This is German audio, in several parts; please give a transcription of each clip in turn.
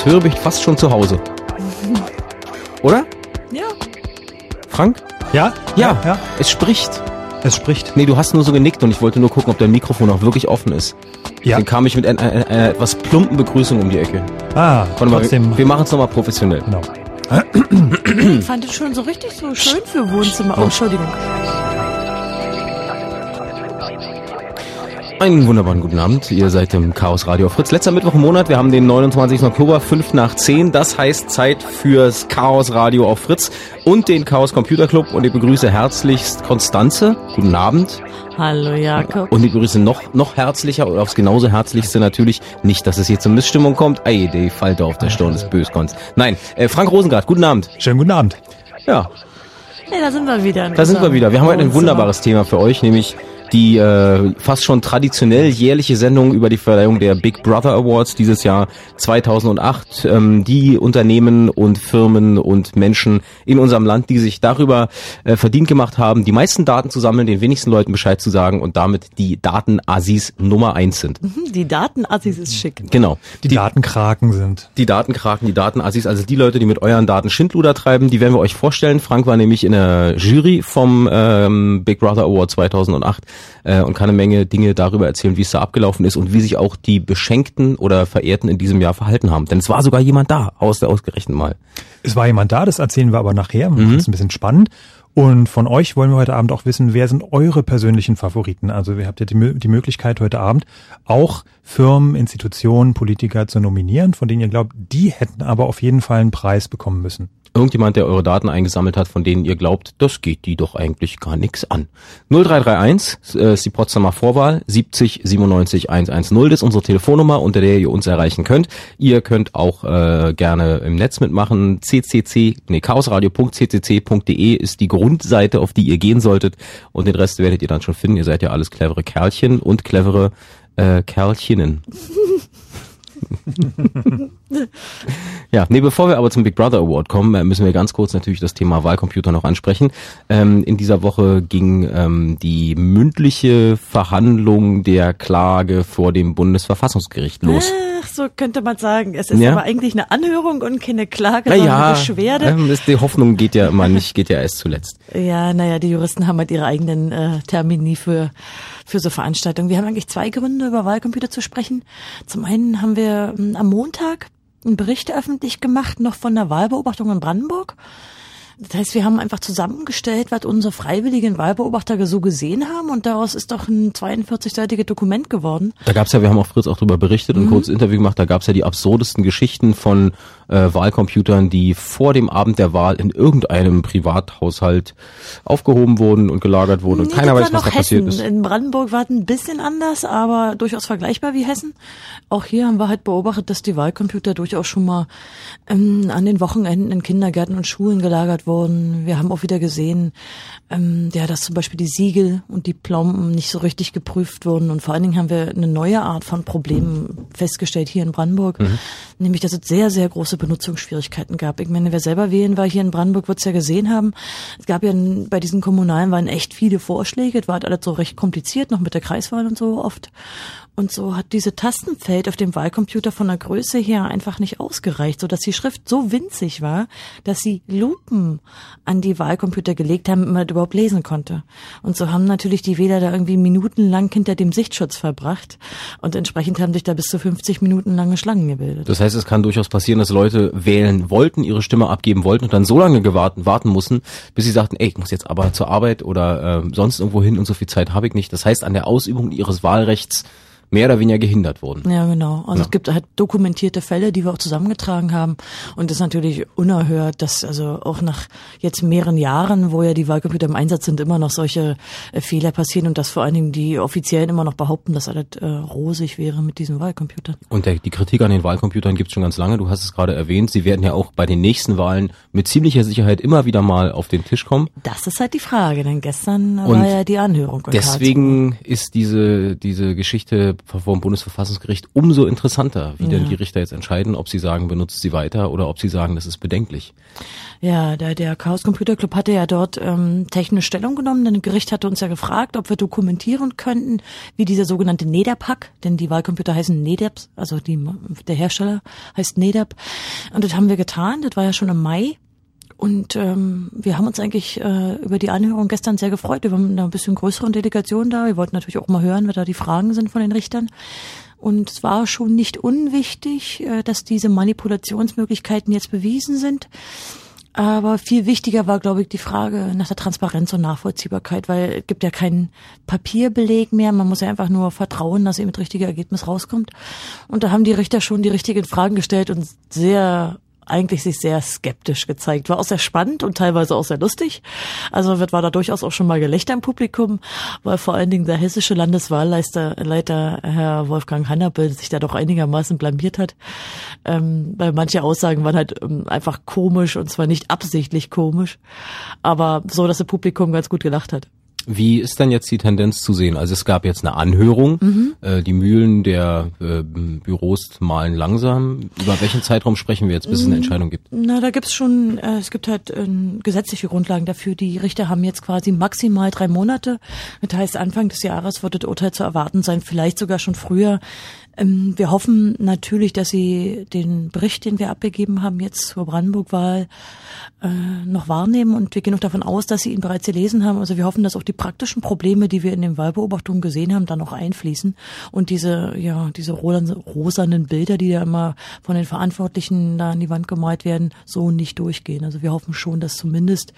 das höre, bin ich fast schon zu Hause. Oder? Ja. Frank? Ja? Ja, ja. Es spricht. Es spricht. Nee, du hast nur so genickt und ich wollte nur gucken, ob dein Mikrofon auch wirklich offen ist. Ja. Dann kam ich mit einer, einer, einer etwas plumpen Begrüßung um die Ecke. Ah, Warte trotzdem. wir, wir machen es nochmal professionell. Genau. Ich fand es schon so richtig so schön für Wohnzimmer. Oh, Entschuldigung. Einen wunderbaren guten Abend. Ihr seid im Chaos Radio Fritz. Letzter Mittwoch im Monat. Wir haben den 29. Oktober, 5 nach 10. Das heißt Zeit fürs Chaos Radio auf Fritz und den Chaos Computer Club. Und ich begrüße herzlichst Konstanze. Guten Abend. Hallo Jakob. Und ich begrüße noch, noch herzlicher oder aufs genauso herzlichste natürlich. Nicht, dass es hier zur Missstimmung kommt. Ey, die Falte auf der Stirn des Böskonst. Nein, äh, Frank Rosengart, guten Abend. Schönen guten Abend. Ja. Ja, da sind wir wieder. Da sind wir wieder. Wir haben heute ein wunderbares Thema für euch, nämlich die äh, fast schon traditionell jährliche Sendung über die Verleihung der Big Brother Awards dieses Jahr 2008. Ähm, die Unternehmen und Firmen und Menschen in unserem Land, die sich darüber äh, verdient gemacht haben, die meisten Daten zu sammeln, den wenigsten Leuten Bescheid zu sagen und damit die Datenassis Nummer eins sind. Mhm, die Datenassis ist schick. Genau. Die, die Datenkraken sind. Die Datenkraken, die Datenassis, also die Leute, die mit euren Daten Schindluder treiben, die werden wir euch vorstellen. Frank war nämlich in der Jury vom ähm, Big Brother Award 2008 äh, und kann eine Menge Dinge darüber erzählen, wie es da abgelaufen ist und wie sich auch die Beschenkten oder Verehrten in diesem Jahr verhalten haben. Denn es war sogar jemand da, aus der ausgerechnet mal. Es war jemand da, das erzählen wir aber nachher. Mhm. Das ist ein bisschen spannend. Und von euch wollen wir heute Abend auch wissen, wer sind eure persönlichen Favoriten? Also ihr habt ja die, die, Möglichkeit heute Abend auch Firmen, Institutionen, Politiker zu nominieren, von denen ihr glaubt, die hätten aber auf jeden Fall einen Preis bekommen müssen irgendjemand, der eure Daten eingesammelt hat, von denen ihr glaubt, das geht die doch eigentlich gar nichts an. 0331 äh, ist die Potsdamer Vorwahl, 70 97 110, das ist unsere Telefonnummer, unter der ihr uns erreichen könnt. Ihr könnt auch äh, gerne im Netz mitmachen. ccc, nee, chaosradio.ccc.de ist die Grundseite, auf die ihr gehen solltet und den Rest werdet ihr dann schon finden. Ihr seid ja alles clevere Kerlchen und clevere äh, Kerlchinnen. Ja, nee, bevor wir aber zum Big Brother Award kommen, äh, müssen wir ganz kurz natürlich das Thema Wahlcomputer noch ansprechen. Ähm, in dieser Woche ging ähm, die mündliche Verhandlung der Klage vor dem Bundesverfassungsgericht los. Ach, so könnte man sagen. Es ist Ja. aber eigentlich eine Anhörung und keine Klage, sondern ja, eine Beschwerde. ähm, ist, die Hoffnung geht ja immer nicht, geht ja erst zuletzt. Ja, naja, die Juristen haben halt ihre eigenen äh, Termini für, für so Veranstaltungen. Wir haben eigentlich zwei Gründe, über Wahlcomputer zu sprechen. Zum einen haben wir ähm, am Montag einen Bericht öffentlich gemacht, noch von der Wahlbeobachtung in Brandenburg. Das heißt, wir haben einfach zusammengestellt, was unsere freiwilligen Wahlbeobachter so gesehen haben und daraus ist doch ein 42-seitiges Dokument geworden. Da gab's ja, wir haben auf Fritz auch drüber berichtet und ein kurzes Interview gemacht, da gab's ja die absurdesten Geschichten von äh, Wahlcomputern, die vor dem Abend der Wahl in irgendeinem Privathaushalt aufgehoben wurden und gelagert wurden und keiner weiß, was da noch passiert Hessen. ist. In Brandenburg war es ein bisschen anders, aber durchaus vergleichbar wie Hessen. Auch hier haben wir halt beobachtet, dass die Wahlcomputer durchaus schon mal ähm, an den Wochenenden in Kindergärten und Schulen gelagert wurden. Wir haben auch wieder gesehen, ähm, ja, dass zum Beispiel die Siegel und die Plomben nicht so richtig geprüft wurden. Und vor allen Dingen haben wir eine neue Art von Problemen festgestellt hier in Brandenburg, nämlich dass es sehr, sehr große Benutzungsschwierigkeiten gab. Ich meine, wer selber wählen war hier in Brandenburg, wird es ja gesehen haben. Es gab ja bei diesen Kommunalen waren echt viele Vorschläge. Es war halt alles so recht kompliziert, noch mit der Kreiswahl und so oft. Und so hat diese Tastenfeld auf dem Wahlcomputer von der Größe her einfach nicht ausgereicht, so dass die Schrift so winzig war, dass sie Lupen an die Wahlcomputer gelegt haben, damit man das überhaupt lesen konnte. Und so haben natürlich die Wähler da irgendwie minutenlang hinter dem Sichtschutz verbracht und entsprechend haben sich da bis zu 50 Minuten lange Schlangen gebildet. Das heißt, es kann durchaus passieren, dass Leute wählen wollten, ihre Stimme abgeben wollten und dann so lange gewarten, warten mussten, bis sie sagten, ey, ich muss jetzt aber zur Arbeit oder ähm, sonst irgendwo hin und so viel Zeit habe ich nicht. Das heißt, an der Ausübung ihres Wahlrechts mehr oder weniger gehindert wurden. Ja, genau. Also es gibt halt dokumentierte Fälle, die wir auch zusammengetragen haben. Und das ist natürlich unerhört, dass also auch nach jetzt mehreren Jahren, wo ja die Wahlcomputer im Einsatz sind, immer noch solche äh, Fehler passieren und dass vor allen Dingen die Offiziellen immer noch behaupten, dass alles äh, rosig wäre mit diesen Wahlcomputern. Und der, die Kritik an den Wahlcomputern gibt es schon ganz lange. Du hast es gerade erwähnt. Sie werden ja auch bei den nächsten Wahlen mit ziemlicher Sicherheit immer wieder mal auf den Tisch kommen. Das ist halt die Frage, denn gestern Und war ja die Anhörung. Deswegen ist diese, diese Geschichte vom Bundesverfassungsgericht umso interessanter, wie denn die Richter jetzt entscheiden, ob sie sagen, benutzt sie weiter oder ob sie sagen, das ist bedenklich. Ja, der, der Chaos Computer Club hatte ja dort ähm, technisch Stellung genommen. Denn das Gericht hatte uns ja gefragt, ob wir dokumentieren könnten, wie dieser sogenannte NEDAP-Hack, denn die Wahlcomputer heißen NEDAPs, also die, der Hersteller heißt NEDAP. Und das haben wir getan, das war ja schon im Mai. Und ähm, wir haben uns eigentlich äh, über die Anhörung gestern sehr gefreut. Wir waren mit einer bisschen größeren Delegation da. Wir wollten natürlich auch mal hören, was da die Fragen sind von den Richtern. Und es war schon nicht unwichtig, äh, dass diese Manipulationsmöglichkeiten jetzt bewiesen sind. Aber viel wichtiger war, glaube ich, die Frage nach der Transparenz und Nachvollziehbarkeit, weil es gibt ja keinen Papierbeleg mehr. Man muss ja einfach nur vertrauen, dass eben das richtige Ergebnis rauskommt. Und da haben die Richter schon die richtigen Fragen gestellt und sehr eigentlich sich sehr skeptisch gezeigt. War auch sehr spannend und teilweise auch sehr lustig. Also wird war da durchaus auch schon mal Gelächter im Publikum, weil vor allen Dingen der hessische Landeswahlleiter Leiter, Herr Wolfgang Hannapel sich da doch einigermaßen blamiert hat. Ähm, weil manche Aussagen waren halt ähm, einfach komisch und zwar nicht absichtlich komisch, aber so, dass das Publikum ganz gut gelacht hat. Wie ist denn jetzt die Tendenz zu sehen? Also es gab jetzt eine Anhörung, Mhm. äh, die Mühlen der äh, Büros malen langsam. Über welchen Zeitraum sprechen wir jetzt, bis es eine Entscheidung gibt? Na, da gibt's schon, äh, es gibt halt äh, gesetzliche Grundlagen dafür. Die Richter haben jetzt quasi maximal drei Monate. Das heißt, Anfang des Jahres wird das Urteil zu erwarten sein, vielleicht sogar schon früher. Ähm, wir hoffen natürlich, dass Sie den Bericht, den wir abgegeben haben, jetzt zur Brandenburg-Wahl äh, noch wahrnehmen und wir gehen auch davon aus, dass Sie ihn bereits gelesen haben. Also wir hoffen, dass auch die praktischen Probleme, die wir in den Wahlbeobachtungen gesehen haben, dann noch einfließen und diese, ja, diese rosa- rosanen Bilder, die da immer von den Verantwortlichen da an die Wand gemalt werden, so nicht durchgehen. Also wir hoffen schon, dass zumindest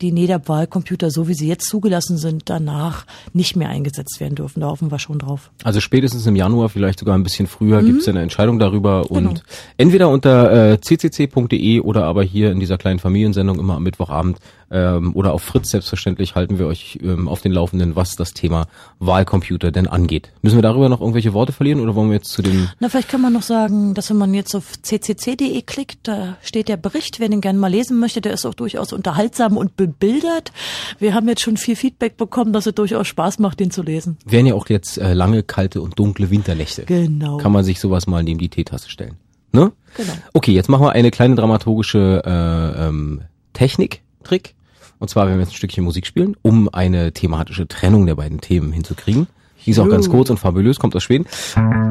die NEDAP-Wahlcomputer, so wie sie jetzt zugelassen sind, danach nicht mehr eingesetzt werden dürfen. Da hoffen wir schon drauf. Also spätestens im Januar, vielleicht sogar ein bisschen früher, gibt es eine Entscheidung darüber Genau. und entweder unter äh, ccc.de oder aber hier in dieser kleinen Familiensendung immer am Mittwochabend ähm, oder auf Fritz selbstverständlich halten wir euch ähm, auf den Laufenden, was das Thema Wahlcomputer denn angeht. Müssen wir darüber noch irgendwelche Worte verlieren oder wollen wir jetzt zu dem Na, vielleicht kann man noch sagen, dass wenn man jetzt auf ccc.de klickt, da steht der Bericht, wer den gerne mal lesen möchte, der ist auch durchaus unterhaltsam und bebildert. Wir haben jetzt schon viel Feedback bekommen, dass es durchaus Spaß macht, den zu lesen. Wären ja auch jetzt äh, lange, kalte und dunkle Winternächte. Genau. Kann man sich sowas mal neben die Teetasse stellen. Ne? Genau. Okay, jetzt machen wir eine kleine dramaturgische äh, ähm, Technik-Trick. Und zwar werden wir jetzt ein Stückchen Musik spielen, um eine thematische Trennung der beiden Themen hinzukriegen. Die ist auch ganz kurz und fabulös, kommt aus Schweden.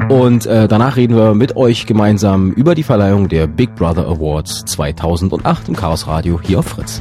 Und äh, danach reden wir mit euch gemeinsam über die Verleihung der Big Brother Awards 2008 im Chaos Radio hier auf Fritz.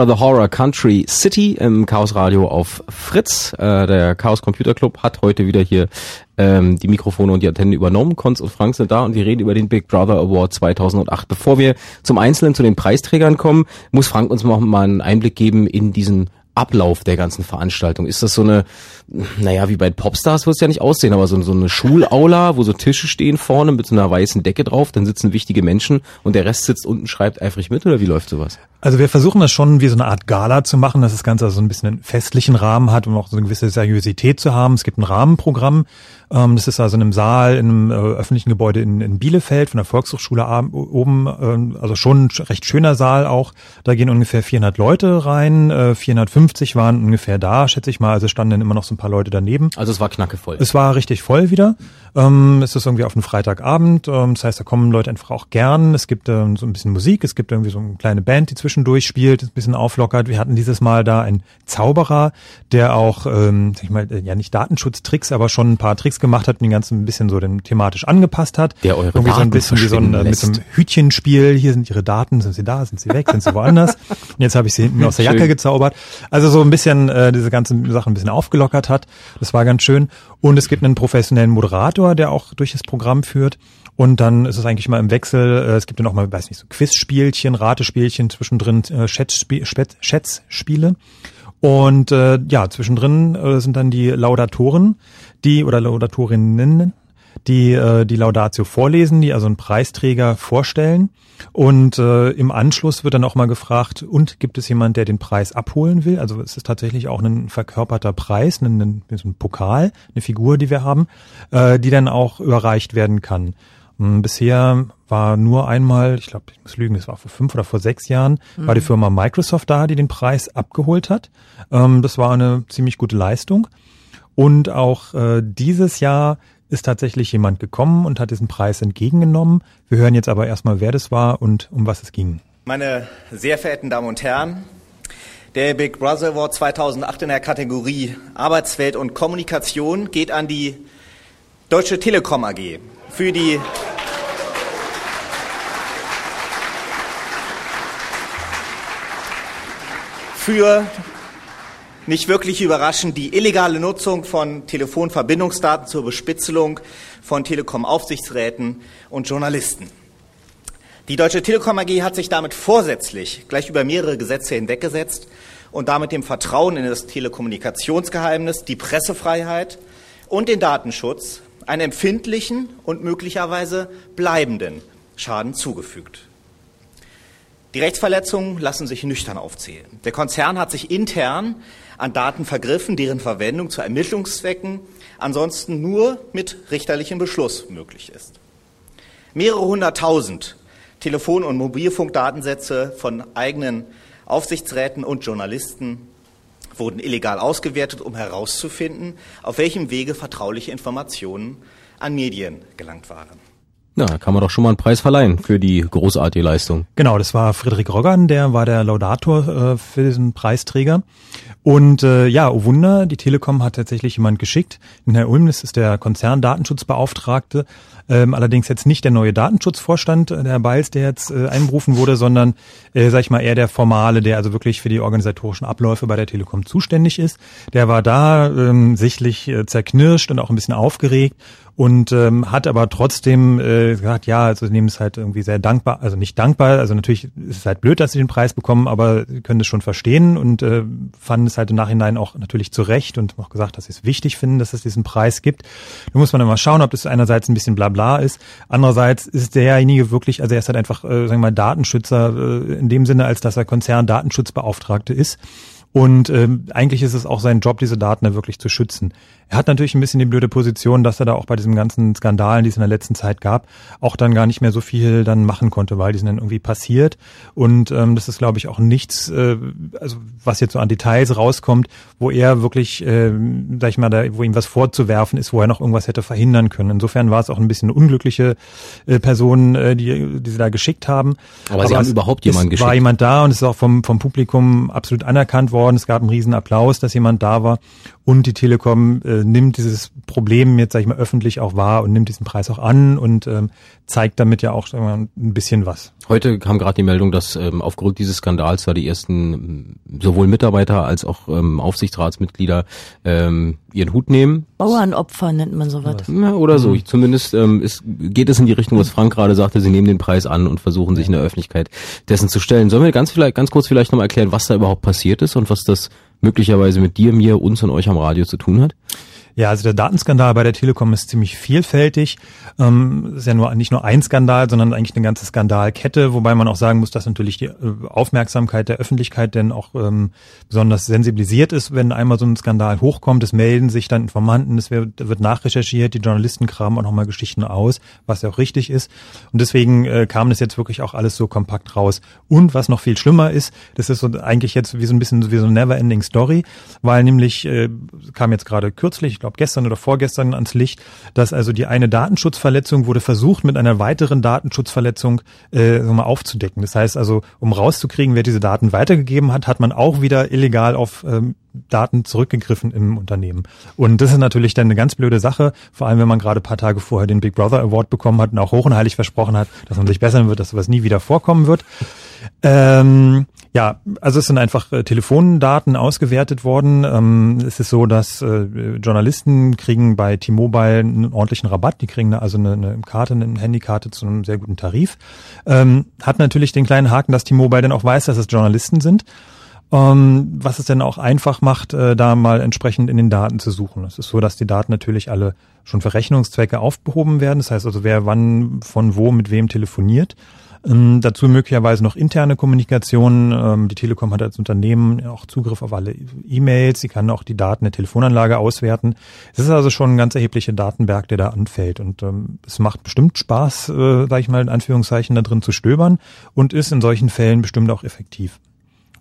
Horror, The Horror Country City im Chaos Radio auf Fritz. Äh, der Chaos Computer Club hat heute wieder hier ähm, die Mikrofone und die Antennen übernommen. Konz und Frank sind da und wir reden über den Big Brother Award 2008. Bevor wir zum Einzelnen zu den Preisträgern kommen, muss Frank uns noch mal einen Einblick geben in diesen Ablauf der ganzen Veranstaltung? Ist das so eine, naja, wie bei Popstars wird es ja nicht aussehen, aber so, so eine Schulaula, wo so Tische stehen vorne mit so einer weißen Decke drauf, dann sitzen wichtige Menschen und der Rest sitzt unten, schreibt eifrig mit oder wie läuft sowas? Also wir versuchen das schon wie so eine Art Gala zu machen, dass das Ganze also so ein bisschen einen festlichen Rahmen hat, um auch so eine gewisse Seriosität zu haben. Es gibt ein Rahmenprogramm. Ähm, das ist also in einem Saal, in einem äh, öffentlichen Gebäude in, in Bielefeld von der Volkshochschule oben. ähm, also schon ein recht schöner Saal auch. Da gehen ungefähr 400 Leute rein. Äh, 450 waren ungefähr da, schätze ich mal. Also standen dann immer noch so ein paar Leute daneben. Also es war knackevoll. Es war richtig voll wieder. Ähm, es ist irgendwie auf einen Freitagabend. Ähm, das heißt, da kommen Leute einfach auch gern. Es gibt ähm, so ein bisschen Musik. Es gibt irgendwie so eine kleine Band, die zwischendurch spielt, ein bisschen auflockert. Wir hatten dieses Mal da einen Zauberer, der auch, ähm, sag ich mal, äh, ja nicht Datenschutztricks, aber schon ein paar Tricks gemacht hat und den ganzen ein bisschen so dem thematisch angepasst hat. Der eure irgendwie so ein Daten bisschen wie so ein, äh, mit so einem Hütchenspiel. Hier sind ihre Daten. Sind sie da? Sind sie weg? Sind sie woanders? Und jetzt habe ich sie hinten aus der Jacke Schön. gezaubert. Also so ein bisschen äh, diese ganzen Sachen ein bisschen aufgelockert hat. Das war ganz schön. Und es gibt einen professionellen Moderator, der auch durch das Programm führt. Und dann ist es eigentlich mal im Wechsel. Äh, es gibt dann auch mal, weiß nicht, so Quizspielchen, Ratespielchen, zwischendrin äh, Schätzspiele. Und äh, ja, zwischendrin äh, sind dann die Laudatoren, die oder Laudatorinnen, die äh, die Laudatio vorlesen, die also einen Preisträger vorstellen. Und äh, im Anschluss wird dann auch mal gefragt, und gibt es jemand, der den Preis abholen will? Also es ist tatsächlich auch ein verkörperter Preis, ein, ein, ein Pokal, eine Figur, die wir haben, äh, die dann auch überreicht werden kann. Mm, Bisher war nur einmal, ich glaube, ich muss lügen, das war vor fünf oder vor sechs Jahren, war die Firma Microsoft da, die den Preis abgeholt hat. Ähm, das war eine ziemlich gute Leistung. Und auch äh, dieses Jahr ist tatsächlich jemand gekommen und hat diesen Preis entgegengenommen. Wir hören jetzt aber erstmal, wer das war und um was es ging. Meine sehr verehrten Damen und Herren, der Big Brother Award 2008 in der Kategorie Arbeitswelt und Kommunikation geht an die Deutsche Telekom AG für die für nicht wirklich überraschend die illegale Nutzung von Telefonverbindungsdaten zur Bespitzelung von Telekom-Aufsichtsräten und Journalisten. Die Deutsche Telekom AG hat sich damit vorsätzlich gleich über mehrere Gesetze hinweggesetzt und damit dem Vertrauen in das Telekommunikationsgeheimnis, die Pressefreiheit und den Datenschutz einen empfindlichen und möglicherweise bleibenden Schaden zugefügt. Die Rechtsverletzungen lassen sich nüchtern aufzählen. Der Konzern hat sich intern an Daten vergriffen, deren Verwendung zu Ermittlungszwecken ansonsten nur mit richterlichem Beschluss möglich ist. Mehrere hunderttausend Telefon- und Mobilfunkdatensätze von eigenen Aufsichtsräten und Journalisten wurden illegal ausgewertet, um herauszufinden, auf welchem Wege vertrauliche Informationen an Medien gelangt waren. Na, da kann man doch schon mal einen Preis verleihen für die großartige Leistung. Genau, das war Friedrich Roggan, der war der Laudator äh, für diesen Preisträger. Und äh, ja, oh Wunder, die Telekom hat tatsächlich jemand geschickt. Herr Ulm, das ist der Konzerndatenschutzbeauftragte, ähm, allerdings jetzt nicht der neue Datenschutzvorstand, äh, der Herr Beils, der jetzt äh, einberufen wurde, sondern, äh, sag ich mal, eher der Formale, der also wirklich für die organisatorischen Abläufe bei der Telekom zuständig ist. Der war da ähm, sichtlich äh, zerknirscht und auch ein bisschen aufgeregt und ähm, hat aber trotzdem äh, gesagt, ja, also sie nehmen es halt irgendwie sehr dankbar, also nicht dankbar, also natürlich ist es halt blöd, dass sie den Preis bekommen, aber sie können es schon verstehen und äh, fanden es halt im Nachhinein auch natürlich zu Recht und auch gesagt, dass sie es wichtig finden, dass es diesen Preis gibt. Da muss man mal schauen, ob das einerseits ein bisschen blabla bla ist. Andererseits ist derjenige wirklich, also er ist halt einfach, äh, sagen wir mal, Datenschützer äh, in dem Sinne, als dass er Konzern-Datenschutzbeauftragte ist. Und ähm, eigentlich ist es auch sein Job, diese Daten da wirklich zu schützen. Er hat natürlich ein bisschen die blöde Position, dass er da auch bei diesen ganzen Skandalen, die es in der letzten Zeit gab, auch dann gar nicht mehr so viel dann machen konnte, weil die sind dann irgendwie passiert. Und ähm, das ist, glaube ich, auch nichts, äh, also was jetzt so an Details rauskommt, wo er wirklich, äh, sag ich mal, da, wo ihm was vorzuwerfen ist, wo er noch irgendwas hätte verhindern können. Insofern war es auch ein bisschen eine unglückliche äh, Person, äh, die, die sie da geschickt haben. Aber, Aber sie haben überhaupt jemanden geschickt. war jemand da und es ist auch vom, vom Publikum absolut anerkannt worden. Es gab einen riesen Applaus, dass jemand da war. Und die Telekom äh, nimmt dieses Problem jetzt, sag ich mal, öffentlich auch wahr und nimmt diesen Preis auch an und ähm, zeigt damit ja auch sagen wir, ein bisschen was. Heute kam gerade die Meldung, dass ähm, aufgrund dieses Skandals da die ersten ähm, sowohl Mitarbeiter als auch ähm, Aufsichtsratsmitglieder ähm, ihren Hut nehmen. Bauernopfer nennt man sowas. Ja, oder so. Mhm. Zumindest ähm, ist, geht es in die Richtung, was Frank gerade sagte. Sie nehmen den Preis an und versuchen sich in der Öffentlichkeit dessen zu stellen. Sollen wir ganz vielleicht ganz kurz vielleicht nochmal erklären, was da überhaupt passiert ist und was das möglicherweise mit dir, mir, uns und euch am Radio zu tun hat? Ja, also der Datenskandal bei der Telekom ist ziemlich vielfältig. Ähm, ist ja nur nicht nur ein Skandal, sondern eigentlich eine ganze Skandalkette, wobei man auch sagen muss, dass natürlich die äh, Aufmerksamkeit der Öffentlichkeit denn auch ähm, besonders sensibilisiert ist, wenn einmal so ein Skandal hochkommt. Es melden sich dann Informanten, es wird, wird nachrecherchiert, die Journalisten kramen auch nochmal Geschichten aus, was ja auch richtig ist. Und deswegen äh, kam das jetzt wirklich auch alles so kompakt raus. Und was noch viel schlimmer ist, das ist so eigentlich jetzt wie so ein bisschen wie so eine Never-Ending Story, weil nämlich äh, kam jetzt gerade kürzlich, ich glaube gestern oder vorgestern ans Licht, dass also die eine Datenschutzverletzung wurde versucht, mit einer weiteren Datenschutzverletzung äh, mal aufzudecken. Das heißt also, um rauszukriegen, wer diese Daten weitergegeben hat, hat man auch wieder illegal auf ähm, Daten zurückgegriffen im Unternehmen. Und das ist natürlich dann eine ganz blöde Sache, vor allem wenn man gerade paar Tage vorher den Big Brother Award bekommen hat und auch hoch und heilig versprochen hat, dass man sich bessern wird, dass sowas nie wieder vorkommen wird. Ähm, ja, also es sind einfach äh, Telefondaten ausgewertet worden. Ähm, es ist so, dass äh, Journalisten kriegen bei T-Mobile einen ordentlichen Rabatt. Die kriegen also eine, Karte, eine Handykarte zu einem sehr guten Tarif. Ähm, hat natürlich den kleinen Haken, dass T-Mobile dann auch weiß, dass es Journalisten sind. Ähm, was es dann auch einfach macht, äh, da mal entsprechend in den Daten zu suchen. Es ist so, dass die Daten natürlich alle schon für Rechnungszwecke aufbehoben werden. Das heißt also, wer wann von wo mit wem telefoniert. Ähm, dazu möglicherweise noch interne Kommunikation. Ähm, die Telekom hat als Unternehmen auch Zugriff auf alle E-Mails. Sie kann auch die Daten der Telefonanlage auswerten. Es ist also schon ein ganz erheblicher Datenberg, der da anfällt. Und ähm, es macht bestimmt Spaß, äh, sage ich mal in Anführungszeichen, da drin zu stöbern und ist in solchen Fällen bestimmt auch effektiv.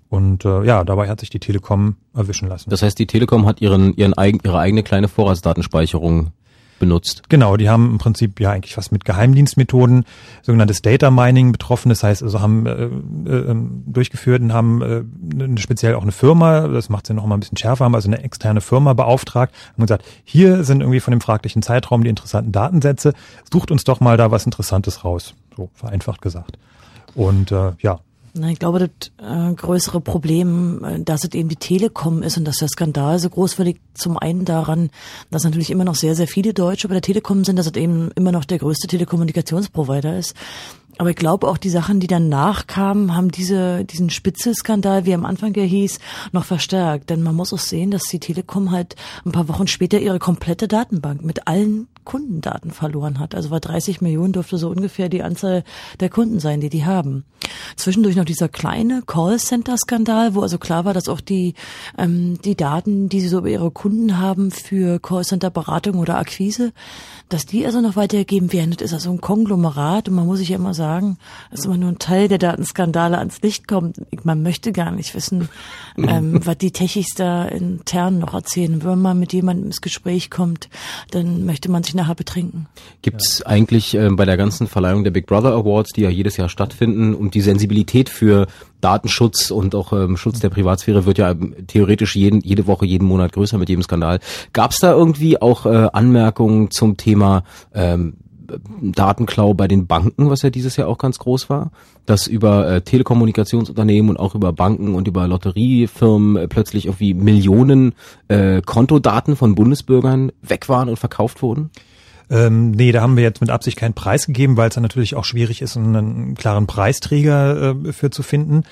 Und äh, ja, dabei hat sich die Telekom erwischen lassen. Das heißt, die Telekom hat ihren, ihren eigen, ihre eigene kleine Vorratsdatenspeicherung benutzt. Genau, die haben im Prinzip ja eigentlich was mit Geheimdienstmethoden, sogenanntes Data Mining betroffen. Das heißt, also haben äh, äh, durchgeführt und haben äh, speziell auch eine Firma, das macht sie noch mal ein bisschen schärfer, haben also eine externe Firma beauftragt und gesagt, hier sind irgendwie von dem fraglichen Zeitraum die interessanten Datensätze, sucht uns doch mal da was Interessantes raus. So vereinfacht gesagt. Und äh, ja, Na, ich glaube, das äh, größere Problem, äh, dass es eben die Telekom ist und dass der Skandal so groß wird, liegt zum einen daran, dass natürlich immer noch sehr, sehr viele Deutsche bei der Telekom sind, dass es eben immer noch der größte Telekommunikationsprovider ist. Aber ich glaube auch die Sachen, die danach kamen, haben diese, diesen Spitzelskandal, wie am Anfang ja hieß, noch verstärkt. Denn man muss auch sehen, dass die Telekom halt ein paar Wochen später ihre komplette Datenbank mit allen Kundendaten verloren hat. Also war 30 Millionen dürfte so ungefähr die Anzahl der Kunden sein, die die haben. Zwischendurch noch dieser kleine Callcenter-Skandal, wo also klar war, dass auch die, ähm, die Daten, die sie so über ihre Kunden haben für Callcenter-Beratung oder Akquise, dass die also noch weitergegeben werden. Das ist also ein Konglomerat und man muss sich ja immer sagen, dass immer nur ein Teil der Datenskandale ans Licht kommt. Man möchte gar nicht wissen, ähm, was die Techis da intern noch erzählen. Wenn man mit jemandem ins Gespräch kommt, dann möchte man sich nachher betrinken. Gibt es eigentlich äh, bei der ganzen Verleihung der Big Brother Awards, die ja jedes Jahr stattfinden, und die Sensibilität für Datenschutz und auch ähm, Schutz der Privatsphäre wird ja ähm, theoretisch jeden, jede Woche, jeden Monat größer mit jedem Skandal. Gab es da irgendwie auch äh, Anmerkungen zum Thema ähm, Datenklau bei den Banken, was ja dieses Jahr auch ganz groß war, dass über äh, Telekommunikationsunternehmen und auch über Banken und über Lotteriefirmen äh, plötzlich irgendwie Millionen äh, Kontodaten von Bundesbürgern weg waren und verkauft wurden? Ähm, nee, da haben wir jetzt mit Absicht keinen Preis gegeben, weil es dann natürlich auch schwierig ist, einen klaren Preisträger äh, für zu finden.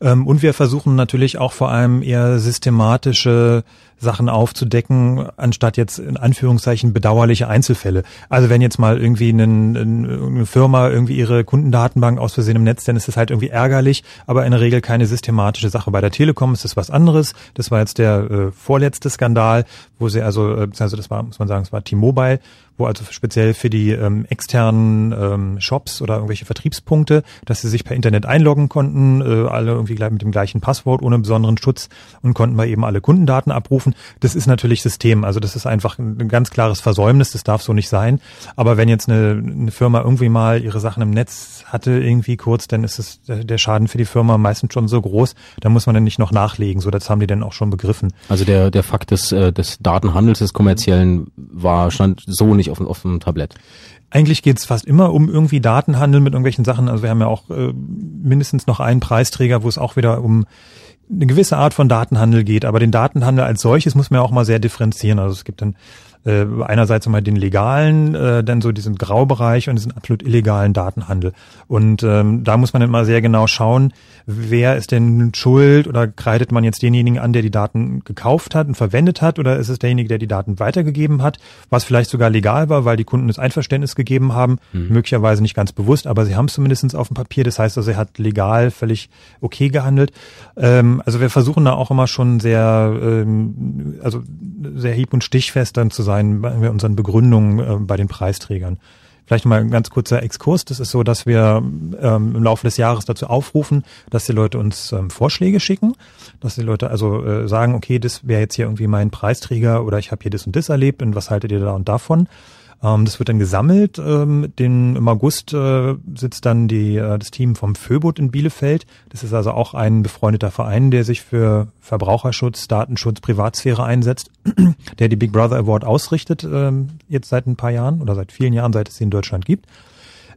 Ähm, und wir versuchen natürlich auch vor allem eher systematische Sachen aufzudecken, anstatt jetzt in Anführungszeichen bedauerliche Einzelfälle. Also wenn jetzt mal irgendwie eine, eine Firma irgendwie ihre Kundendatenbank aus Versehen im Netz, dann ist das halt irgendwie ärgerlich, aber in der Regel keine systematische Sache. Bei der Telekom ist das was anderes. Das war jetzt der äh, vorletzte Skandal, wo sie also, äh, also das war, muss man sagen, es war T-Mobile, wo also speziell für die ähm, externen ähm, Shops oder irgendwelche Vertriebspunkte, dass sie sich per Internet einloggen konnten, äh, alle irgendwie gleich mit dem gleichen Passwort ohne besonderen Schutz und konnten mal eben alle Kundendaten abrufen. Das ist natürlich System, also das ist einfach ein ganz klares Versäumnis, das darf so nicht sein. Aber wenn jetzt eine, eine Firma irgendwie mal ihre Sachen im Netz hatte irgendwie kurz, dann ist es der Schaden für die Firma meistens schon so groß, da muss man dann nicht noch nachlegen. So, das haben die dann auch schon begriffen. Also der der Fakt des äh, des Datenhandels des kommerziellen war stand so nicht auf, auf dem Tablett. Eigentlich geht es fast immer um irgendwie Datenhandel mit irgendwelchen Sachen. Also wir haben ja auch äh, mindestens noch einen Preisträger, wo es auch wieder um eine gewisse Art von Datenhandel geht. Aber den Datenhandel als solches muss man ja auch mal sehr differenzieren. Also es gibt dann äh, einerseits mal den legalen, äh, dann so diesen Graubereich und diesen absolut illegalen Datenhandel. Und ähm, da muss man immer sehr genau schauen, wer ist denn schuld oder kreidet man jetzt denjenigen an, der die Daten gekauft hat und verwendet hat oder ist es derjenige, der die Daten weitergegeben hat, was vielleicht sogar legal war, weil die Kunden das Einverständnis gegeben haben, mhm. möglicherweise nicht ganz bewusst, aber sie haben es zumindest auf dem Papier, das heißt also, er hat legal völlig okay gehandelt. Ähm, also wir versuchen da auch immer schon sehr, ähm, also sehr hieb- und stichfest dann zu sein, sein bei unseren Begründungen äh, bei den Preisträgern. Vielleicht mal ein ganz kurzer Exkurs. Das ist so, dass wir ähm, im Laufe des Jahres dazu aufrufen, dass die Leute uns ähm, Vorschläge schicken, dass die Leute also äh, sagen, okay, das wäre jetzt hier irgendwie mein Preisträger oder ich habe hier das und das erlebt und was haltet ihr da und davon? Ähm, das wird dann gesammelt. Ähm, den, Im August äh, sitzt dann die, äh, das Team vom Föbot in Bielefeld. Das ist also auch ein befreundeter Verein, der sich für Verbraucherschutz, Datenschutz, Privatsphäre einsetzt, der die Big Brother Award ausrichtet, ähm, jetzt seit ein paar Jahren oder seit vielen Jahren, seit es sie in Deutschland gibt.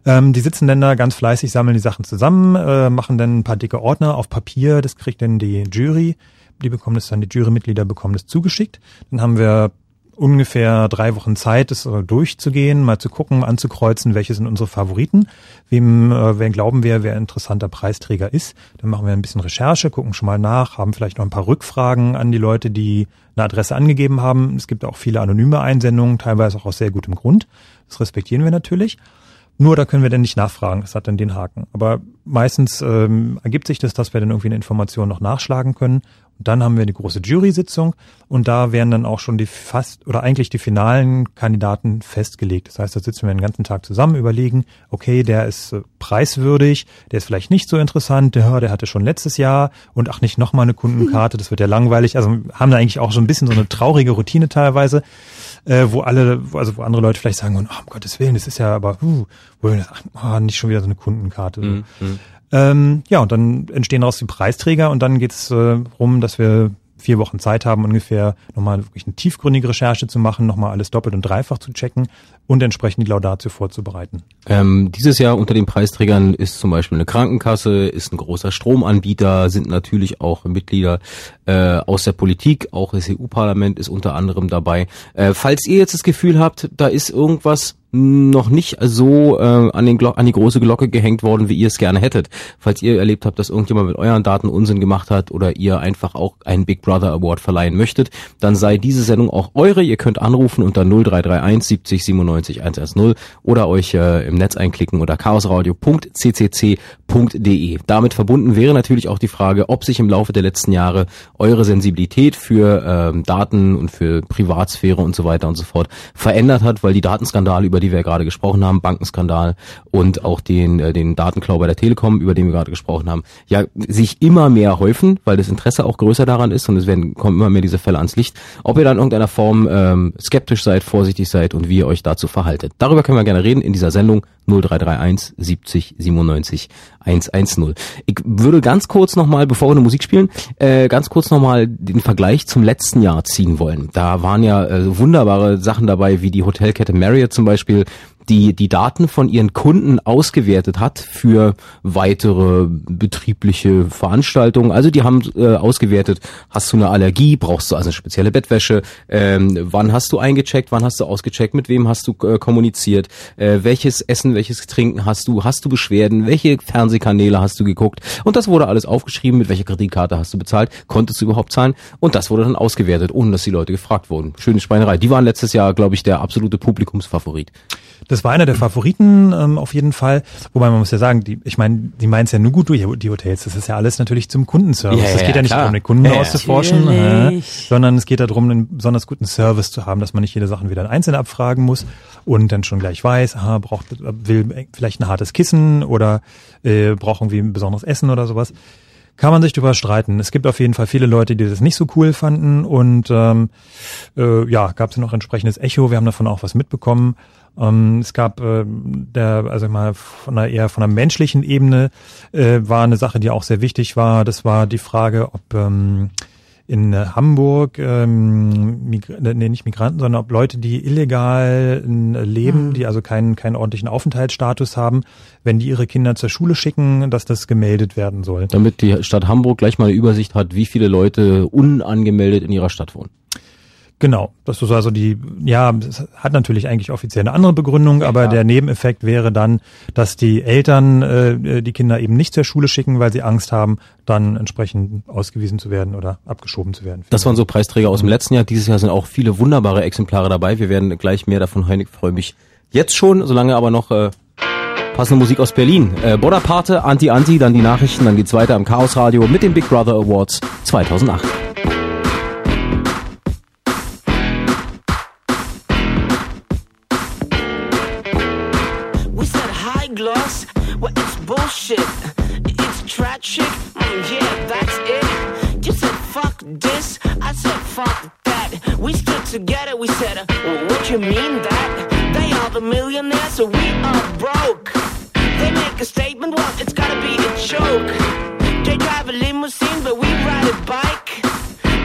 Ähm, die sitzen dann da ganz fleißig, sammeln die Sachen zusammen, äh, machen dann ein paar dicke Ordner auf Papier, das kriegt dann die Jury die bekommen das dann, die Jurymitglieder bekommen das zugeschickt. Dann haben wir ungefähr drei Wochen Zeit, das durchzugehen, mal zu gucken, anzukreuzen, welche sind unsere Favoriten, wem, äh, wer glauben wir, wer interessanter Preisträger ist. Dann machen wir ein bisschen Recherche, gucken schon mal nach, haben vielleicht noch ein paar Rückfragen an die Leute, die eine Adresse angegeben haben. Es gibt auch viele anonyme Einsendungen, teilweise auch aus sehr gutem Grund. Das respektieren wir natürlich. Nur da können wir dann nicht nachfragen, das hat dann den Haken. Aber meistens ähm, ergibt sich das, dass wir dann irgendwie eine Information noch nachschlagen können dann haben wir die große Jury-Sitzung und da werden dann auch schon die fast oder eigentlich die finalen Kandidaten festgelegt. Das heißt, da sitzen wir den ganzen Tag zusammen, überlegen, okay, der ist äh, preiswürdig, der ist vielleicht nicht so interessant, der, der hatte schon letztes Jahr und ach nicht nochmal eine Kundenkarte, das wird ja langweilig. Also haben da eigentlich auch so ein bisschen so eine traurige Routine teilweise, äh, wo alle, also wo andere Leute vielleicht sagen, oh, um Gottes Willen, das ist ja aber, uh, ach, oh, nicht schon wieder so eine Kundenkarte. So. Mhm. Ähm, ja, und dann entstehen daraus die Preisträger und dann geht es äh, rum, dass wir vier Wochen Zeit haben, ungefähr nochmal wirklich eine tiefgründige Recherche zu machen, nochmal alles doppelt und dreifach zu checken und entsprechend die Laudatio vorzubereiten. Ähm, dieses Jahr unter den Preisträgern ist zum Beispiel eine Krankenkasse, ist ein großer Stromanbieter, sind natürlich auch Mitglieder äh, aus der Politik, auch das EU-Parlament ist unter anderem dabei. Äh, falls ihr jetzt das Gefühl habt, da ist irgendwas noch nicht so äh, an, den Glo an die große Glocke gehängt worden, wie ihr es gerne hättet. Falls ihr erlebt habt, dass irgendjemand mit euren Daten Unsinn gemacht hat oder ihr einfach auch einen Big Brother Award verleihen möchtet, dann sei diese Sendung auch eure. Ihr könnt anrufen unter 0331 70 97 110 oder euch äh, im Netz einklicken oder chaosradio.ccc.de. Damit verbunden wäre natürlich auch die Frage, ob sich im Laufe der letzten Jahre eure Sensibilität für ähm, Daten und für Privatsphäre und so weiter und so fort verändert hat, weil die Datenskandale über über die wir gerade gesprochen haben, Bankenskandal und auch den, äh, den Datenklau bei der Telekom, über den wir gerade gesprochen haben, ja, sich immer mehr häufen, weil das Interesse auch größer daran ist und es werden, kommen immer mehr diese Fälle ans Licht, ob ihr dann in irgendeiner Form ähm, skeptisch seid, vorsichtig seid und wie ihr euch dazu verhaltet. Darüber können wir gerne reden in dieser Sendung 0331 70 97 110. Ich würde ganz kurz nochmal, bevor wir eine Musik spielen, äh, ganz kurz nochmal den Vergleich zum letzten Jahr ziehen wollen. Da waren ja äh, wunderbare Sachen dabei, wie die Hotelkette Marriott zum Beispiel, die die Daten von ihren Kunden ausgewertet hat für weitere betriebliche Veranstaltungen. Also die haben äh, ausgewertet, hast du eine Allergie, brauchst du also eine spezielle Bettwäsche, ähm, wann hast du eingecheckt, wann hast du ausgecheckt, mit wem hast du äh, kommuniziert, äh, welches Essen, welches Trinken hast du, hast du Beschwerden, welche Fernsehkanäle hast du geguckt und das wurde alles aufgeschrieben, mit welcher Kreditkarte hast du bezahlt, konntest du überhaupt zahlen und das wurde dann ausgewertet, ohne dass die Leute gefragt wurden. Schöne Schweinerei. Die waren letztes Jahr, glaube ich, der absolute Publikumsfavorit. Das war einer der Favoriten ähm, auf jeden Fall. Wobei man muss ja sagen, die, ich meine, die meinen es ja nur gut durch die Hotels. Das ist ja alles natürlich zum Kundenservice. Ja, Es ja, geht ja nicht darum, den Kunden Ja, ja. auszuforschen, äh, sondern es geht darum, einen besonders guten Service zu haben, dass man nicht jede Sachen wieder einzeln abfragen muss und dann schon gleich weiß, aha, braucht will vielleicht ein hartes Kissen oder äh, braucht irgendwie ein besonderes Essen oder sowas. Kann man sich drüber streiten. Es gibt auf jeden Fall viele Leute, die das nicht so cool fanden und ähm, äh, ja, gab es noch entsprechendes Echo. Wir haben davon auch was mitbekommen. Ähm, es gab äh, der, also mal von einer eher von einer menschlichen Ebene äh, war eine Sache, die auch sehr wichtig war. Das war die Frage, ob ähm, in äh, Hamburg, ähm, Migra nee, nicht Migranten, sondern ob Leute, die illegal äh, leben, die also keinen, keinen ordentlichen Aufenthaltsstatus haben, wenn die ihre Kinder zur Schule schicken, dass das gemeldet werden soll. Damit die Stadt Hamburg gleich mal eine Übersicht hat, wie viele Leute unangemeldet in ihrer Stadt wohnen. Genau, das ist also die, ja, es hat natürlich eigentlich offiziell eine andere Begründung, aber klar. der Nebeneffekt wäre dann, dass die Eltern äh, die Kinder eben nicht zur Schule schicken, weil sie Angst haben, dann entsprechend ausgewiesen zu werden oder abgeschoben zu werden. Das waren so Preisträger aus dem letzten Jahr. Dieses Jahr sind auch viele wunderbare Exemplare dabei. Wir werden gleich mehr davon hören. Ich freue mich jetzt schon, solange aber noch äh, passende Musik aus Berlin. Äh, Bonaparte, Anti-Anti, dann die Nachrichten, dann geht's weiter im Chaos Radio mit den Big Brother Awards 2008. Gloss, well it's bullshit. It's tragic, mm, yeah, that's it. You said fuck this, I said fuck that. We stood together, we said, uh, well, what you mean that? They are the millionaires, so we are broke. They make a statement, well, it's gotta be a joke. They drive a limousine, but we ride a bike.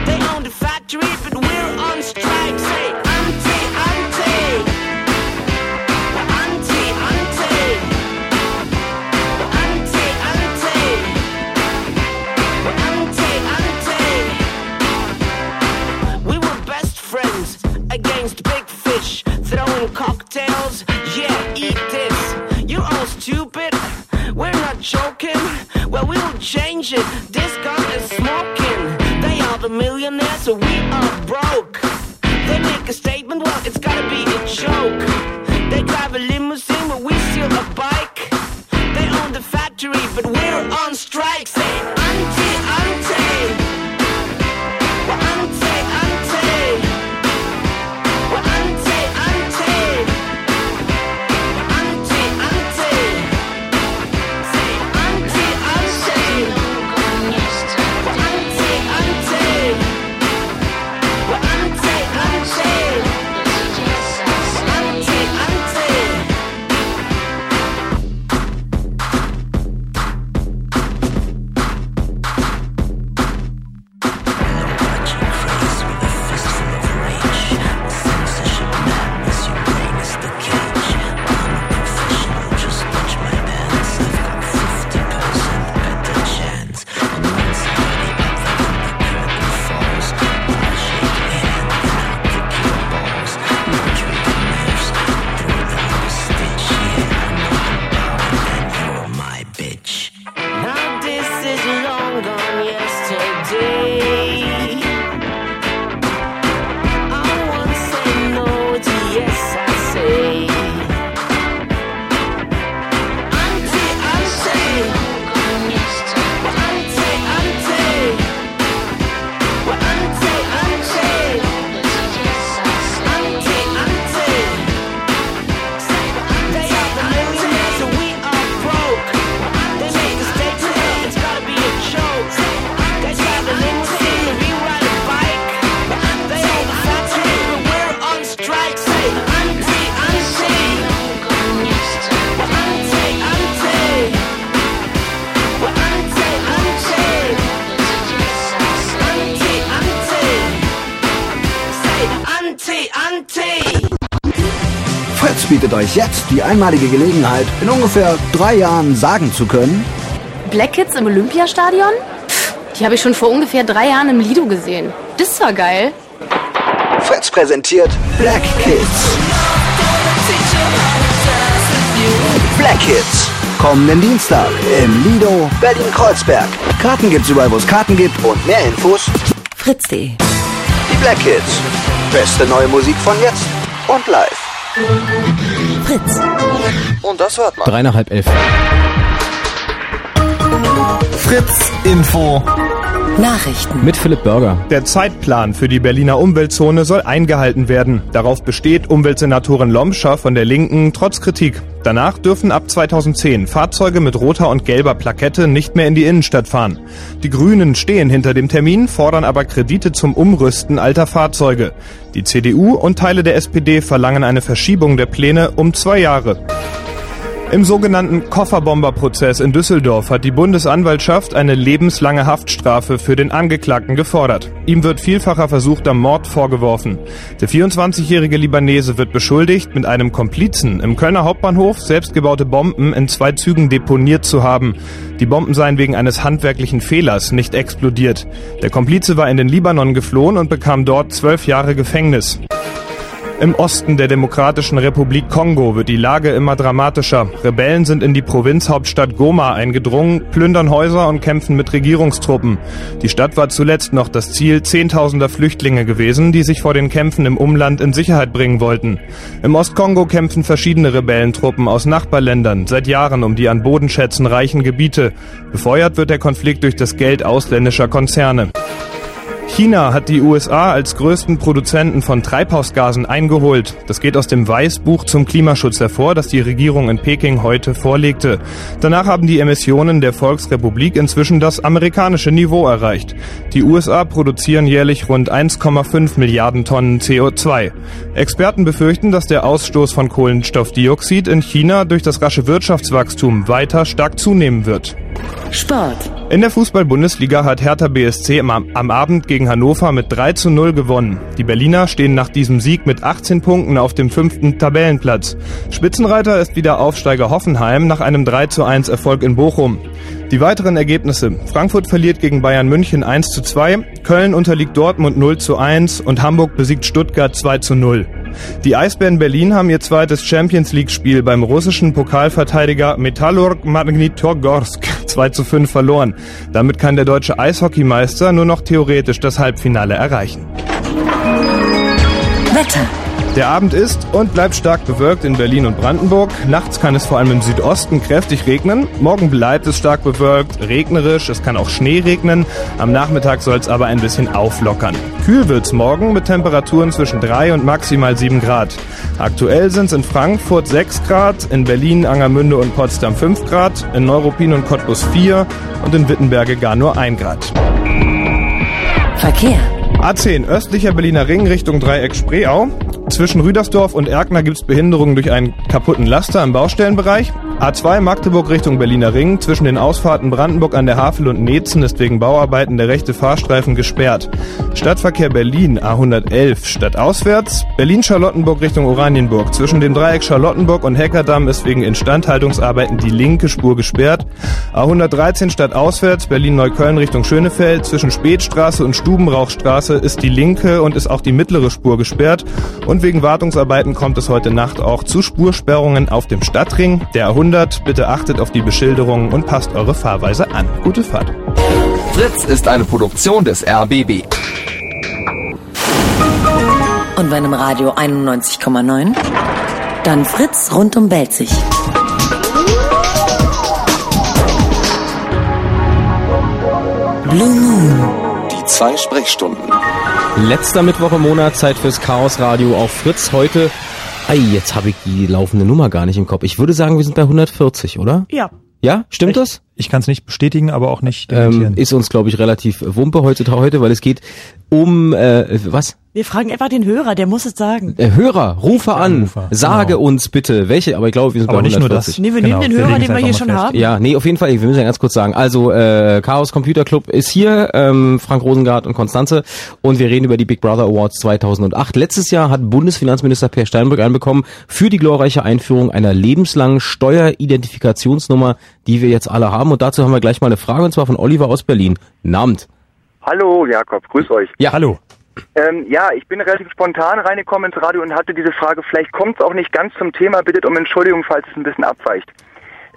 They own the factory, but we're on strike. Say, against big fish, throwing cocktails. Yeah, eat this. You're all stupid. We're not joking. Well, we will change it. This gun is smoking. They are the millionaires, so we are broke. They make a statement, well, it's gotta be a joke. They drive a limousine, but we steal a bike. They own the factory, but we're on strike. Say die einmalige Gelegenheit, in ungefähr drei Jahren sagen zu können, Black Kids im Olympiastadion? Pff, die habe ich schon vor ungefähr drei Jahren im Lido gesehen. Das war geil. Fritz präsentiert Black Kids. Black Kids. Kommenden Dienstag im Lido Berlin-Kreuzberg. Karten gibt's überall, wo es Karten gibt und mehr Infos Fritz.de. die Black Kids. Beste neue Musik von jetzt und live. Fritz. Und das hört man. Drei nach halb elf. Fritz Info. Nachrichten. Mit Philipp Burger. Der Zeitplan für die Berliner Umweltzone soll eingehalten werden. Darauf besteht Umweltsenatorin Lomscher von der Linken trotz Kritik. Danach dürfen ab 2010 Fahrzeuge mit roter und gelber Plakette nicht mehr in die Innenstadt fahren. Die Grünen stehen hinter dem Termin, fordern aber Kredite zum Umrüsten alter Fahrzeuge. Die CDU und Teile der SPD verlangen eine Verschiebung der Pläne um zwei Jahre. Im sogenannten Kofferbomberprozess in Düsseldorf hat die Bundesanwaltschaft eine lebenslange Haftstrafe für den Angeklagten gefordert. Ihm wird vielfacher versuchter Mord vorgeworfen. Der 24-jährige Libanese wird beschuldigt, mit einem Komplizen im Kölner Hauptbahnhof selbstgebaute Bomben in zwei Zügen deponiert zu haben. Die Bomben seien wegen eines handwerklichen Fehlers nicht explodiert. Der Komplize war in den Libanon geflohen und bekam dort zwölf Jahre Gefängnis. Im Osten der Demokratischen Republik Kongo wird die Lage immer dramatischer. Rebellen sind in die Provinzhauptstadt Goma eingedrungen, plündern Häuser und kämpfen mit Regierungstruppen. Die Stadt war zuletzt noch das Ziel zehntausender Flüchtlinge gewesen, die sich vor den Kämpfen im Umland in Sicherheit bringen wollten. Im Ostkongo kämpfen verschiedene Rebellentruppen aus Nachbarländern seit Jahren um die an Bodenschätzen reichen Gebiete. Befeuert wird der Konflikt durch das Geld ausländischer Konzerne. China hat die USA als größten Produzenten von Treibhausgasen eingeholt. Das geht aus dem Weißbuch zum Klimaschutz hervor, das die Regierung in Peking heute vorlegte. Danach haben die Emissionen der Volksrepublik inzwischen das amerikanische Niveau erreicht. Die USA produzieren jährlich rund 1,5 Milliarden Tonnen CO2. Experten befürchten, dass der Ausstoß von Kohlenstoffdioxid in China durch das rasche Wirtschaftswachstum weiter stark zunehmen wird. Sport. In der Fußball-Bundesliga hat Hertha BSC am, Abend gegen Hannover mit 3 zu 0 gewonnen. Die Berliner stehen nach diesem Sieg mit 18 Punkten auf dem fünften Tabellenplatz. Spitzenreiter ist wieder Aufsteiger Hoffenheim nach einem 3 zu 1 Erfolg in Bochum. Die weiteren Ergebnisse. Frankfurt verliert gegen Bayern München 1 zu 2, Köln unterliegt Dortmund 0 zu 1 und Hamburg besiegt Stuttgart 2 zu 0. Die Eisbären Berlin haben ihr zweites Champions League Spiel beim russischen Pokalverteidiger Metallurg Magnitogorsk 2 zu 5 verloren. Damit kann der deutsche Eishockeymeister nur noch theoretisch das Halbfinale erreichen. Wetter. Der Abend ist und bleibt stark bewölkt in Berlin und Brandenburg. Nachts kann es vor allem im Südosten kräftig regnen. Morgen bleibt es stark bewölkt, regnerisch, es kann auch Schnee regnen. Am Nachmittag soll es aber ein bisschen auflockern. Kühl wird's morgen mit Temperaturen zwischen 3 und maximal 7 Grad. Aktuell sind es in Frankfurt 6 Grad, in Berlin, Angermünde und Potsdam 5 Grad, in Neuruppin und Cottbus 4 und in Wittenberge gar nur 1 Grad. Verkehr. A10 östlicher Berliner Ring Richtung Dreieck Spreeau. Zwischen Rüdersdorf und Erkner gibt's Behinderungen durch einen kaputten Laster im Baustellenbereich. A2 Magdeburg Richtung Berliner Ring. Zwischen den Ausfahrten Brandenburg an der Havel und Netzen ist wegen Bauarbeiten der rechte Fahrstreifen gesperrt. Stadtverkehr Berlin A111 stadtauswärts. Berlin-Charlottenburg Richtung Oranienburg. Zwischen dem Dreieck Charlottenburg und Heckerdamm ist wegen Instandhaltungsarbeiten die linke Spur gesperrt. A113 stadtauswärts Berlin-Neukölln Richtung Schönefeld. Zwischen Spätstraße und Stubenrauchstraße ist die linke und ist auch die mittlere Spur gesperrt. Und wegen Wartungsarbeiten kommt es heute Nacht auch zu Spursperrungen auf dem Stadtring. Der A100, bitte achtet auf die Beschilderungen und passt eure Fahrweise an. Gute Fahrt. Fritz ist eine Produktion des RBB. Und wenn im Radio 91,9, dann Fritz rund um Belzig. Blue Moon. Die zwei Sprechstunden. Letzter Mittwoch im Monat, Zeit fürs Chaos Radio auf Fritz. Heute, ei, jetzt habe ich die laufende Nummer gar nicht im Kopf. Ich würde sagen, wir sind bei 140, oder? Ja. Ja, stimmt das? Ich kann es nicht bestätigen, aber auch nicht Ähm, dementieren. ist uns, glaube ich, relativ wumpe heutzutage heute, weil es geht um äh, was? Wir fragen einfach den Hörer, der muss es sagen. Äh, Hörer, rufe an, Anrufer, sage genau. uns bitte, welche, aber ich glaube, wir sind Aber bei nicht nur 140. das. Nee, wir Genau, nehmen den wir Hörer, den wir hier schon fest. haben. Ja, nee, auf jeden Fall, wir müssen ja ganz kurz sagen. Also, äh, Chaos Computer Club ist hier, ähm, Frank Rosengart und Konstanze und wir reden über die Big Brother Awards 2008. Letztes Jahr hat Bundesfinanzminister Per Steinbrück einbekommen für die glorreiche Einführung einer lebenslangen Steueridentifikationsnummer, die wir jetzt alle haben. Und dazu haben wir gleich mal eine Frage, und zwar von Oliver aus Berlin. Namt. Hallo Jakob, grüß euch. Ja, Hallo. Ähm, ja, ich bin relativ spontan reingekommen ins Radio und hatte diese Frage, vielleicht kommt es auch nicht ganz zum Thema, bittet um Entschuldigung, falls es ein bisschen abweicht.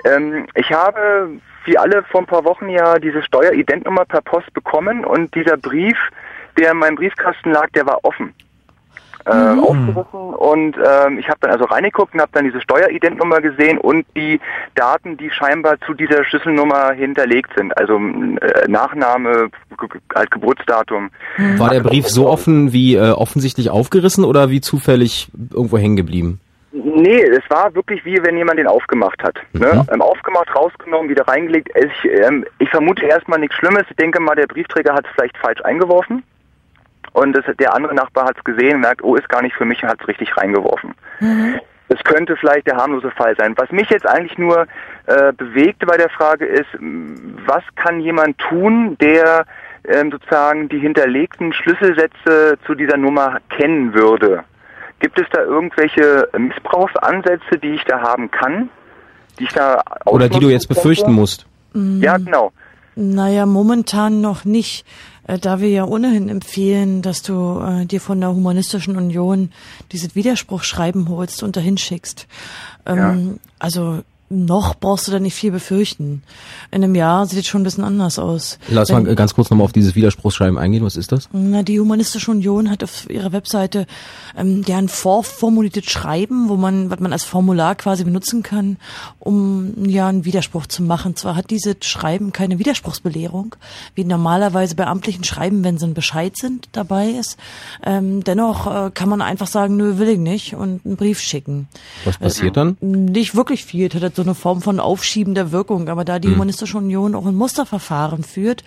Ähm, ich habe, wie alle vor ein paar Wochen ja, diese Steueridentnummer per Post bekommen und dieser Brief, der in meinem Briefkasten lag, der war offen. Äh, aufgerissen und ähm, ich habe dann also reingeguckt und habe dann diese Steueridentnummer gesehen und die Daten, die scheinbar zu dieser Schlüsselnummer hinterlegt sind, also äh, Nachname, halt Geburtsdatum. War der Brief so offen wie äh, offensichtlich aufgerissen oder wie zufällig irgendwo hängen geblieben? Nee, es war wirklich wie wenn jemand den aufgemacht hat. Ne? Ähm, aufgemacht, rausgenommen, wieder reingelegt. Ich, ähm, ich vermute erstmal nichts Schlimmes. Ich denke mal, der Briefträger hat es vielleicht falsch eingeworfen. Und das, der andere Nachbar hat es gesehen, merkt, oh, ist gar nicht für mich und hat es richtig reingeworfen. Das könnte vielleicht der harmlose Fall sein. Was mich jetzt eigentlich nur äh, bewegt bei der Frage ist, was kann jemand tun, der ähm, sozusagen die hinterlegten Schlüsselsätze zu dieser Nummer kennen würde? Gibt es da irgendwelche Missbrauchsansätze, die ich da haben kann? Die ich da Oder die du jetzt ausnutzen befürchten könnte? musst? Ja, genau. Naja, momentan noch nicht, äh, da wir ja ohnehin empfehlen, dass du äh, dir von der Humanistischen Union dieses Widerspruchschreiben holst und dahin schickst. Ähm, Also noch brauchst du da nicht viel befürchten. In einem Jahr sieht es schon ein bisschen anders aus. Lass Wenn- mal ganz kurz nochmal auf dieses Widerspruchsschreiben eingehen. Was ist das? Na, die Humanistische Union hat auf ihrer Webseite ähm, ja ein vorformuliertes Schreiben, wo man, was man als Formular quasi benutzen kann, um ja einen Widerspruch zu machen. Zwar hat dieses Schreiben keine Widerspruchsbelehrung, wie normalerweise bei amtlichen Schreiben, wenn so ein Bescheid sind dabei ist. Ähm, dennoch äh, kann man einfach sagen, nö, will ich nicht und einen Brief schicken. Was passiert dann? Nicht wirklich viel, hat so eine Form von aufschiebender Wirkung, aber da die Humanistische Union auch ein Musterverfahren führt,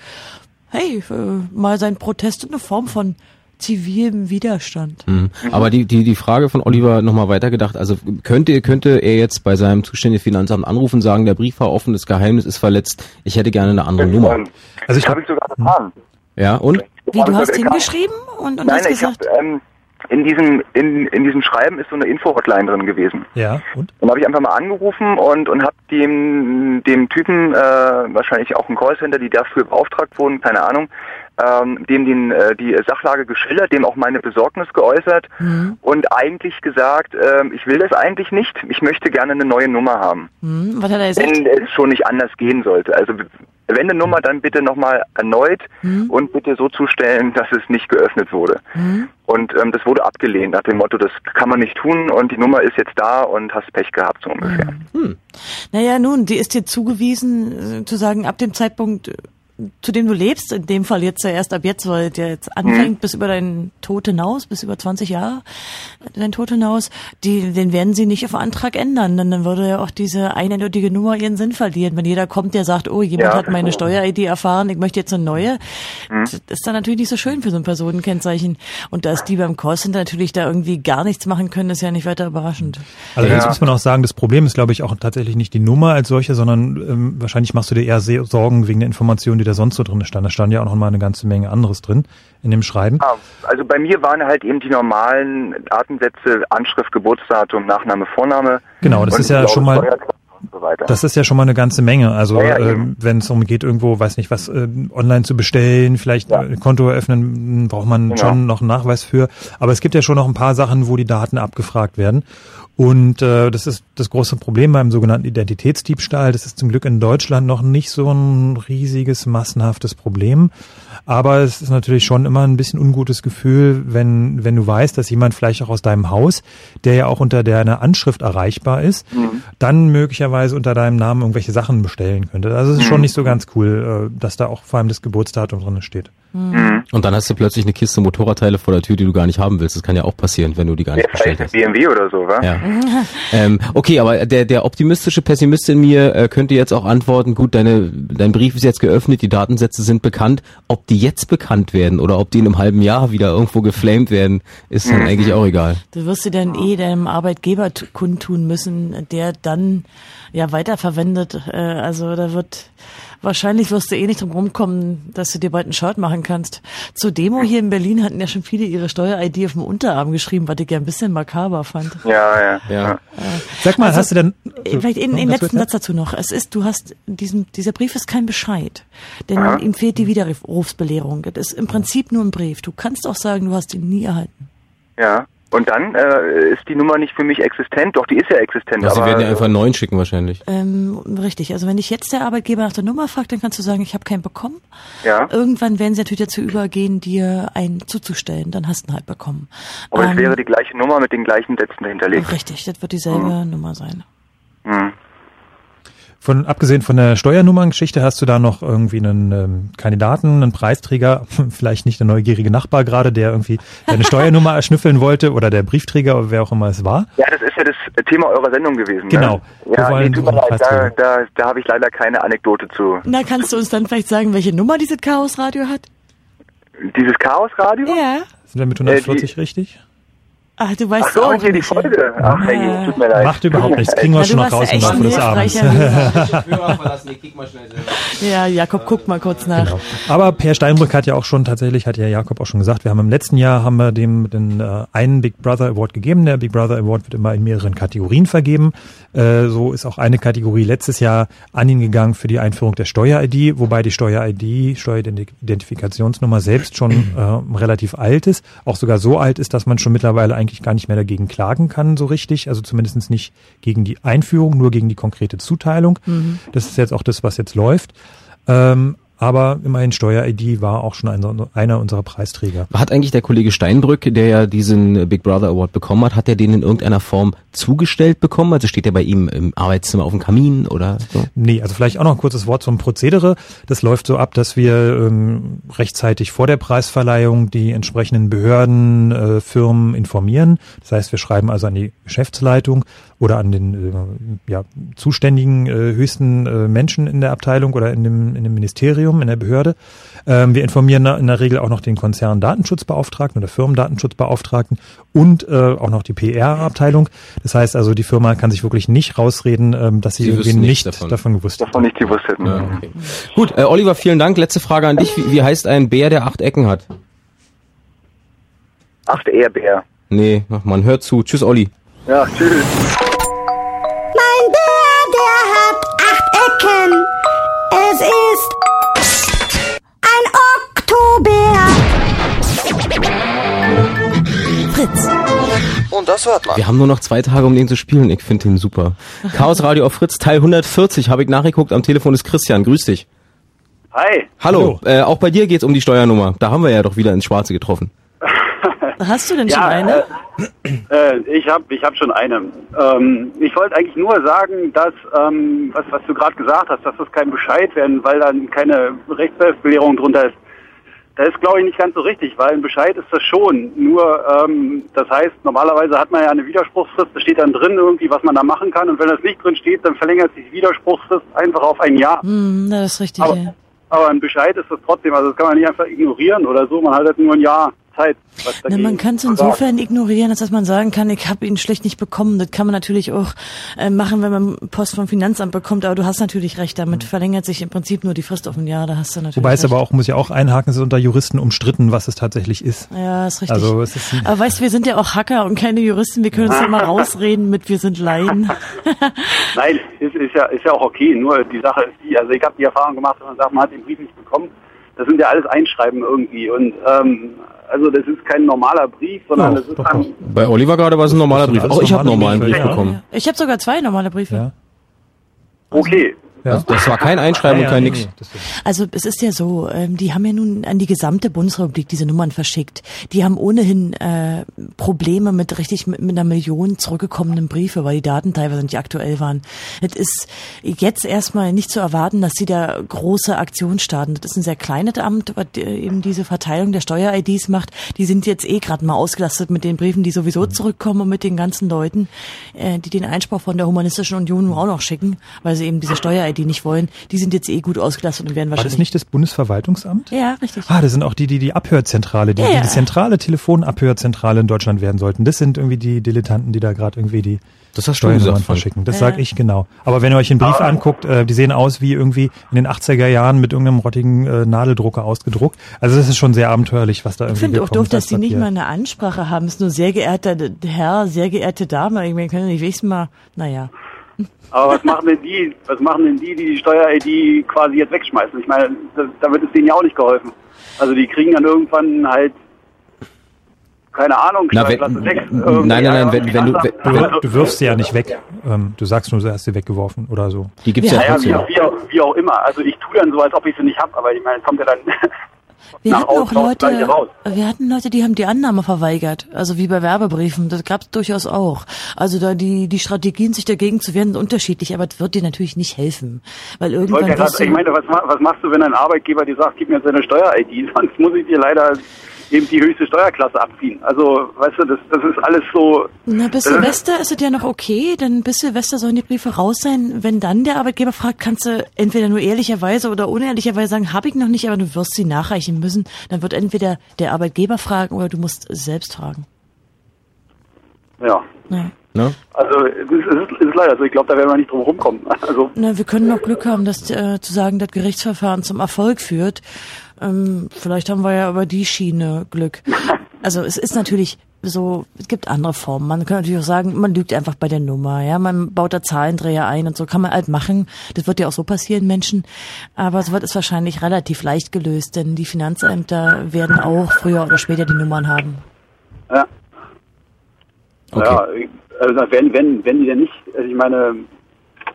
hey, äh, mal sein Protest in eine Form von zivilem Widerstand. Mhm. Aber die, die, die Frage von Oliver nochmal weitergedacht, also könnte, könnte er jetzt bei seinem zuständigen Finanzamt anrufen und sagen, der Brief war offen, das Geheimnis ist verletzt, ich hätte gerne eine andere Nummer. Ähm, Also ich das habe ich sogar getan. Ja, und? Wie, du hast hab- hingeschrieben und, und Nein, hast gesagt, ähm, in diesem in, in diesem Schreiben ist so eine Info-Hotline drin gewesen. Ja, und? Dann habe ich einfach mal angerufen und und habe dem dem Typen äh, wahrscheinlich auch ein Callcenter, die dafür beauftragt wurden, keine Ahnung, ähm, dem den äh, die Sachlage geschildert, dem auch meine Besorgnis geäußert und eigentlich gesagt, ähm, ich will das eigentlich nicht, ich möchte gerne eine neue Nummer haben, hm, was hat er gesagt? wenn es schon nicht anders gehen sollte. Also wenn eine Nummer, dann bitte nochmal erneut und bitte so zustellen, dass es nicht geöffnet wurde. Und ähm, das wurde abgelehnt nach dem Motto, das kann man nicht tun und die Nummer ist jetzt da und hast Pech gehabt, so ungefähr. Naja, nun, die ist dir zugewiesen, äh, zu sagen, ab dem Zeitpunkt, äh, zu dem du lebst, in dem Fall jetzt ja erst ab jetzt, weil der jetzt anfängt, bis über deinen Tod hinaus, bis über 20 Jahre, dein Tod hinaus, die, den werden sie nicht auf Antrag ändern, denn dann würde ja auch diese eindeutige Nummer ihren Sinn verlieren. Wenn jeder kommt, der sagt, oh, jemand Ja, hat meine das- Steuer-ID erfahren, ich möchte jetzt eine neue, das ist dann natürlich nicht so schön für so ein Personenkennzeichen. Und dass die beim Callcenter natürlich da irgendwie gar nichts machen können, ist ja nicht weiter überraschend. Allerdings Ja. muss man auch sagen, das Problem ist, glaube ich, auch tatsächlich nicht die Nummer als solche, sondern ähm, wahrscheinlich machst du dir eher sehr Sorgen wegen der Informationen, die da sonst so drin stand. Da stand ja auch noch mal eine ganze Menge anderes drin in dem Schreiben. Ah, Also bei mir waren halt eben die normalen Artensätze, Anschrift, Geburtsdatum, Nachname, Vorname. Genau, das und ist ja schon mal- Und so weiter. Das ist ja schon mal eine ganze Menge. Also Ja, ja, ähm, wenn es darum geht, irgendwo, weiß nicht was, äh, online zu bestellen, vielleicht Ja. ein Konto eröffnen, braucht man Genau. schon noch einen Nachweis für. Aber es gibt ja schon noch ein paar Sachen, wo die Daten abgefragt werden. Und äh, das ist das große Problem beim sogenannten Identitätsdiebstahl. Das ist zum Glück in Deutschland noch nicht so ein riesiges, massenhaftes Problem. Aber es ist natürlich schon immer ein bisschen ungutes Gefühl, wenn, wenn du weißt, dass jemand vielleicht auch aus deinem Haus, der ja auch unter deiner Anschrift erreichbar ist, dann möglicherweise unter deinem Namen irgendwelche Sachen bestellen könnte. Also es ist schon nicht so ganz cool, äh, dass da auch vor allem das Geburtsdatum drin steht. Mhm. Und dann hast du plötzlich eine Kiste Motorradteile vor der Tür, die du gar nicht haben willst. Das kann ja auch passieren, wenn du die gar nicht Ja, bestellt vielleicht hast. BMW oder so, wa? Ja. ähm, okay, aber der, der optimistische Pessimist in mir äh, könnte jetzt auch antworten, gut, deine, dein Brief ist jetzt geöffnet, die Datensätze sind bekannt. Ob die jetzt bekannt werden oder ob die in einem halben Jahr wieder irgendwo geflamed werden, ist dann eigentlich auch egal. Du wirst sie dann eh deinem Arbeitgeber kundtun müssen, der dann ja weiterverwendet. Äh, also da wird wahrscheinlich wirst du eh nicht drum rumkommen, dass du dir bald einen Shirt machen kannst. Zur Demo hier in Berlin hatten ja schon viele ihre Steuer-ID auf dem Unterarm geschrieben, was ich ja ein bisschen makaber fand. Ja, ja. Ja. Sag mal, Also, hast du denn... Äh, Vielleicht in, in letzten Satz dazu noch. Es ist, du hast diesen, dieser Brief ist kein Bescheid, denn Aha. ihm fehlt die Widerrufsbelehrung. Das ist im Prinzip nur ein Brief. Du kannst auch sagen, du hast ihn nie erhalten. Ja. Und dann äh, ist die Nummer nicht für mich existent. Doch, die ist ja existent. Ja, sie aber, werden ja einfach einen neuen schicken wahrscheinlich. Ähm, richtig. Also wenn dich jetzt der Arbeitgeber nach der Nummer fragt, dann kannst du sagen, ich habe keinen bekommen. Ja. Irgendwann werden sie natürlich dazu übergehen, dir einen zuzustellen. Dann hast du ihn halt bekommen. Aber es Ähm, wäre die gleiche Nummer mit den gleichen Sätzen hinterlegt. Richtig, das wird dieselbe Nummer sein. Hm. Von, abgesehen von der Steuernummerngeschichte hast du da noch irgendwie einen ähm, Kandidaten, einen Preisträger, vielleicht nicht der neugierige Nachbar gerade, der irgendwie deine Steuernummer erschnüffeln wollte oder der Briefträger oder wer auch immer es war. Ja, das ist ja das Thema eurer Sendung gewesen. Genau. Ne? Ja, wollen nee, tut mir leid, da, da, da habe ich leider keine Anekdote zu. Na, kannst du uns dann vielleicht sagen, welche Nummer dieses Chaosradio hat? Dieses Chaosradio? Ja. Sind wir mit Äh, 140 richtig? Ach, du weißt Ach so, auch hier die. Folge. Ach, hey, tut mir leid. Macht überhaupt nichts. Kriegen wir Na, schon noch raus im ja Laufe des Abends. Ja, Jakob, guck mal kurz nach. Genau. Aber Per Steinbrück hat ja auch schon tatsächlich, hat ja Jakob auch schon gesagt, wir haben im letzten Jahr haben wir dem den äh, einen Big Brother Award gegeben. Der Big Brother Award wird immer in mehreren Kategorien vergeben. Äh, so ist auch eine Kategorie letztes Jahr an ihn gegangen für die Einführung der Steuer-ID, wobei die Steuer-ID, Steueridentifikationsnummer selbst schon äh, relativ alt ist, auch sogar so alt ist, dass man schon mittlerweile eigentlich gar nicht mehr dagegen klagen kann, so richtig. Also zumindest nicht gegen die Einführung, nur gegen die konkrete Zuteilung. Das ist jetzt auch das, was jetzt läuft. Ähm, aber immerhin Steuer-ID war auch schon einer, einer unserer Preisträger. Hat eigentlich der Kollege Steinbrück, der ja diesen Big Brother Award bekommen hat, hat er den in irgendeiner Form zugestellt bekommen? Also steht er bei ihm im Arbeitszimmer auf dem Kamin oder so? Nee, also vielleicht auch noch ein kurzes Wort zum Prozedere. Das läuft so ab, dass wir ähm, rechtzeitig vor der Preisverleihung die entsprechenden Behörden, äh, Firmen informieren. Das heißt, wir schreiben also an die Geschäftsleitung oder an den äh, ja, zuständigen äh, höchsten äh, Menschen in der Abteilung oder in dem, in dem Ministerium, in der Behörde. Ähm, wir informieren in der Regel auch noch den Konzern Datenschutzbeauftragten oder Firmendatenschutzbeauftragten und äh, auch noch die PR-Abteilung. Das heißt also, die Firma kann sich wirklich nicht rausreden, ähm, dass sie, Sie irgendwie nicht nichts davon, davon. gewusst Davon nicht gewusst hätten. Ja, okay. Gut, äh, Oliver, vielen Dank. Letzte Frage an dich. Wie, wie heißt ein Bär, der acht Ecken hat? Acht Ehrbär. Nee, man, hört zu. Tschüss, Olli. Ja, tschüss. Fritz. Und das hört man. Wir haben nur noch zwei Tage, um den zu spielen. Ich finde den super. Chaos Radio auf Fritz, Teil 140. Habe ich nachgeguckt. Am Telefon ist Christian. Grüß dich. Hi. Hallo. Äh, auch bei dir geht's um die Steuernummer. Da haben wir ja doch wieder ins Schwarze getroffen. Hast du denn schon Ja, eine? Äh, ich habe ich hab schon eine. Ähm, ich wollte eigentlich nur sagen, dass, ähm, was, was du gerade gesagt hast, dass das kein Bescheid werden, weil dann keine Rechtsbelehrung drunter ist. Das ist, glaube ich, nicht ganz so richtig, weil ein Bescheid ist das schon. Nur, ähm, das heißt, normalerweise hat man ja eine Widerspruchsfrist, da steht dann drin irgendwie, was man da machen kann. Und wenn das nicht drin steht, dann verlängert sich die Widerspruchsfrist einfach auf ein Jahr. Hm, das ist richtig. Aber, ja. aber ein Bescheid ist das trotzdem. Also das kann man nicht einfach ignorieren oder so. Man hat halt nur ein Jahr Zeit. Was Na, man kann es insofern ignorieren, als dass man sagen kann, ich habe ihn schlecht nicht bekommen. Das kann man natürlich auch äh, machen, wenn man Post vom Finanzamt bekommt. Aber du hast natürlich recht, damit verlängert sich im Prinzip nur die Frist auf ein Jahr. Da hast du natürlich Wobei es aber auch, muss ja auch einhaken, es ist unter Juristen umstritten, was es tatsächlich ist. Ja, ist richtig. Also es ist aber weißt du, wir sind ja auch Hacker und keine Juristen. Wir können uns ja mal rausreden mit, wir sind Laien. Nein, ist, ist, ja, ist ja auch okay. Nur die Sache ist die, also ich habe die Erfahrung gemacht, wenn man sagt, man hat den Brief nicht bekommen. Das sind ja alles Einschreiben irgendwie. Und ähm, also das ist kein normaler Brief, sondern das ist dann. Bei Oliver gerade war es ein normaler Brief. Auch ich habe einen normale normalen Brief ja. bekommen. Ich habe sogar zwei normale Briefe. ja. Okay, Ja. Also das war kein Einschreiben Ja, und kein ja, nix. nee, Also es ist ja so, ähm, die haben ja nun an die gesamte Bundesrepublik diese Nummern verschickt. Die haben ohnehin äh, Probleme mit richtig mit, mit einer Million zurückgekommenen Briefe, weil die Daten teilweise nicht aktuell waren. Es ist jetzt erstmal nicht zu erwarten, dass sie da große Aktionen starten. Das ist ein sehr kleines Amt, was äh, eben diese Verteilung der Steuer-IDs macht. Die sind jetzt eh gerade mal ausgelastet mit den Briefen, die sowieso zurückkommen und mit den ganzen Leuten, äh, die den Einspruch von der Humanistischen Union nun auch noch schicken, weil sie eben diese Steuer-ID nicht wollen. Die sind jetzt eh gut ausgelastet und werden War wahrscheinlich das nicht das Bundesverwaltungsamt? ja, richtig. Ah, das sind auch die, die die Abhörzentrale, die, Ja, die, ja. die zentrale Telefonabhörzentrale in Deutschland werden sollten. Das sind irgendwie die Dilettanten, die da gerade irgendwie die Das hast gesagt, Frank. verschicken. Das Ja, sag ich genau. Aber wenn ihr euch den Brief anguckt, äh, die sehen aus wie irgendwie in den 80er Jahren mit irgendeinem rottigen äh, Nadeldrucker ausgedruckt. Also das ist schon sehr abenteuerlich, was da Ich irgendwie finde auch doof, dass die nicht mal eine Ansprache haben. Es ist nur sehr geehrter Herr, sehr geehrte Dame. Ich meine, können nicht wenigstens mal, naja. Aber was machen denn die, was machen denn die, die die Steuer-ID quasi jetzt wegschmeißen? Ich meine, das, damit ist denen ja auch nicht geholfen. Also die kriegen dann irgendwann halt, keine Ahnung, Na, wenn- 6. nein, nein, ja, nein, wenn- wenn du-. Du, wir- du wirfst sie ja nicht weg. Ähm, du sagst nur, du hast sie weggeworfen oder so. Die gibt's Ja, ja, Ja, wie, trotzdem. wie, auch, wie auch immer. Also ich tue dann so, als ob ich sie nicht habe, aber ich meine, es kommt ja dann Wir hatten auch Leute, wir hatten Leute, die haben die Annahme verweigert. Also wie bei Werbebriefen. Das gab es durchaus auch. Also da die, die Strategien, sich dagegen zu wehren, sind unterschiedlich, aber das wird dir natürlich nicht helfen. Weil Ich, irgendwann ja wirst grad, ich meine, was, was machst du, wenn ein Arbeitgeber dir sagt, gib mir jetzt deine Steuer-ID, sonst muss ich dir leider eben die höchste Steuerklasse abziehen. Also, weißt du, das, das ist alles so... Na, bis ist- Silvester ist es ja noch okay, denn bis Silvester sollen die Briefe raus sein. Wenn dann der Arbeitgeber fragt, kannst du entweder nur ehrlicherweise oder unehrlicherweise sagen, habe ich noch nicht, aber du wirst sie nachreichen müssen. Dann wird entweder der Arbeitgeber fragen oder du musst selbst fragen. Ja. Ja. Ne? Also, es ist, es ist, ist leider so. Ich glaube, da werden wir nicht drum rumkommen. Also, Na, wir können noch Glück haben, dass äh, zu sagen, das Gerichtsverfahren zum Erfolg führt. Ähm, vielleicht haben wir ja über die Schiene Glück. Also es ist natürlich so, es gibt andere Formen. Man kann natürlich auch sagen, man lügt einfach bei der Nummer, ja, man baut da Zahlendreher ein und so kann man halt machen. Das wird ja auch so passieren, Menschen. Aber so wird es wahrscheinlich relativ leicht gelöst, denn die Finanzämter werden auch früher oder später die Nummern haben. ja. Okay. Ja, also wenn, wenn, wenn die denn nicht, also ich meine,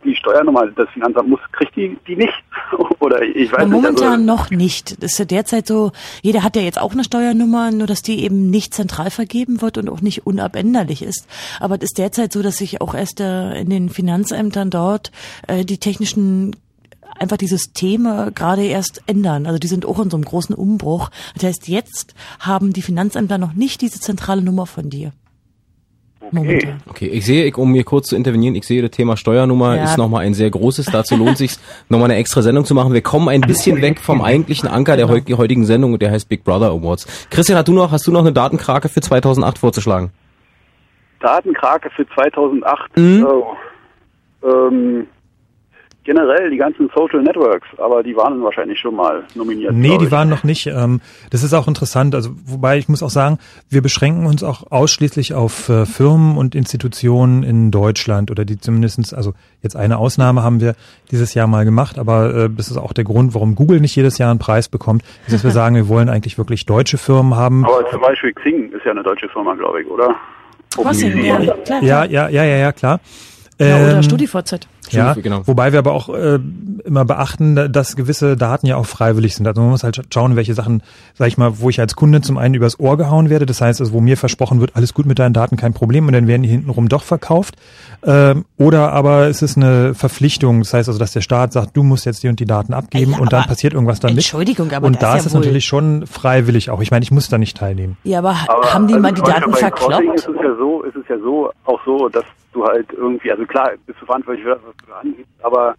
die Steuernummer, das Finanzamt muss, kriegt die die nicht? Oder ich weiß Aber nicht. momentan Also, noch nicht. Das ist ja derzeit so, jeder hat ja jetzt auch eine Steuernummer, nur dass die eben nicht zentral vergeben wird und auch nicht unabänderlich ist. Aber es ist derzeit so, dass sich auch erst äh, in den Finanzämtern dort äh, die technischen einfach die Systeme gerade erst ändern. Also die sind auch in so einem großen Umbruch. Das heißt, jetzt haben die Finanzämter noch nicht diese zentrale Nummer von dir. Momentan. Okay, ich sehe, ich, um hier kurz zu intervenieren, ich sehe, das Thema Steuernummer Ja. ist nochmal ein sehr großes. Dazu lohnt sich nochmal eine extra Sendung zu machen. Wir kommen ein bisschen weg vom eigentlichen Anker der heu- heutigen Sendung und der heißt Big Brother Awards. Christian, hast du noch, hast du noch eine Datenkrake für 2008 vorzuschlagen? Datenkrake für 2008. Mhm. Oh. Ähm, generell die ganzen Social Networks, aber die waren wahrscheinlich schon mal nominiert. Nee, die waren noch nicht. Ähm, das ist auch interessant. Also wobei ich muss auch sagen, wir beschränken uns auch ausschließlich auf äh, Firmen und Institutionen in Deutschland oder die zumindestens, also jetzt eine Ausnahme haben wir dieses Jahr mal gemacht, aber äh, das ist auch der Grund, warum Google nicht jedes Jahr einen Preis bekommt, ist, dass wir sagen, wir wollen eigentlich wirklich deutsche Firmen haben. Aber zum Beispiel Xing ist ja eine deutsche Firma, glaube ich, oder? Crossing, ja, klar. Ja, ja, ja, ja, ja, klar. Ja, oder Ähm, StudiVZ. Ja, genau. wobei wir aber auch äh, immer beachten, dass gewisse Daten ja auch freiwillig sind. Also man muss halt schauen, welche Sachen, sag ich mal, wo ich als Kunde zum einen übers Ohr gehauen werde. Das heißt, also wo mir versprochen wird, alles gut mit deinen Daten, kein Problem, und dann werden die hintenrum doch verkauft. Ähm, oder aber es ist eine Verpflichtung. Das heißt also, dass der Staat sagt, du musst jetzt die und die Daten abgeben Ja, und dann passiert irgendwas damit. Entschuldigung, aber und da ist ja es wohl- natürlich schon freiwillig auch. Ich meine, ich muss da nicht teilnehmen. Ja, aber, Aber haben die also mal die Daten verkloppt? Ist es ja so, ist es ja so, auch so, dass du halt irgendwie, also klar, bist du verantwortlich für das, was du da angibst, aber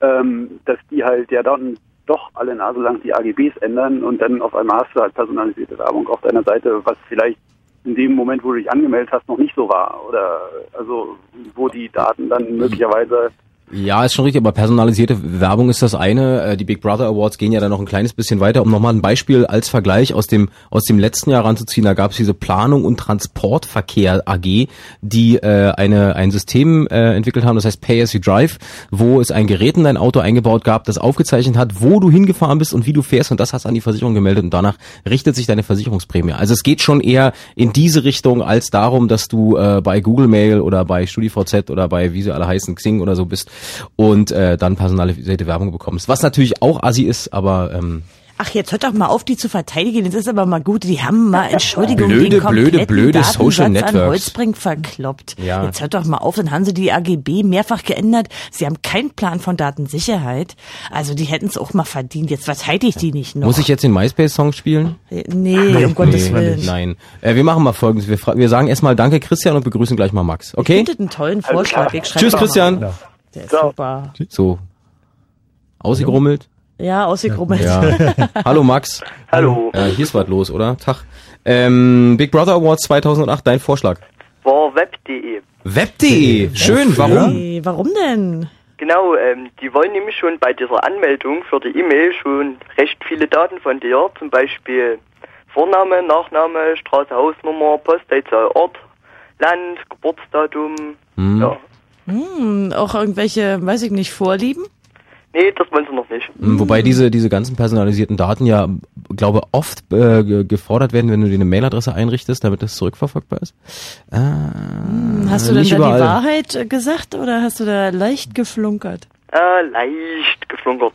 ähm, dass die halt ja dann doch alle Nase lang die AGBs ändern und dann auf einmal hast du halt personalisierte Werbung auf deiner Seite, was vielleicht in dem Moment, wo du dich angemeldet hast, noch nicht so war. Oder also wo die Daten dann möglicherweise Ja, ist schon richtig, aber personalisierte Werbung ist das eine. Äh, Die Big Brother Awards gehen ja dann noch ein kleines bisschen weiter, um nochmal ein Beispiel als Vergleich aus dem aus dem letzten Jahr ranzuziehen. Da gab es diese Planung und Transportverkehr AG, die äh, eine ein System äh, entwickelt haben, das heißt Pay as you Drive, wo es ein Gerät in dein Auto eingebaut gab, das aufgezeichnet hat, wo du hingefahren bist und wie du fährst und das hast an die Versicherung gemeldet und danach richtet sich deine Versicherungsprämie. Also es geht schon eher in diese Richtung als darum, dass du äh, bei Google Mail oder bei StudiVZ oder bei wie sie alle heißen Xing oder so bist und äh, dann personalisierte Werbung bekommst. Was natürlich auch assi ist, aber ähm, Ach, jetzt hört doch mal auf, die zu verteidigen. Das ist aber mal gut. Die haben mal, Entschuldigung, Blöde, den kompletten blöde, blöde Datensatz Social an Networks. Holzbrink verkloppt. Ja. Jetzt hört doch mal auf, dann haben sie die AGB mehrfach geändert. Sie haben keinen Plan von Datensicherheit. Also die hätten es auch mal verdient. Jetzt verteidigt die nicht noch. muss ich jetzt den MySpace-Song spielen? Äh, Nee, um Gottes Willen. Nein. Äh, wir machen mal folgendes. Wir, wir sagen erstmal Danke Christian und begrüßen gleich mal Max. Ich Okay? finde das einen tollen Vorschlag. Ich Tschüss doch mal. Der ist super. So. Ausgegrummelt? Ja, ausgegrummelt. Ja. Hallo Max. Hallo. Äh, hier ist was los, oder? Tag. Ähm, Big Brother Awards 2008, dein Vorschlag. War web.de. Web.de. Schön, warum? Warum denn? Genau, ähm, die wollen nämlich schon bei dieser Anmeldung für die E-Mail schon recht viele Daten von dir, zum Beispiel Vorname, Nachname, Straße, Hausnummer, Postleitzahl, Ort, Land, Geburtsdatum. Hm. Ja. Hm, auch irgendwelche, weiß ich nicht, Vorlieben? Nee, das wollen sie noch nicht. Mhm, Wobei diese, diese ganzen personalisierten Daten ja, glaube oft äh, ge- gefordert werden, wenn du dir eine Mailadresse einrichtest, damit das zurückverfolgbar ist. Äh, Hm, Hast du denn da die überall. Wahrheit äh, gesagt oder hast du da leicht geflunkert? Äh, leicht geflunkert.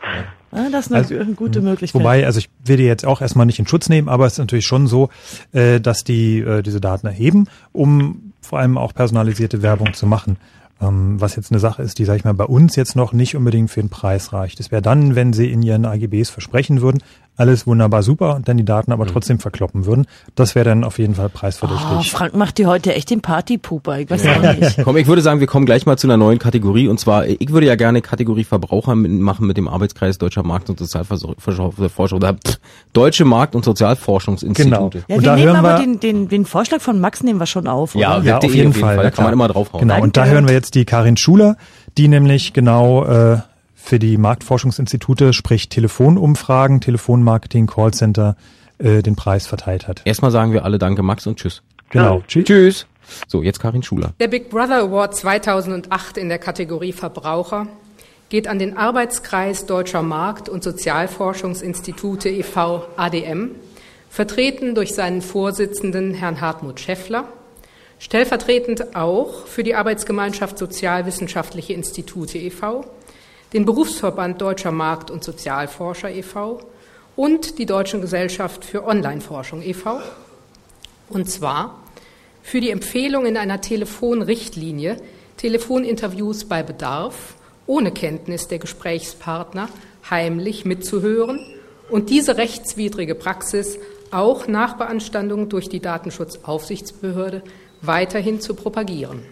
Ah, das ist eine Also, gute Möglichkeit. Wobei, also ich will die jetzt auch erstmal nicht in Schutz nehmen, aber es ist natürlich schon so, äh, dass die äh, diese Daten erheben, um vor allem auch personalisierte Werbung zu machen. Ähm, was jetzt eine Sache ist, die, sag ich mal, bei uns jetzt noch nicht unbedingt für den Preis reicht. Das wäre dann, wenn sie in ihren AGBs versprechen würden, alles wunderbar super und dann die Daten aber trotzdem verkloppen würden. Das wäre dann auf jeden Fall oh, preisverdächtig. Frank macht dir heute echt den Partypuper. Ich weiß auch nicht. Komm, ich würde sagen, wir kommen gleich mal zu einer neuen Kategorie. Und zwar, ich würde ja gerne Kategorie Verbraucher mit- machen mit dem Arbeitskreis Deutscher Markt- und Sozialforschung oder pff, Deutsche Markt- und Sozialforschungsinstitute. Ja, wir nehmen aber den, den, den Vorschlag von Max nehmen wir schon auf. Ja, oder? Ja, auf jeden Fall. Da kann man immer draufhauen. Genau, und da hören wir jetzt die Karin Schuler, die nämlich genau äh, für die Marktforschungsinstitute, sprich Telefonumfragen, Telefonmarketing, Callcenter, äh, den Preis verteilt hat. Erstmal sagen wir alle Danke, Max, und Tschüss. Genau. Tschüss. Tschüss. So, jetzt Karin Schuler. Der Big Brother Award 2008 in der Kategorie Verbraucher geht an den Arbeitskreis Deutscher Markt- und Sozialforschungsinstitute e.V. ADM, vertreten durch seinen Vorsitzenden Herrn Hartmut Schäffler, stellvertretend auch für die Arbeitsgemeinschaft Sozialwissenschaftliche Institute e.V., den Berufsverband Deutscher Markt- und Sozialforscher e.V. und die Deutschen Gesellschaft für Online-Forschung e.V. Und zwar für die Empfehlung in einer Telefonrichtlinie, Telefoninterviews bei Bedarf ohne Kenntnis der Gesprächspartner heimlich mitzuhören und diese rechtswidrige Praxis auch nach Beanstandung durch die Datenschutzaufsichtsbehörde weiterhin zu propagieren.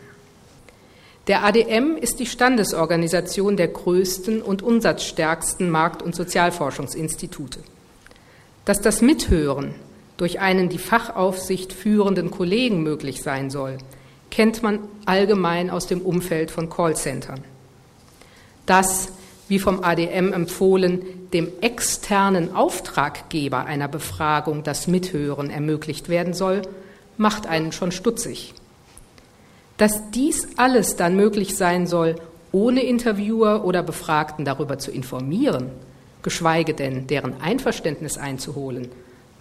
Der ADM ist die Standesorganisation der größten und umsatzstärksten Markt- und Sozialforschungsinstitute. Dass das Mithören durch einen die Fachaufsicht führenden Kollegen möglich sein soll, kennt man allgemein aus dem Umfeld von Callcentern. Dass, wie vom ADM empfohlen, dem externen Auftraggeber einer Befragung das Mithören ermöglicht werden soll, macht einen schon stutzig. Dass dies alles dann möglich sein soll, ohne Interviewer oder Befragten darüber zu informieren, geschweige denn deren Einverständnis einzuholen,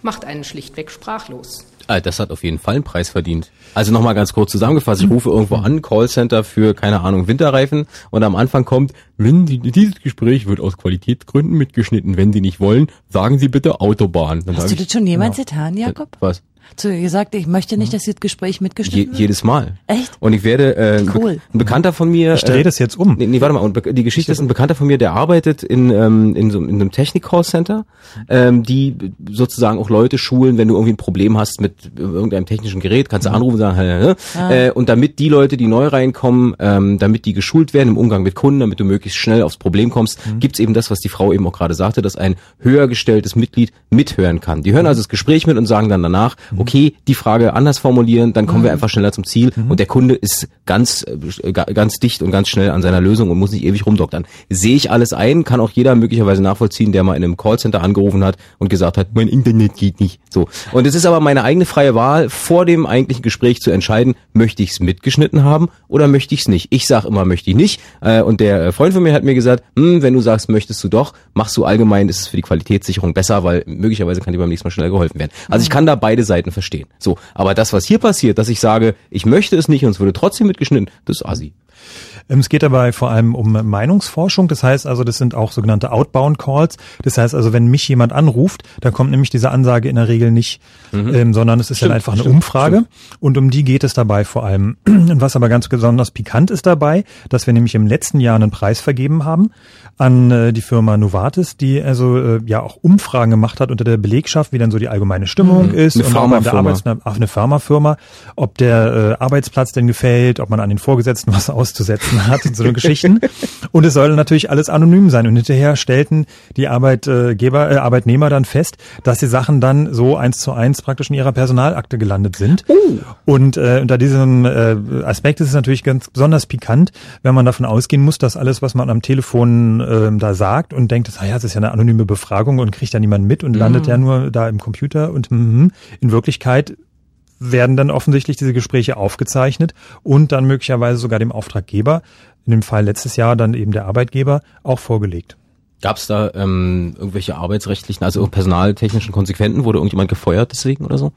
macht einen schlichtweg sprachlos. Ah, das hat auf jeden Fall einen Preis verdient. Also nochmal ganz kurz zusammengefasst, ich rufe irgendwo an, Callcenter für, keine Ahnung, Winterreifen und am Anfang kommt, wenn die, dieses Gespräch wird aus Qualitätsgründen mitgeschnitten, wenn Sie nicht wollen, sagen Sie bitte Autobahn. Dann Hast du ich, das schon jemals getan, Jakob? Was? Zu ihr gesagt, ich möchte nicht, dass das Gespräch Je, mitgeschnitten wird? jedes Mal. Echt? Und ich werde, äh, ein, Cool. Ein Bekannter von mir. Ich drehe äh, das jetzt um. Nee, nee, warte mal. Und die Geschichte ist ein Bekannter von mir, der arbeitet in, ähm, in so in einem Technik-Call-Center, ähm, die sozusagen auch Leute schulen, wenn du irgendwie ein Problem hast mit irgendeinem technischen Gerät, kannst du anrufen und sagen, hä, hä, Ah. äh, und damit die Leute, die neu reinkommen, ähm, damit die geschult werden im Umgang mit Kunden, damit du möglichst schnell aufs Problem kommst, gibt's eben das, was die Frau eben auch gerade sagte, dass ein höher gestelltes Mitglied mithören kann. Die hören also das Gespräch mit und sagen dann danach, okay, die Frage anders formulieren, dann kommen wir einfach schneller zum Ziel und der Kunde ist ganz, äh, ga- ganz dicht und ganz schnell an seiner Lösung und muss nicht ewig rumdoktern. Sehe ich alles ein, kann auch jeder möglicherweise nachvollziehen, der mal in einem Callcenter angerufen hat und gesagt hat, mein Internet geht nicht. So. Und es ist aber meine eigene freie Wahl, vor dem eigentlichen Gespräch zu entscheiden, möchte ich es mitgeschnitten haben oder möchte ich es nicht. Ich sage immer, möchte ich nicht. Äh, Und der äh, Freund von mir hat mir gesagt, hm, wenn du sagst, möchtest du doch, machst du allgemein, ist es für die Qualitätssicherung besser, weil möglicherweise kann dir beim nächsten Mal schnell geholfen werden. Also ich kann da beide Seiten verstehen. So, aber das, was hier passiert, dass ich sage, ich möchte es nicht und es würde trotzdem mitgeschnitten, das ist assi. Ähm, Es geht dabei vor allem um Meinungsforschung. Das heißt also, das sind auch sogenannte Outbound Calls. Das heißt also, wenn mich jemand anruft, dann kommt nämlich diese Ansage in der Regel nicht, ähm, sondern es ist Stimmt, dann einfach eine stimmt, Umfrage. Und um die geht es dabei vor allem. Und was aber ganz besonders pikant ist dabei, dass wir nämlich im letzten Jahr einen Preis vergeben haben an äh, die Firma Novartis, die also äh, ja auch Umfragen gemacht hat unter der Belegschaft, wie dann so die allgemeine Stimmung Mhm. ist Eine und Pharmafirma. Auf eine Pharmafirma, ob der äh, Arbeitsplatz denn gefällt, ob man an den Vorgesetzten was auszusetzen hat und so eine Geschichten. Und es soll natürlich alles anonym sein. Und hinterher stellten die Arbeitgeber, äh, Arbeitnehmer dann fest, dass die Sachen dann so eins zu eins praktisch in ihrer Personalakte gelandet sind. Und äh, unter diesem äh, Aspekt ist es natürlich ganz besonders pikant, wenn man davon ausgehen muss, dass alles, was man am Telefon ähm, da sagt und denkt, ah ja, das ist ja eine anonyme Befragung und kriegt ja niemand mit und landet ja nur da im Computer und mhm, in Wirklichkeit werden dann offensichtlich diese Gespräche aufgezeichnet und dann möglicherweise sogar dem Auftraggeber, in dem Fall letztes Jahr dann eben der Arbeitgeber, auch vorgelegt. Gab es da ähm, irgendwelche arbeitsrechtlichen, also personaltechnischen Konsequenzen? Wurde irgendjemand gefeuert deswegen oder so?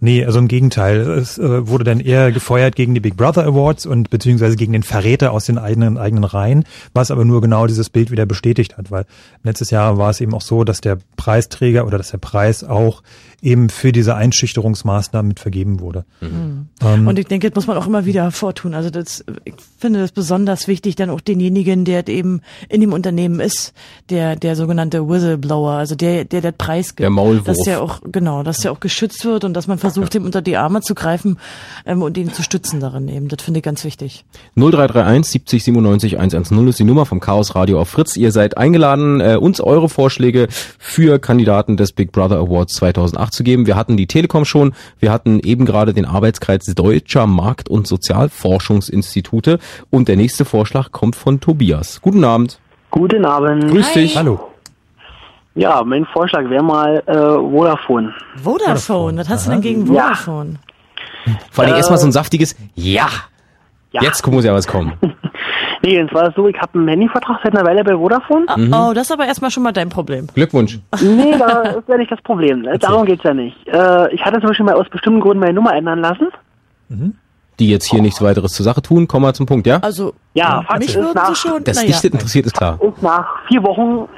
Nee, also im Gegenteil. Es äh, wurde dann eher gefeuert gegen die Big Brother Awards und beziehungsweise gegen den Verräter aus den eigenen, eigenen Reihen, was aber nur genau dieses Bild wieder bestätigt hat, weil letztes Jahr war es eben auch so, dass der Preisträger oder dass der Preis auch eben für diese Einschüchterungsmaßnahmen mit vergeben wurde. Ähm, Und ich denke, das muss man auch immer wieder hervortun. Also das, ich finde das besonders wichtig, dann auch denjenigen, der eben in dem Unternehmen ist, der, der sogenannte Whistleblower, also der, der der Preis gibt. Der Maulwurf. Dass der auch, genau, dass der auch geschützt wird und dass man versucht, ihm unter die Arme zu greifen ähm, und ihn zu stützen darin eben. Das finde ich ganz wichtig. 0331 70 97 110 ist die Nummer vom Chaos Radio auf Fritz. Ihr seid eingeladen, äh, uns eure Vorschläge für Kandidaten des Big Brother Awards 2008 zu geben. Wir hatten die Telekom schon, wir hatten eben gerade den Arbeitskreis Deutscher Markt- und Sozialforschungsinstitute und der nächste Vorschlag kommt von Tobias. Guten Abend. Guten Abend. Grüß dich. Hallo. Ja, mein Vorschlag wäre mal äh, Vodafone. Vodafone, was hast du denn gegen Ja. Vodafone? Vor allem Äh, erstmal so ein saftiges Ja. Ja. Jetzt muss ja was kommen. Nee, und zwar so, ich habe einen Handyvertrag seit einer Weile bei Vodafone. Mhm. Oh, das ist aber erstmal schon mal dein Problem. Glückwunsch. Nee, da ist ja nicht das Problem. Darum geht's ja nicht. Äh, ich hatte zum Beispiel mal aus bestimmten Gründen meine Nummer ändern lassen. Die jetzt hier nichts weiteres zur Sache tun, kommen wir zum Punkt, ja? Also, Ja, Fakt mich ist nach, schon, Das naja. dich das interessiert, ist klar. ist nach vier Wochen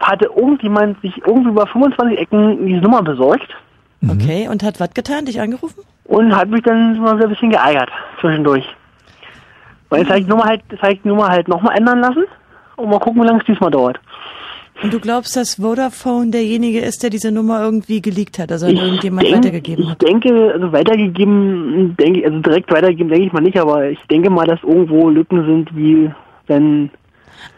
hatte irgendjemand sich irgendwie über 25 Ecken diese Nummer besorgt Okay, und hat was getan? Dich angerufen? und hat mich dann mal so ein bisschen geärgert zwischendurch. Weil jetzt habe ich die Nummer halt, jetzt habe ich die Nummer halt nochmal ändern lassen und mal gucken, wie lange es diesmal dauert. Und du glaubst, dass Vodafone derjenige ist, der diese Nummer irgendwie geleakt hat, also an irgendjemand denk- weitergegeben hat? Ich denke, also weitergegeben, denke ich, also direkt weitergegeben denke ich mal nicht, aber ich denke mal, dass irgendwo Lücken sind, wie wenn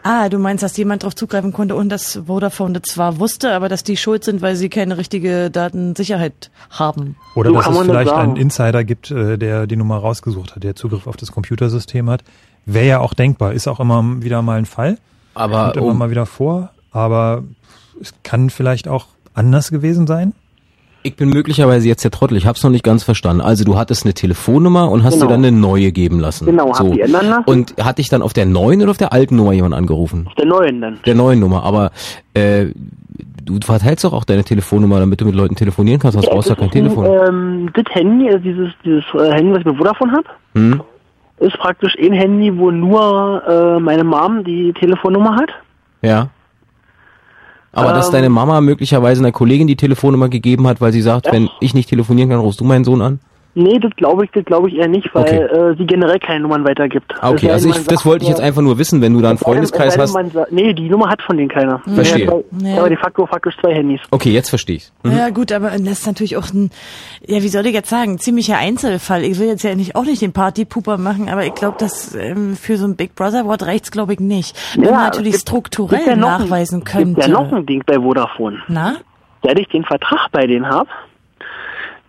Ah, du meinst, dass jemand darauf zugreifen konnte und dass Vodafone das zwar wusste, aber dass die schuld sind, weil sie keine richtige Datensicherheit haben. Oder So dass es das vielleicht einen Insider gibt, äh, der die Nummer rausgesucht hat, der Zugriff auf das Computersystem hat. Wäre ja auch denkbar, ist auch immer wieder mal ein Fall. Aber Kommt immer um- mal wieder vor, aber es kann vielleicht auch anders gewesen sein. Ich bin möglicherweise jetzt der Trottel, ich hab's noch nicht ganz verstanden. Also du hattest eine Telefonnummer und hast Genau. dir dann eine neue geben lassen. Genau, hab die ändern lassen. Und hat dich dann auf der neuen oder auf der alten Nummer jemand angerufen? der neuen dann. Der neuen Nummer, aber äh, du verteilst doch auch deine Telefonnummer, damit du mit Leuten telefonieren kannst, sonst brauchst du ja kein Telefon. ähm, das Handy, also dieses, dieses äh, Handy, was ich bei Vodafone habe, Hm? ist praktisch ein Handy, wo nur äh, meine Mom die Telefonnummer hat. Ja. Aber dass Ähm. deine Mama möglicherweise einer Kollegin die Telefonnummer gegeben hat, weil sie sagt, Ja. wenn ich nicht telefonieren kann, rufst du meinen Sohn an? Nee, das glaube ich, das glaube ich eher nicht, weil Okay. äh, sie generell keine Nummern weitergibt. Ah, okay, Es also ich, das wollte ich jetzt einfach nur wissen, wenn du da einen es Freundeskreis es hast. man Nee, die Nummer hat von denen keiner. Verstehe. Der hat zwei- Ja. Aber de facto faktisch zwei Handys. Okay, jetzt verstehe ich's. Mhm. Ja gut, aber das ist natürlich auch ein, ja wie soll ich jetzt sagen, ziemlicher Einzelfall. Ich will jetzt ja nicht auch nicht den Partypuper machen, aber ich glaube, dass ähm, für so ein Big Brother Wort reicht's glaube ich nicht. Wenn man natürlich es gibt- strukturell gibt ja noch ein- nachweisen Gibt könnte. ja noch ein Ding bei Vodafone. Na? Seit ich den Vertrag bei denen habe,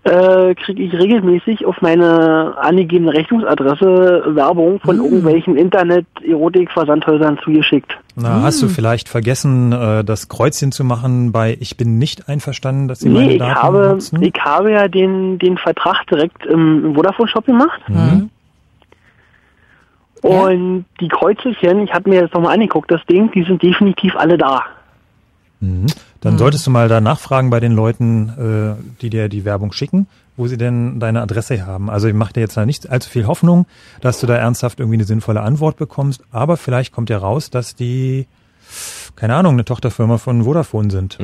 äh, kriege ich regelmäßig auf meine angegebene Rechnungsadresse Werbung von irgendwelchen Internet-Erotik-Versandhäusern zugeschickt. Na, hast du vielleicht vergessen, äh, das Kreuzchen zu machen bei Ich bin nicht einverstanden, dass sie Nee, meine ich Daten habe, nutzen? ich habe ja den, den Vertrag direkt im, Vodafone-Shop gemacht. Mhm. Und die Kreuzelchen, ich habe mir das nochmal angeguckt, das Ding, die sind definitiv alle da. Mhm. Dann solltest du mal da nachfragen bei den Leuten, äh, die dir die Werbung schicken, wo sie denn deine Adresse haben. Also ich mache dir jetzt da nicht allzu viel Hoffnung, dass du da ernsthaft irgendwie eine sinnvolle Antwort bekommst, aber vielleicht kommt ja raus, dass die, keine Ahnung, eine Tochterfirma von Vodafone sind.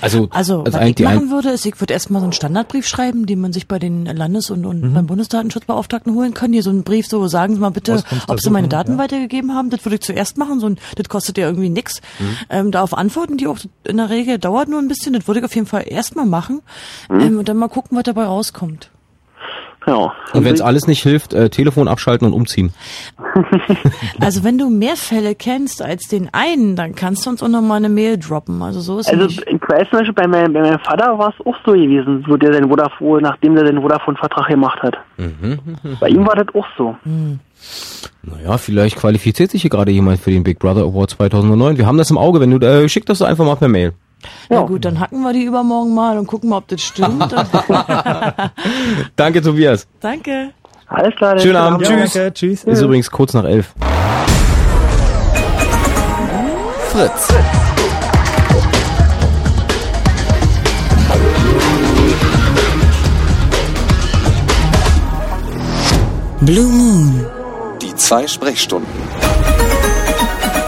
Also, Also, was ich machen würde, ist, ich würde erstmal so einen Standardbrief schreiben, den man sich bei den Landes- und, und Mhm. beim Bundesdatenschutzbeauftragten holen kann. Hier so einen Brief, so sagen Sie mal bitte, ob Sie meine Daten ja. weitergegeben haben. Das würde ich zuerst machen. So ein, das kostet ja irgendwie nix. Mhm. Ähm, darauf antworten die auch in der Regel, dauert nur ein bisschen. Das würde ich auf jeden Fall erstmal machen. Mhm. Ähm, und dann mal gucken, was dabei rauskommt. Ja. Und wenn es alles nicht hilft, äh, Telefon abschalten und umziehen. Also wenn du mehr Fälle kennst als den einen, dann kannst du uns auch noch mal eine Mail droppen. Also so ist es Also nicht. ich weiß zum Beispiel, bei, mein, bei meinem Vater war es auch so gewesen, wo der seinen Vodafone, nachdem der seinen Vodafone-Vertrag gemacht hat. Bei ihm war das auch so. Naja, vielleicht qualifiziert sich hier gerade jemand für den Big Brother Award 2009. Wir haben das im Auge. Wenn du, äh, schick das einfach mal per Mail. Ja gut, dann hacken wir die übermorgen mal und gucken mal, ob das stimmt. Danke, Tobias. Danke. Alles klar. Schönen Abend. Ja, Tschüss. danke, tschüss. Ist übrigens kurz nach elf. Fritz. Blue Moon. Die zwei Sprechstunden.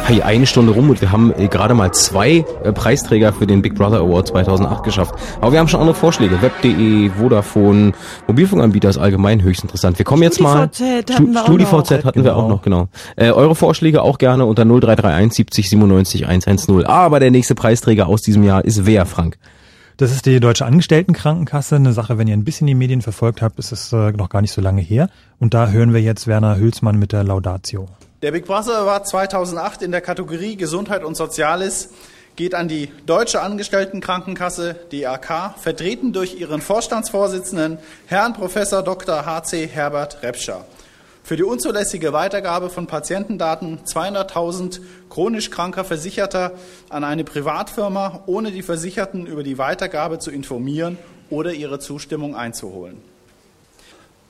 Hey, eine Stunde rum und wir haben äh, gerade mal zwei äh, Preisträger für den Big Brother Award 2008 geschafft. Aber wir haben schon andere Vorschläge. Web.de, Vodafone, Mobilfunkanbieter ist allgemein höchst interessant. Wir kommen jetzt mal. StudiVZ hatten wir auch StudiVZ noch. hatten wir auch noch, genau. Äh, eure Vorschläge auch gerne unter 0331 70 97 110. Aber der nächste Preisträger aus diesem Jahr ist wer, Frank? Das ist die Deutsche Angestelltenkrankenkasse. Eine Sache, wenn ihr ein bisschen die Medien verfolgt habt, ist es äh, noch gar nicht so lange her. Und da hören wir jetzt Werner Hülsmann mit der Laudatio. Der Big Brother Award 2008 in der Kategorie Gesundheit und Soziales geht an die Deutsche Angestelltenkrankenkasse DAK, vertreten durch ihren Vorstandsvorsitzenden Herrn Professor Dr. HC Herbert Repscher. Für die unzulässige Weitergabe von Patientendaten 200.000 chronisch kranker Versicherter an eine Privatfirma, ohne die Versicherten über die Weitergabe zu informieren oder ihre Zustimmung einzuholen.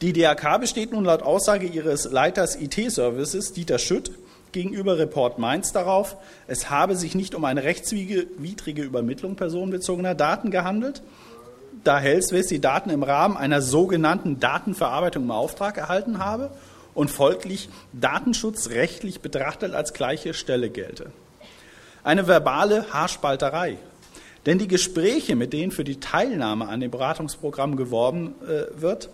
Die DRK besteht nun laut Aussage ihres Leiters IT-Services, Dieter Schütt, gegenüber Report Mainz darauf, es habe sich nicht um eine rechtswidrige Übermittlung personenbezogener Daten gehandelt, da Hellswest die Daten im Rahmen einer sogenannten Datenverarbeitung im Auftrag erhalten habe und folglich datenschutzrechtlich betrachtet als gleiche Stelle gelte. Eine verbale Haarspalterei. Denn die Gespräche, mit denen für die Teilnahme an dem Beratungsprogramm geworben äh, wird,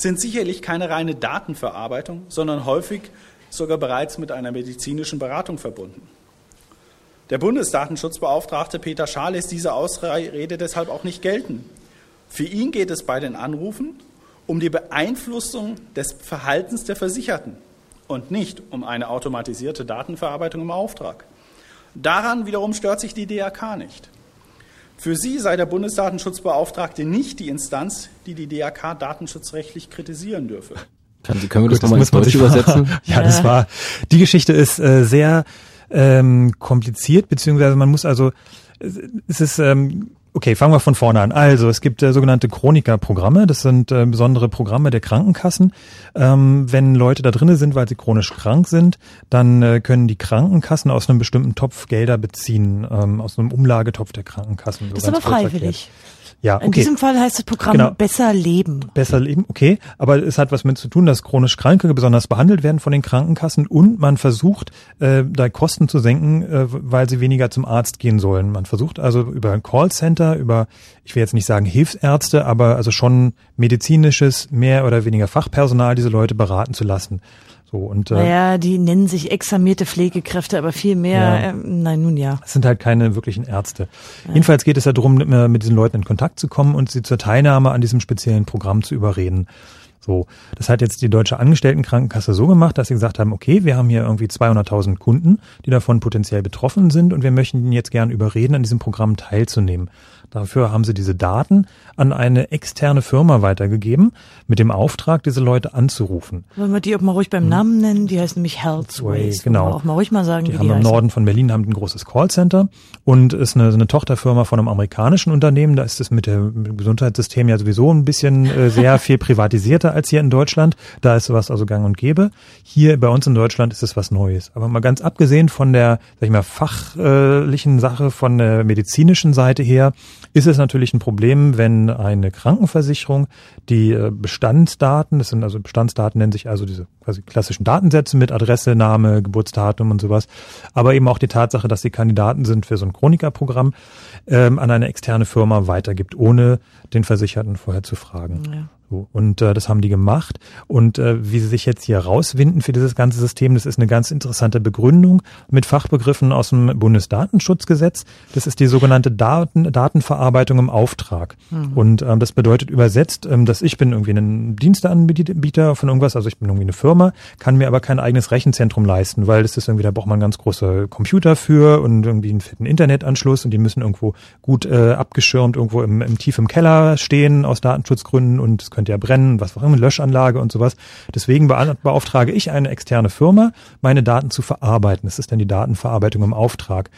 sind sicherlich keine reine Datenverarbeitung, sondern häufig sogar bereits mit einer medizinischen Beratung verbunden. Der Bundesdatenschutzbeauftragte Peter Schaal lässt diese Ausrede deshalb auch nicht gelten. Für ihn geht es bei den Anrufen um die Beeinflussung des Verhaltens der Versicherten und nicht um eine automatisierte Datenverarbeitung im Auftrag. Daran wiederum stört sich die DRK nicht. Für sie sei der Bundesdatenschutzbeauftragte nicht die Instanz, die die DRK datenschutzrechtlich kritisieren dürfe. Kann, können wir das Gut, nochmal ins muss man Deutsche übersetzen? Ja, das war, die Geschichte ist äh, sehr ähm, kompliziert, beziehungsweise man muss also, es ist, ähm, okay, fangen wir von vorne an. Also, es gibt äh, sogenannte Chroniker-Programme, das sind äh, besondere Programme der Krankenkassen. Ähm, wenn Leute da drinnen sind, weil sie chronisch krank sind, dann äh, können die Krankenkassen aus einem bestimmten Topf Gelder beziehen, ähm, aus einem Umlagetopf der Krankenkassen. so Das ist aber kurz erklärt. Ja, In okay. diesem Fall heißt das Programm Genau. Besser Leben. besser leben, okay, aber es hat was mit zu tun, dass chronisch Kranke besonders behandelt werden von den Krankenkassen und man versucht, äh, da Kosten zu senken, äh, weil sie weniger zum Arzt gehen sollen. Man versucht also über ein Callcenter, über, ich will jetzt nicht sagen Hilfsärzte, aber also schon medizinisches, mehr oder weniger Fachpersonal diese Leute beraten zu lassen. So und äh, Naja, die nennen sich examierte Pflegekräfte, aber viel mehr, Ja. ähm, nein, nun ja. Es sind halt keine wirklichen Ärzte. Jedenfalls geht es ja darum, mit, mit diesen Leuten in Kontakt zu kommen und sie zur Teilnahme an diesem speziellen Programm zu überreden. So, das hat jetzt die Deutsche Angestelltenkrankenkasse so gemacht, dass sie gesagt haben, okay, wir haben hier irgendwie 200.000 Kunden, die davon potenziell betroffen sind und wir möchten ihnen jetzt gern überreden, an diesem Programm teilzunehmen. Dafür haben sie diese Daten an eine externe Firma weitergegeben, mit dem Auftrag, diese Leute anzurufen. Wollen wir die auch mal ruhig beim Namen nennen? Die heißt nämlich Healthways. genau. Auch mal ruhig mal sagen, Die wie haben die im heißen. Norden von Berlin haben ein großes Callcenter und ist eine, eine Tochterfirma von einem amerikanischen Unternehmen. Da ist es mit dem Gesundheitssystem ja sowieso ein bisschen äh, sehr viel privatisierter als hier in Deutschland. Da ist sowas also gang und gäbe. Hier bei uns in Deutschland ist es was Neues. Aber mal ganz abgesehen von der, sag ich mal, fachlichen Sache, von der medizinischen Seite her, ist es natürlich ein Problem, wenn eine Krankenversicherung die äh, Bestandsdaten, das sind also Bestandsdaten nennen sich also diese quasi klassischen Datensätze mit Adresse, Name, Geburtsdatum und sowas, aber eben auch die Tatsache, dass sie Kandidaten sind für so ein Chronikerprogramm, ähm, an eine externe Firma weitergibt, ohne den Versicherten vorher zu fragen. Ja. So, und äh, das haben die gemacht. Und äh, wie sie sich jetzt hier rauswinden für dieses ganze System, das ist eine ganz interessante Begründung mit Fachbegriffen aus dem Bundesdatenschutzgesetz. Das ist die sogenannte Daten, Datenverarbeitung im Auftrag. Mhm. Und ähm, das bedeutet übersetzt, ähm, dass ich bin irgendwie ein Diensteanbieter von irgendwas, also ich bin irgendwie eine Firma, kann mir aber kein eigenes Rechenzentrum leisten, weil das ist irgendwie, da braucht man ganz große Computer für und irgendwie einen fetten Internetanschluss und die müssen irgendwo gut äh, abgeschirmt irgendwo im, im tief im Keller stehen aus Datenschutzgründen und es könnte ja brennen, was auch immer, Löschanlage und sowas. Deswegen bea- beauftrage ich eine externe Firma, meine Daten zu verarbeiten. Das ist dann die Datenverarbeitung im Auftrag.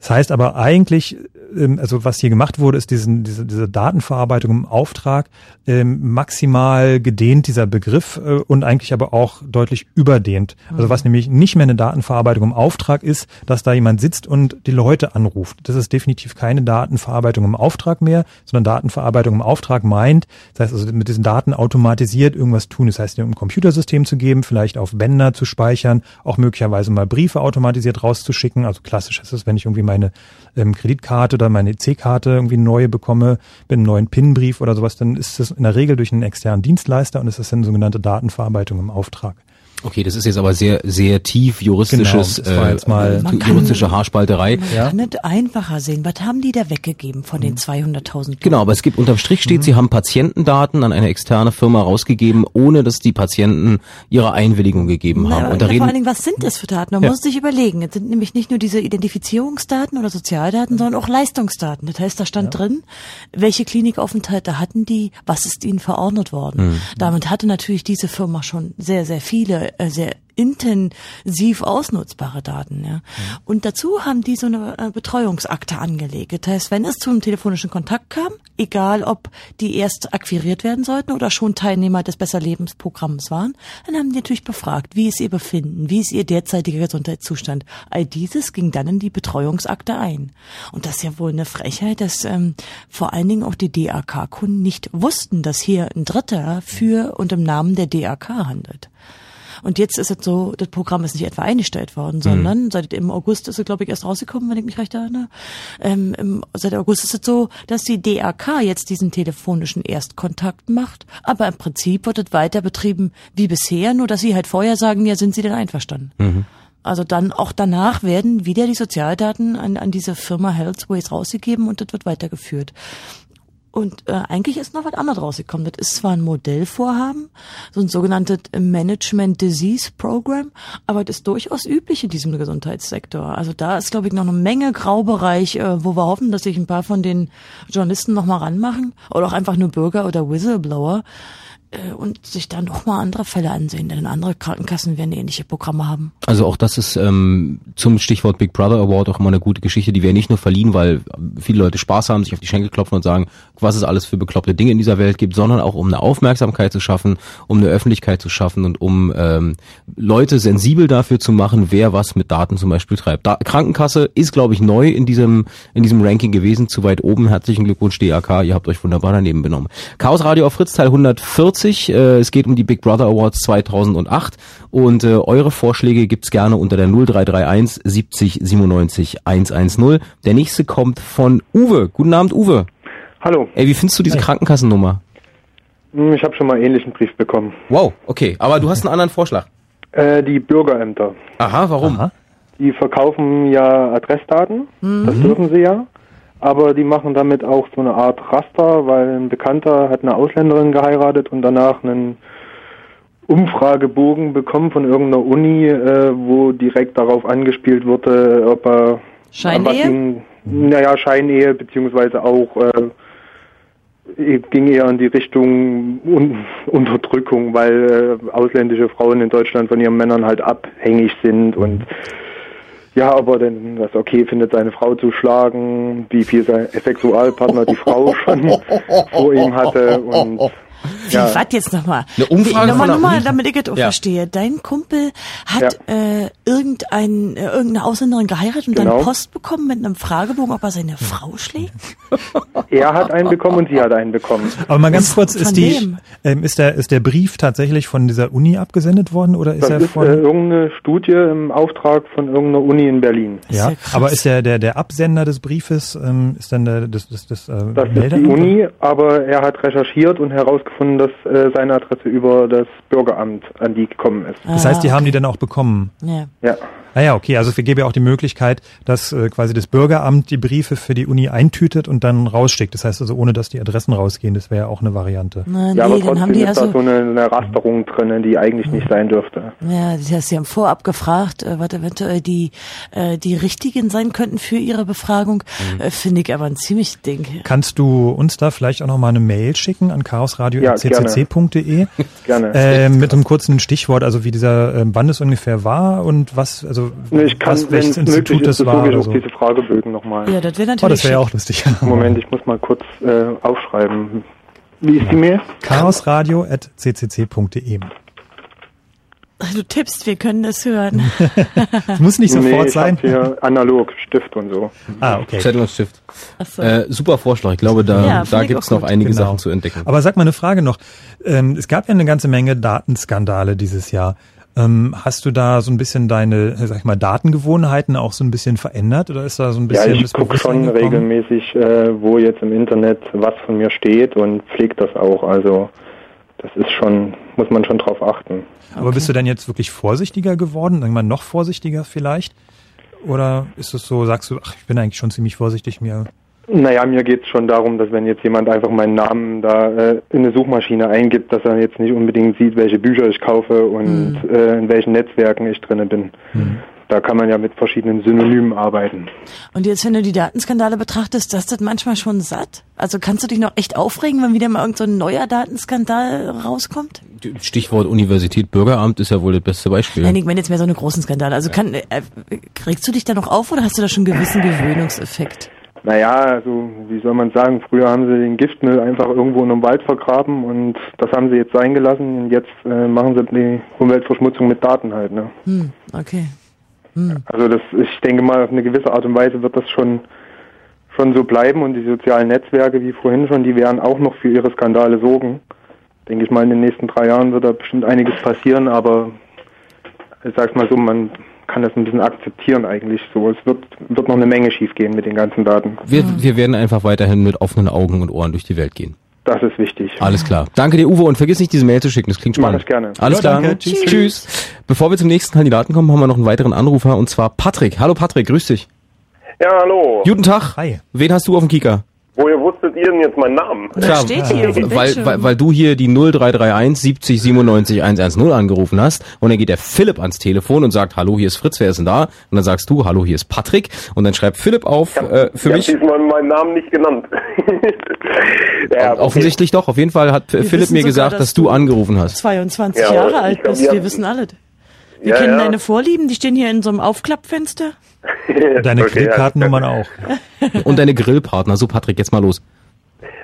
Das heißt aber eigentlich, ähm, also was hier gemacht wurde, ist diesen, diese, diese Datenverarbeitung im Auftrag ähm, maximal gedehnt, dieser Begriff, äh, und eigentlich aber auch deutlich überdehnt. Also was nämlich nicht mehr eine Datenverarbeitung im Auftrag ist, dass da jemand sitzt und die Leute anruft. Das ist definitiv keine Datenverarbeitung im Auftrag mehr, sondern Datenverarbeitung im Auftrag meint, das heißt also mit diesen Daten automatisiert irgendwas tun. Das heißt, ein Computersystem zu geben, vielleicht auf Bänder zu speichern, auch möglicherweise mal Briefe automatisiert rauszuschicken. Also klassisch ist es, wenn ich irgendwie meine ähm, Kreditkarte oder meine EC-Karte irgendwie neue bekomme, mit einem neuen PIN-Brief oder sowas, dann ist das in der Regel durch einen externen Dienstleister und es ist eine sogenannte Datenverarbeitung im Auftrag. Okay, das ist jetzt aber sehr, sehr tief juristisches, Genau, jetzt mal- äh, kann- juristische Haarspalterei. Man kann es einfacher sehen. Was haben die da weggegeben von den 200.000? Genau, aber es gibt unterm Strich steht, sie haben Patientendaten an eine externe Firma rausgegeben, ohne dass die Patienten ihre Einwilligung gegeben Na, haben. aber Und da vor allen reden, Dingen, was sind das für Daten? Man Ja. muss sich überlegen. Es sind nämlich nicht nur diese Identifizierungsdaten oder Sozialdaten, sondern auch Leistungsdaten. Das heißt, da stand drin, welche Klinikaufenthalte hatten die, was ist ihnen verordnet worden. Mhm. Damit hatte natürlich diese Firma schon sehr, sehr viele, äh, sehr intensiv ausnutzbare Daten. Ja. Und dazu haben die so eine äh, Betreuungsakte angelegt. Das heißt, wenn es zu einem telefonischen Kontakt kam, egal ob die erst akquiriert werden sollten oder schon Teilnehmer des Besserlebensprogramms waren, dann haben die natürlich befragt, wie ist ihr Befinden, wie ist ihr derzeitiger Gesundheitszustand. All dieses ging dann in die Betreuungsakte ein. Und das ist ja wohl eine Frechheit, dass ähm, vor allen Dingen auch die DAK-Kunden nicht wussten, dass hier ein Dritter für und im Namen der DAK handelt. Und jetzt ist es so, das Programm ist nicht etwa eingestellt worden, sondern seit im August ist es, glaube ich, erst rausgekommen, wenn ich mich recht erinnere. Ähm, im, seit August ist es so, dass die DAK jetzt diesen telefonischen Erstkontakt macht, aber im Prinzip wird es weiter betrieben wie bisher, nur dass sie halt vorher sagen, ja, sind sie denn einverstanden? Mhm. Also dann auch danach werden wieder die Sozialdaten an, an diese Firma Healthways rausgegeben und das wird weitergeführt. Und äh, eigentlich ist noch was anderes rausgekommen. Das ist zwar ein Modellvorhaben, so ein sogenanntes Management Disease Program, aber das ist durchaus üblich in diesem Gesundheitssektor. Also da ist, glaube ich, noch eine Menge Graubereich, äh, wo wir hoffen, dass sich ein paar von den Journalisten noch mal ranmachen oder auch einfach nur Bürger oder Whistleblower und sich dann noch mal andere Fälle ansehen, denn andere Krankenkassen werden ähnliche Programme haben. also auch das ist ähm, zum Stichwort Big Brother Award auch immer eine gute Geschichte, die wir nicht nur verliehen, weil viele Leute Spaß haben, sich auf die Schenkel klopfen und sagen, was es alles für bekloppte Dinge in dieser Welt gibt, sondern auch um eine Aufmerksamkeit zu schaffen, um eine Öffentlichkeit zu schaffen und um ähm, Leute sensibel dafür zu machen, wer was mit Daten zum Beispiel treibt. Da, Krankenkasse ist, glaube ich, neu in diesem in diesem Ranking gewesen, zu weit oben. Herzlichen Glückwunsch DAK, ihr habt euch wunderbar daneben benommen. Chaos Radio auf Fritz Teil 140. Äh, es geht um die Big Brother Awards 2008 und äh, eure Vorschläge gibt's gerne unter der 0331 70 97 110. Der nächste kommt von Uwe. Guten Abend, Uwe. Hallo. Ey, wie findest du diese Krankenkassennummer? Hm, Ich habe schon mal einen ähnlichen Brief bekommen. Wow, okay. Aber du hast einen anderen Vorschlag. Äh, die Bürgerämter. Aha, warum? Die verkaufen ja Adressdaten, das Mhm. dürfen sie ja. Aber die machen damit auch so eine Art Raster, weil ein Bekannter hat eine Ausländerin geheiratet und danach einen Umfragebogen bekommen von irgendeiner Uni, äh, wo direkt darauf angespielt wurde, ob er Scheinehe? Naja, Scheinehe, beziehungsweise auch äh, ging eher in die Richtung Un Unterdrückung, weil äh, ausländische Frauen in Deutschland von ihren Männern halt abhängig sind und ja, aber dann das okay findet, seine Frau zu schlagen, wie viel sein Sexualpartner die Frau schon vor ihm hatte und Wie, Ja. was jetzt nochmal? Eine Umfrage Nochmal, von nochmal, damit ich es auch Ja. verstehe. Dein Kumpel hat äh, irgendein, äh, irgendeine Ausländerin geheiratet und Genau. dann Post bekommen mit einem Fragebogen, ob er seine Frau schlägt? Er hat einen bekommen und sie hat einen bekommen. Aber mal ganz kurz, ist die, ähm, ist der, ist der Brief tatsächlich von dieser Uni abgesendet worden oder ist Das er ist von? äh, irgendeine Studie im Auftrag von irgendeiner Uni in Berlin. ja, aber ist der, der, der Absender des Briefes, ähm, ist dann der, das, das, das, äh, Das ist die? Uni, aber er hat recherchiert und herausgefunden, dass äh, seine Adresse über das Bürgeramt an die gekommen ist. Das heißt, die haben die dann auch bekommen. Ja. Ja. Ah ja, okay, also wir geben ja auch die Möglichkeit, dass äh, quasi das Bürgeramt die Briefe für die Uni eintütet und dann rausschickt. Das heißt also, ohne dass die Adressen rausgehen, das wäre ja auch eine Variante. Na, ja, nee, aber dann trotzdem haben die ist ja da so, eine, eine Rasterung drin, die eigentlich nicht sein dürfte. ja, das heißt, sie haben vorab gefragt, äh, was eventuell die, äh, die richtigen sein könnten für ihre Befragung. Mhm. Äh, Finde ich aber ein ziemlich Ding. Kannst du uns da vielleicht auch noch mal eine Mail schicken an chaosradio.ccc.de? Gerne. Äh, mit einem kurzen Stichwort, also wie dieser ähm, wann es ungefähr war und was, also Nee, Ich kann, was, wenn welches es möglich Institut ist, das war besorge ich so. diese Fragebögen nochmal. Ja, das wäre Oh, natürlich das wäre ja auch lustig. Moment, ich muss mal kurz äh, aufschreiben. Wie ist die Mail? chaosradio.ccc.de. Du tippst, wir können das hören. Das muss nicht nee, sofort ich sein. hier analog, Stift und so. Ah, okay. Zettel und Stift. Ach so. Äh, super Vorschlag. Ich glaube, da, Ja, da gibt's noch gut. einige Genau. Sachen zu entdecken. Aber sag mal eine Frage noch. Ähm, es gab ja eine ganze Menge Datenskandale dieses Jahr. Ähm, hast du da so ein bisschen deine, sag ich mal, Datengewohnheiten auch so ein bisschen verändert oder ist da so ein Ja, bisschen ich das gucke schon gekommen? regelmäßig, äh, wo jetzt im Internet was von mir steht und pflege das auch. Also das ist schon, muss man schon drauf achten. Aber bist du denn jetzt wirklich vorsichtiger geworden? Irgendwann noch vorsichtiger vielleicht? Oder ist es so, sagst du, ach, ich bin eigentlich schon ziemlich vorsichtig mir? Naja, mir geht es schon darum, dass wenn jetzt jemand einfach meinen Namen da äh, in eine Suchmaschine eingibt, dass er jetzt nicht unbedingt sieht, welche Bücher ich kaufe und äh, in welchen Netzwerken ich drinne bin. Da kann man ja mit verschiedenen Synonymen arbeiten. Und jetzt, wenn du die Datenskandale betrachtest, das ist das manchmal schon satt? Also kannst du dich noch echt aufregen, wenn wieder mal irgend so ein neuer Datenskandal rauskommt? Stichwort Universität Bürgeramt ist ja wohl das beste Beispiel. Nein, ich meine jetzt mehr so eine großen Skandale. Also kann, äh, regst du dich da noch auf oder hast du da schon einen gewissen Gewöhnungseffekt? Naja, also wie soll man sagen, früher haben sie den Giftmüll einfach irgendwo in einem Wald vergraben und das haben sie jetzt sein gelassen und jetzt äh, machen sie die Umweltverschmutzung mit Daten halt. Ne? Hm, okay. Hm. Also das, ich denke mal, auf eine gewisse Art und Weise wird das schon schon so bleiben und die sozialen Netzwerke, wie vorhin schon, die werden auch noch für ihre Skandale sorgen. Denke ich mal, in den nächsten drei Jahren wird da bestimmt einiges passieren, aber ich sag's mal so, man kann das ein bisschen akzeptieren eigentlich so. Es wird, wird noch eine Menge schiefgehen mit den ganzen Daten. Wir, wir werden einfach weiterhin mit offenen Augen und Ohren durch die Welt gehen. Das ist wichtig. Alles klar. Danke dir, Uwe, und vergiss nicht, diese Mail zu schicken. Das klingt Mach spannend. ich gerne. Alles Ja, klar. danke. Tschüss. Tschüss. Bevor wir zum nächsten Kandidaten kommen, haben wir noch einen weiteren Anrufer, und zwar Patrick. Hallo Patrick, grüß dich. Ja, hallo. Guten Tag. Hi. Wen hast du auf dem Kieker? Woher wusstet ihr denn jetzt meinen Namen? Klar, weil, weil, weil du hier die 0331 70 97 110 angerufen hast und dann geht der Philipp ans Telefon und sagt, hallo, hier ist Fritz, wer ist denn da? Und dann sagst du, hallo, hier ist Patrick und dann schreibt Philipp auf, äh, für ich mich, habe diesmal meinen Namen nicht genannt. ja, okay. offensichtlich doch, auf jeden Fall hat Wir Philipp mir sogar, gesagt, dass dass du angerufen hast. 22 Ja, Jahre ich alt glaub, bist, wir wissen alles. Wir Ja, kennen ja. deine Vorlieben, die stehen hier in so einem Aufklappfenster. Deine Okay, Grillkartennummern auch. Und deine Grillpartner. So Patrick, jetzt mal los.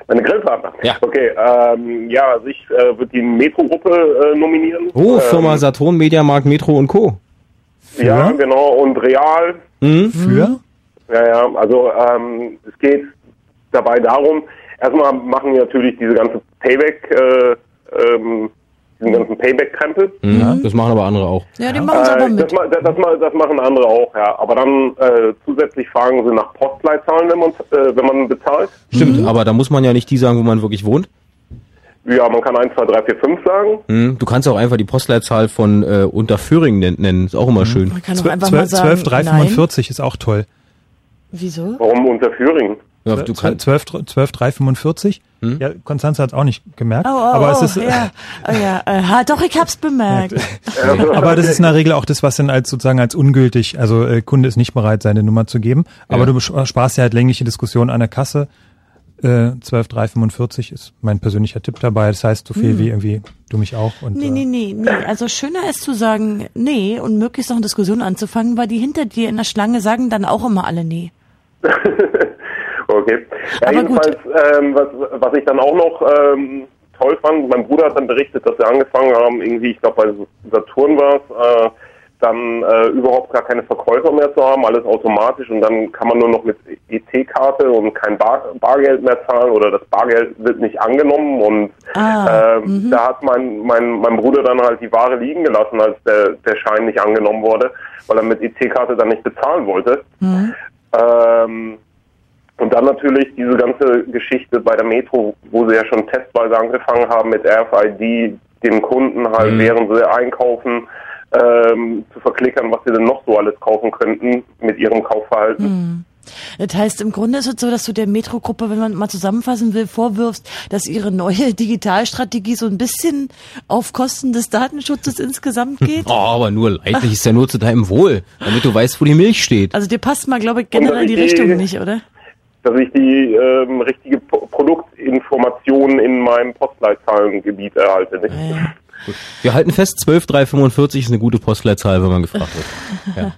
Meine Grillpartner? Ja. Okay, ähm, ja, also ich äh, würde die Metro-Gruppe äh, nominieren. Oh, ähm, Firma Saturn, Mediamarkt, Metro und Co. Ja, genau, und Real. Mhm. Für? Ja, ja, also ähm, es geht dabei darum, erstmal machen wir natürlich diese ganze Payback, äh, ähm, diesen ganzen Payback-Krempel. Mhm. Das machen aber andere auch. Ja, die machen es aber Äh, mit. Das, das, das, ma- das machen andere auch, ja. Aber dann äh, zusätzlich fragen sie nach Postleitzahlen, wenn man, äh, wenn man bezahlt. Stimmt, aber da muss man ja nicht die sagen, wo man wirklich wohnt. Ja, man kann 1, 2, 3, 4, 5 sagen. Mhm. Du kannst auch einfach die Postleitzahl von äh, Unterföhring nen- nennen. Ist auch immer schön. Man kann doch einfach mal 12, sagen, 12 345 ist auch toll. Wieso? Warum Unterföhring? Ja, du 12, 12, 12 345? Ja, Konstanze hat es auch nicht gemerkt. Oh, oh, aber es ist, ja, oh, ja. Äh, doch, ich hab's bemerkt. aber das ist in der Regel auch das, was dann als sozusagen als ungültig, also äh, Kunde ist nicht bereit, seine Nummer zu geben. Aber Ja. du sparst ja halt längliche Diskussionen an der Kasse. Äh, 12 345 ist mein persönlich Tipp dabei. Das heißt so viel Hm. wie irgendwie du mich auch. Und, Nee, äh, nee, nee, nee. Also schöner ist zu sagen, nee, und möglichst noch eine Diskussion anzufangen, weil die hinter dir in der Schlange sagen dann auch immer alle nee. Okay. Ja, jedenfalls, ähm, was, was ich dann auch noch ähm, toll fand. Mein Bruder hat dann berichtet, dass wir angefangen haben, irgendwie, ich glaube bei Saturn war es, äh, dann äh, überhaupt gar keine Verkäufer mehr zu haben, alles automatisch und dann kann man nur noch mit EC-Karte und kein Bar Bargeld mehr zahlen oder das Bargeld wird nicht angenommen und Ah, ähm, da hat mein, mein, mein Bruder dann halt die Ware liegen gelassen, als der, der Schein nicht angenommen wurde, weil er mit EC-Karte dann nicht bezahlen wollte. Mhm. Ähm, und dann natürlich diese ganze Geschichte bei der Metro, wo sie ja schon testweise angefangen haben mit RFID, dem Kunden halt, Mhm. während sie einkaufen, ähm, zu verklickern, was sie denn noch so alles kaufen könnten mit ihrem Kaufverhalten. Hm. Das heißt, im Grunde ist es so, dass du der Metro-Gruppe, wenn man mal zusammenfassen will, vorwirfst, dass ihre neue Digitalstrategie so ein bisschen auf Kosten des Datenschutzes insgesamt geht. Oh, aber nur leidlich ist ja nur zu deinem Wohl, damit du weißt, wo die Milch steht. Also dir passt mal, glaube ich, generell die- Richtung nicht, oder? Dass ich die ähm, richtige P Produktinformationen in meinem Postleitzahlengebiet erhalte. Nicht? Gut. Wir halten fest, 12345 ist eine gute Postleitzahl, wenn man gefragt wird. Ja.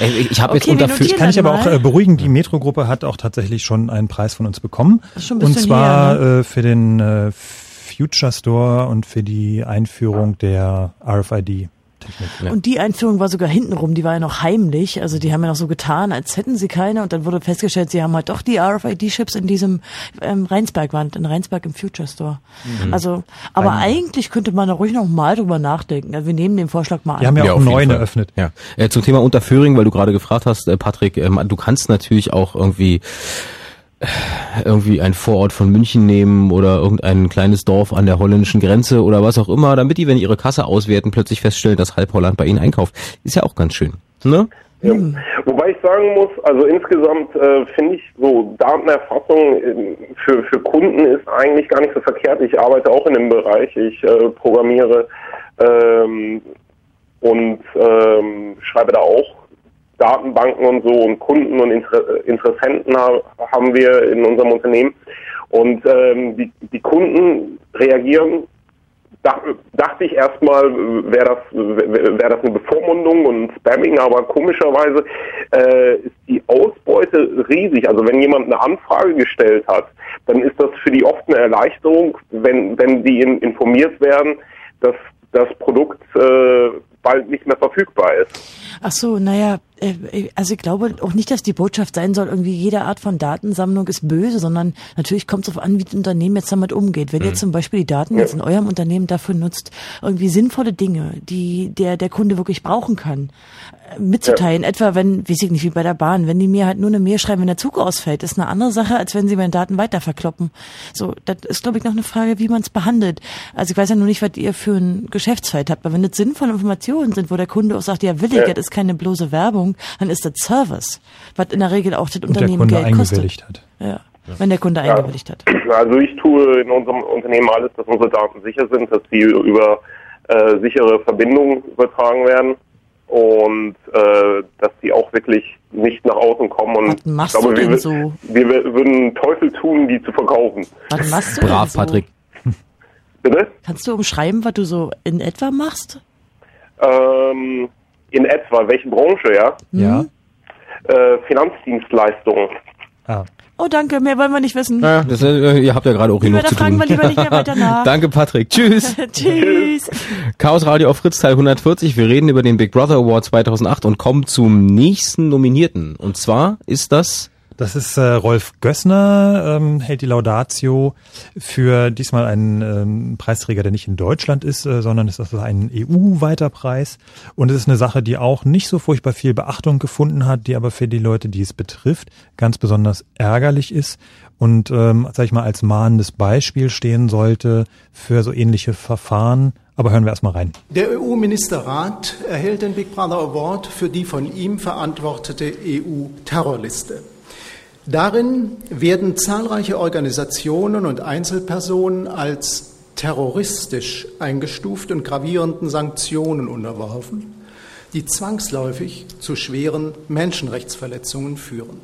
Ey, ich habe jetzt unter kann ich aber auch äh, beruhigen, die Metro-Gruppe hat auch tatsächlich schon einen Preis von uns bekommen. und zwar her, äh, für den äh, Future Store und für die Einführung der RFID. Technik. Und die Einführung war sogar hintenrum, die war ja noch heimlich. Also die haben ja noch so getan, als hätten sie keine. Und dann wurde festgestellt, sie haben halt doch die RFID-Chips in diesem ähm, Rheinsberg waren, in Rheinsberg im Future Store. Mhm. Also, aber Ein- eigentlich könnte man da ruhig noch mal drüber nachdenken. Also wir nehmen den Vorschlag mal an. Die haben ja, auch jeden neuen Fall. eröffnet. Ja. Äh, zum Thema Unterföhring, weil du gerade gefragt hast, äh, Patrick, ähm, du kannst natürlich auch irgendwie irgendwie ein Vorort von München nehmen oder irgendein kleines Dorf an der holländischen Grenze oder was auch immer, damit die, wenn die ihre Kasse auswerten, plötzlich feststellen, dass halb Holland bei ihnen einkauft. Ist ja auch ganz schön. Ne? Ja. Wobei ich sagen muss, also insgesamt äh, finde ich so Datenerfassung äh, für, für Kunden ist eigentlich gar nicht so verkehrt. Ich arbeite auch in dem Bereich. Ich äh, programmiere ähm, und ähm, schreibe da auch Datenbanken und so und Kunden und Inter Interessenten ha haben wir in unserem Unternehmen. Und ähm, die, die Kunden reagieren Dach, dachte ich erstmal, wäre das, wäre das eine Bevormundung und Spamming, aber komischerweise äh, ist die Ausbeute riesig. Also wenn jemand eine Anfrage gestellt hat, dann ist das für die oft eine Erleichterung, wenn, wenn die in, informiert werden, dass das Produkt äh, bald nicht mehr verfügbar ist. Ach so, naja, äh, also ich glaube auch nicht, dass die Botschaft sein soll, irgendwie jede Art von Datensammlung ist böse, sondern natürlich kommt es darauf an, wie das Unternehmen jetzt damit umgeht. Wenn ihr Mhm. zum Beispiel die Daten jetzt in eurem Unternehmen dafür nutzt, irgendwie sinnvolle Dinge, die der, der Kunde wirklich brauchen kann, mitzuteilen, etwa wenn, weiß ich nicht, wie bei der Bahn, wenn die mir halt nur eine Mail schreiben, wenn der Zug ausfällt, ist eine andere Sache, als wenn sie meine Daten weiter verkloppen. So, das ist, glaube ich, noch eine Frage, wie man es behandelt. Also ich weiß ja nur nicht, was ihr für ein Geschäftsfeld habt, aber wenn das sinnvolle Informationen sind, wo der Kunde auch sagt, ja, will ich, Ja. das ist keine bloße Werbung, dann ist das Service, was in der Regel auch das Und der Unternehmen Kunde Geld eingewilligt kostet. hat. Ja. Wenn der Kunde Ja. eingewilligt hat. Also ich tue in unserem Unternehmen alles, dass unsere Daten sicher sind, dass sie über äh, sichere Verbindungen übertragen werden und äh, dass die auch wirklich nicht nach außen kommen. Und Was machst glaube, du denn wir, so? wir würden Teufel tun, die zu verkaufen. Was machst du denn Brav, so? Patrick. Bitte? Kannst du umschreiben, was du so in etwa machst? Ähm, in etwa, welche Branche, ja? Ja. Äh, Finanzdienstleistungen. Ah. Oh, danke, mehr wollen wir nicht wissen. Ja, das, äh, ihr habt ja gerade auch genug zu fragen tun. wir lieber nicht mehr weiter nach. Danke, Patrick. Tschüss. Tschüss. Chaos Radio auf Fritz Teil 140. Wir reden über den Big Brother Award 2008 und kommen zum nächsten Nominierten. Und zwar ist das Das ist äh, Rolf Gössner, ähm, hält die Laudatio für diesmal einen ähm, Preisträger, der nicht in Deutschland ist, äh, sondern es ist ein EU-weiter Preis. Und es ist eine Sache, die auch nicht so furchtbar viel Beachtung gefunden hat, die aber für die Leute, die es betrifft, ganz besonders ärgerlich ist und, ähm, sag ich mal, als mahnendes Beispiel stehen sollte für so ähnliche Verfahren. Aber hören wir erstmal rein. Der EU-Ministerrat erhält den Big Brother Award für die von ihm verantwortete EU-Terrorliste. Darin werden zahlreiche Organisationen und Einzelpersonen als terroristisch eingestuft und gravierenden Sanktionen unterworfen, die zwangsläufig zu schweren Menschenrechtsverletzungen führen.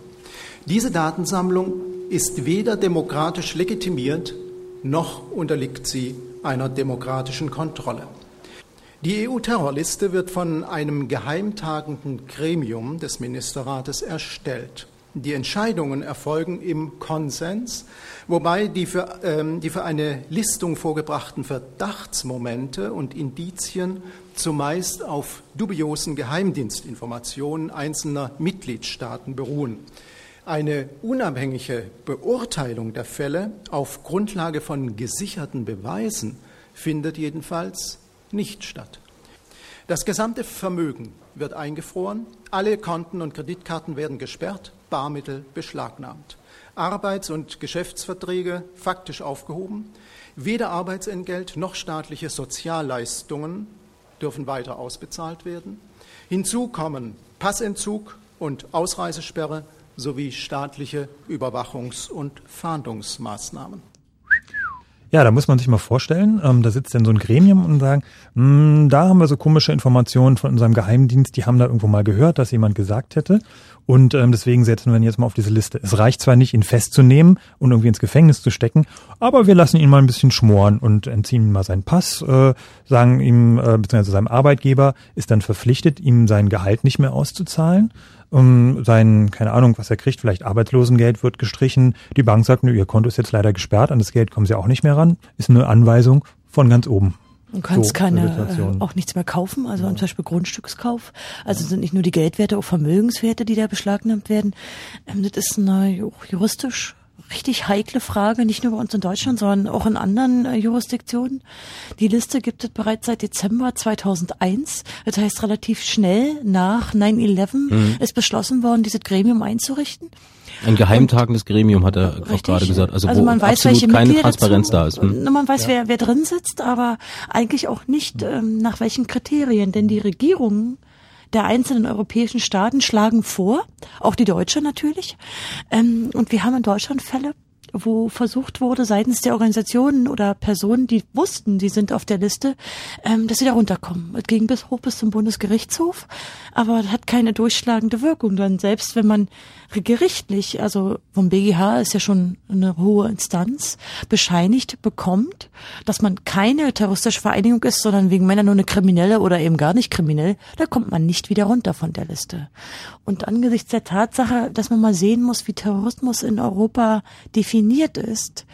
Diese Datensammlung ist weder demokratisch legitimiert, noch unterliegt sie einer demokratischen Kontrolle. Die EU-Terrorliste wird von einem geheimtagenden Gremium des Ministerrates erstellt. Die Entscheidungen erfolgen im Konsens, wobei die für, ähm, die für eine Listung vorgebrachten Verdachtsmomente und Indizien zumeist auf dubiosen Geheimdienstinformationen einzelner Mitgliedstaaten beruhen. Eine unabhängige Beurteilung der Fälle auf Grundlage von gesicherten Beweisen findet jedenfalls nicht statt. Das gesamte Vermögen wird eingefroren, alle Konten und Kreditkarten werden gesperrt, Barmittel beschlagnahmt, Arbeits- und Geschäftsverträge faktisch aufgehoben, weder Arbeitsentgelt noch staatliche Sozialleistungen dürfen weiter ausbezahlt werden. Hinzu kommen Passentzug und Ausreisesperre sowie staatliche Überwachungs- und Fahndungsmaßnahmen. Ja, da muss man sich mal vorstellen, ähm, da sitzt dann so ein Gremium und sagen, "Hm, da haben wir so komische Informationen von unserem Geheimdienst, die haben da irgendwo mal gehört, dass jemand gesagt hätte. Und ähm, deswegen setzen wir ihn jetzt mal auf diese Liste. Es reicht zwar nicht, ihn festzunehmen und irgendwie ins Gefängnis zu stecken, aber wir lassen ihn mal ein bisschen schmoren und entziehen ihm mal seinen Pass, äh, sagen ihm, äh, beziehungsweise seinem Arbeitgeber ist dann verpflichtet, ihm sein Gehalt nicht mehr auszuzahlen. Um, sein, keine Ahnung, was er kriegt, vielleicht Arbeitslosengeld wird gestrichen. Die Bank sagt, nö, ihr Konto ist jetzt leider gesperrt, an das Geld kommen sie auch nicht mehr ran. Ist eine Anweisung von ganz oben. Du kannst So, keine, äh, auch nichts mehr kaufen, also zum Beispiel Grundstückskauf. Also sind nicht nur die Geldwerte, auch Vermögenswerte, die da beschlagnahmt werden. Ähm, das ist ju- juristisch richtig heikle Frage, nicht nur bei uns in Deutschland, sondern auch in anderen äh, Jurisdiktionen. Die Liste gibt es bereits seit Dezember 2001. Das heißt, relativ schnell nach 9-11 Mhm. ist beschlossen worden, dieses Gremium einzurichten. Ein geheimtagendes Gremium, hat er auch Richtig. gerade gesagt. Also, Also wo man weiß, absolut welche keine Mitglieder Transparenz zu- da ist. Hm? Man weiß, wer, wer drin sitzt, aber eigentlich auch nicht ähm, nach welchen Kriterien. Denn die Regierungen der einzelnen europäischen Staaten schlagen vor, auch die deutsche natürlich. Ähm, und wir haben in Deutschland Fälle, wo versucht wurde seitens der Organisationen oder Personen, die wussten, die sind auf der Liste, ähm, dass sie da runterkommen. Es ging bis hoch bis zum Bundesgerichtshof, aber hat keine durchschlagende Wirkung. Denn selbst wenn man gerichtlich, also vom BGH ist ja schon eine hohe Instanz, bescheinigt bekommt, dass man keine terroristische Vereinigung ist, sondern wegen Männer nur eine kriminelle oder eben gar nicht kriminell, da kommt man nicht wieder runter von der Liste. Und angesichts der Tatsache, dass man mal sehen muss, wie Terrorismus in Europa definiert ist,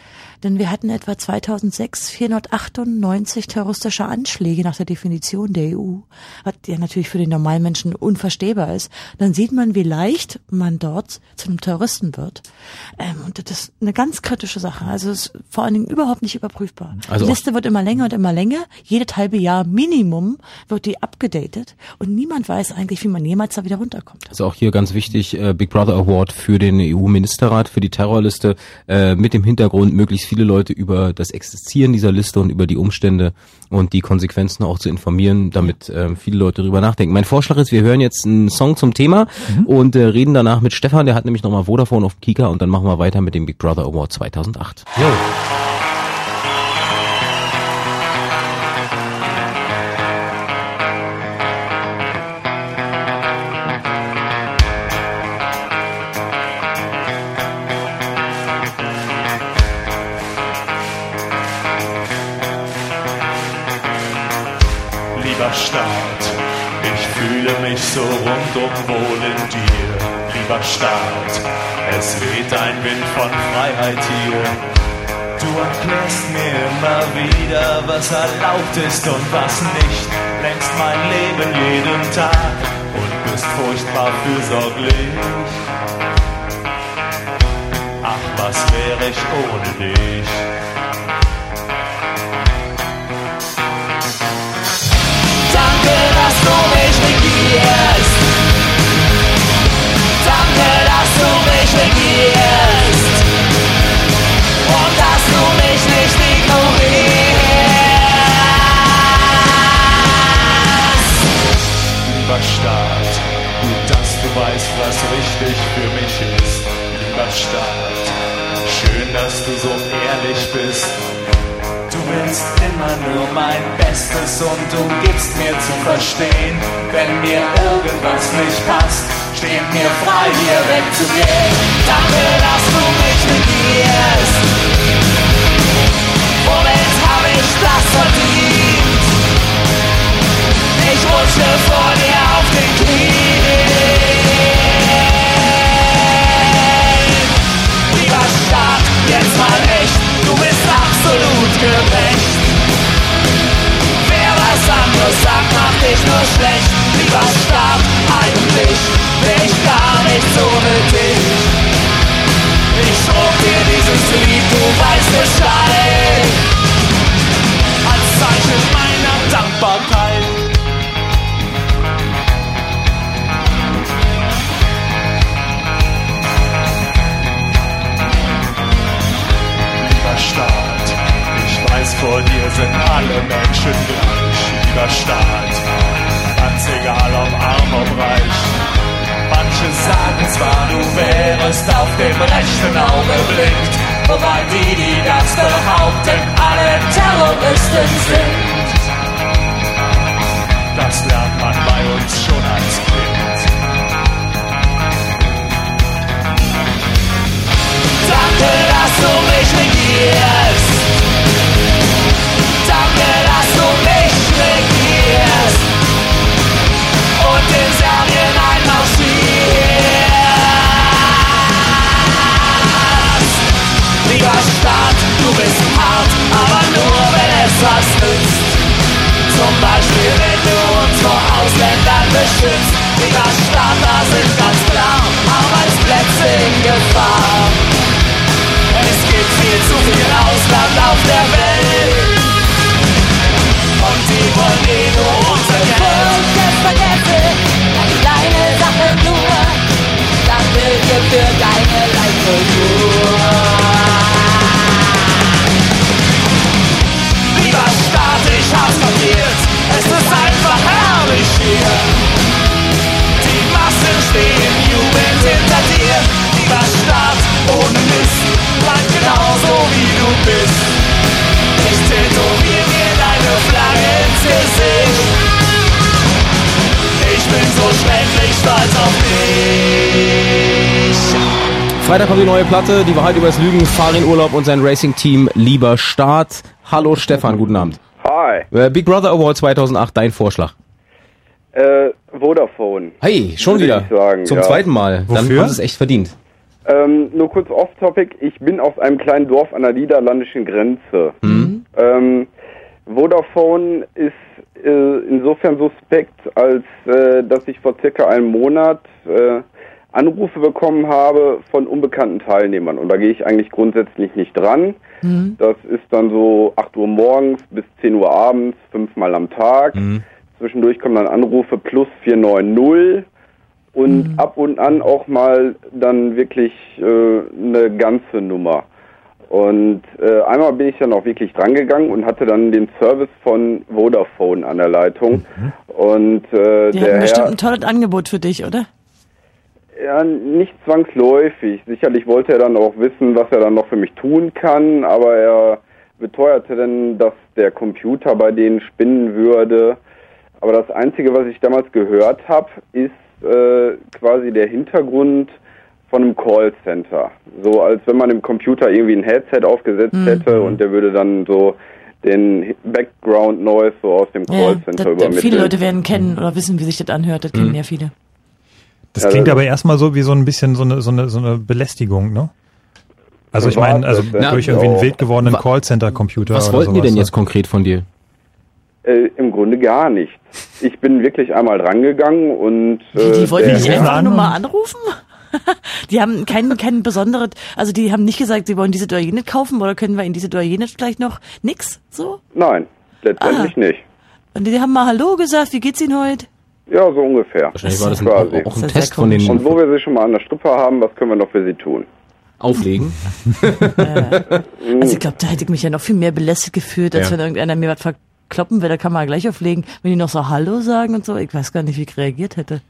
denn wir hatten etwa 2006 498 terroristische Anschläge nach der Definition der EU, was ja natürlich für den normalen Menschen unverstehbar ist. Dann sieht man, wie leicht man dort zu einem Terroristen wird. Ähm, und das ist eine ganz kritische Sache. Also es ist vor allen Dingen überhaupt nicht überprüfbar. Also die Liste wird immer länger und immer länger. Jedes halbe Jahr Minimum wird die abgedatet und niemand weiß eigentlich, wie man jemals da wieder runterkommt. Also auch hier ganz wichtig, äh, Big Brother Award für den EU-Ministerrat, für die Terrorliste, äh, mit dem Hintergrund, möglichst viele Leute über das Existieren dieser Liste und über die Umstände und die Konsequenzen auch zu informieren, damit äh, viele Leute darüber nachdenken. Mein Vorschlag ist, wir hören jetzt einen Song zum Thema und äh, reden danach mit Stefan, der hat nämlich nochmal Vodafone auf Kika und dann machen wir weiter mit dem Big Brother Award 2008. Lieber wohl in dir. Lieber Staat, es weht ein Wind von Freiheit hier. Du erklärst mir immer wieder, was erlaubt ist und was nicht. Lenkst mein Leben jeden Tag und bist furchtbar fürsorglich. Ach, was wäre ich ohne dich? Immer nur mein Bestes und du gibst mir zu verstehen, wenn mir irgendwas nicht passt, steht mir frei, hier wegzugehen. Danke, dass du mich regierst. Womit hab ich das verdient? Ich rutsche vor dir auf den Knien. Macht dich nur schlecht. Lieber stark, eigentlich wär ich gar nicht ohne dich. Ich schrubb dir dieses Lied, du weißt Bescheid. Als Zeichen meiner Dankbarkeit. Lieber Staat, ich weiß, vor dir sind alle Menschen gleich. Lieber Staat, ganz egal ob arm ob reich. Manche sagen zwar, du wärest auf dem rechten Auge blind, wobei die, die das behaupten, alle Terroristen sind. Das lernt man bei uns schon als Kind. Danke, dass du mich regierst. Was nützt. Zum Beispiel, wenn du uns vor Ausländern beschützt. Staat, da sind ganz klar Arbeitsplätze in Gefahr. Es gibt viel zu viel Ausland auf der Welt. Und die wollen eh nur unser Geld. Massen stehen jubelnd hinter dir. Lieber Staat, ohne Mist, bleib genauso wie du bist. Ich tätowier mir deine Flagge ins Gesicht. Ich bin so schrecklich stolz auf dich. Freitag kommt die neue Platte, die Wahrheit übers Lügen, Farin Urlaub und sein Racing-Team Lieber Start. Hallo Stefan, guten Abend. Hi. Äh, Big Brother Award 2008, dein Vorschlag. Hey, schon wieder. sagen, Zum ja. zweiten Mal. Dann Wofür? haben sie es echt verdient. Ähm, nur kurz off-topic. Ich bin aus einem kleinen Dorf an der niederländischen Grenze. Mhm. Ähm, Vodafone ist äh, insofern suspekt, als äh, dass ich vor circa einem Monat äh, Anrufe bekommen habe von unbekannten Teilnehmern. Und da gehe ich eigentlich grundsätzlich nicht dran. Das ist dann so 8 Uhr morgens bis 10 Uhr abends, fünfmal am Tag. Zwischendurch kommen dann Anrufe plus 490 und ab und an auch mal dann wirklich äh, eine ganze Nummer. Und äh, einmal bin ich dann auch wirklich drangegangen und hatte dann den Service von Vodafone an der Leitung. Und äh, Die der haben bestimmt Herr, ein tolles Angebot für dich, oder? ja, nicht zwangsläufig. Sicherlich wollte er dann auch wissen, was er dann noch für mich tun kann, aber er beteuerte dann, dass der Computer bei denen spinnen würde. Aber das Einzige, was ich damals gehört habe, ist äh, quasi der Hintergrund von einem Callcenter. So als wenn man im Computer irgendwie ein Headset aufgesetzt Mhm. hätte und der würde dann so den Background Noise so aus dem Ja, Callcenter das, übermitteln. viele Leute werden kennen oder wissen, wie sich das anhört. Das kennen ja viele. Das Ja, klingt das- aber erstmal so wie so ein bisschen so eine, so eine, so eine Belästigung, ne? Also ich meine, also durch irgendwie einen wild gewordenen Callcenter-Computer. Was oder wollten die denn ne? jetzt konkret von dir? Äh, Im Grunde gar nichts. Ich bin wirklich einmal drangegangen und äh, Die wollten der dich einfach nur mal anrufen? die haben kein, kein besonderes, also die haben nicht gesagt, sie wollen diese oder jene kaufen oder können wir in diese oder jene vielleicht noch nix, so? Nein, letztendlich Ah. nicht. Und die haben mal Hallo gesagt, wie geht's Ihnen heute? Ja, so ungefähr. Wahrscheinlich war das ein, Quasi. auch ein Test von den Und wo wir sie schon mal an der Strippe haben, was können wir noch für sie tun? Auflegen. Also ich glaube, da hätte ich mich ja noch viel mehr belästigt gefühlt, als Ja. wenn irgendeiner mir was verkloppen will, da kann man gleich auflegen. Wenn die noch so Hallo sagen und so, ich weiß gar nicht, wie ich reagiert hätte.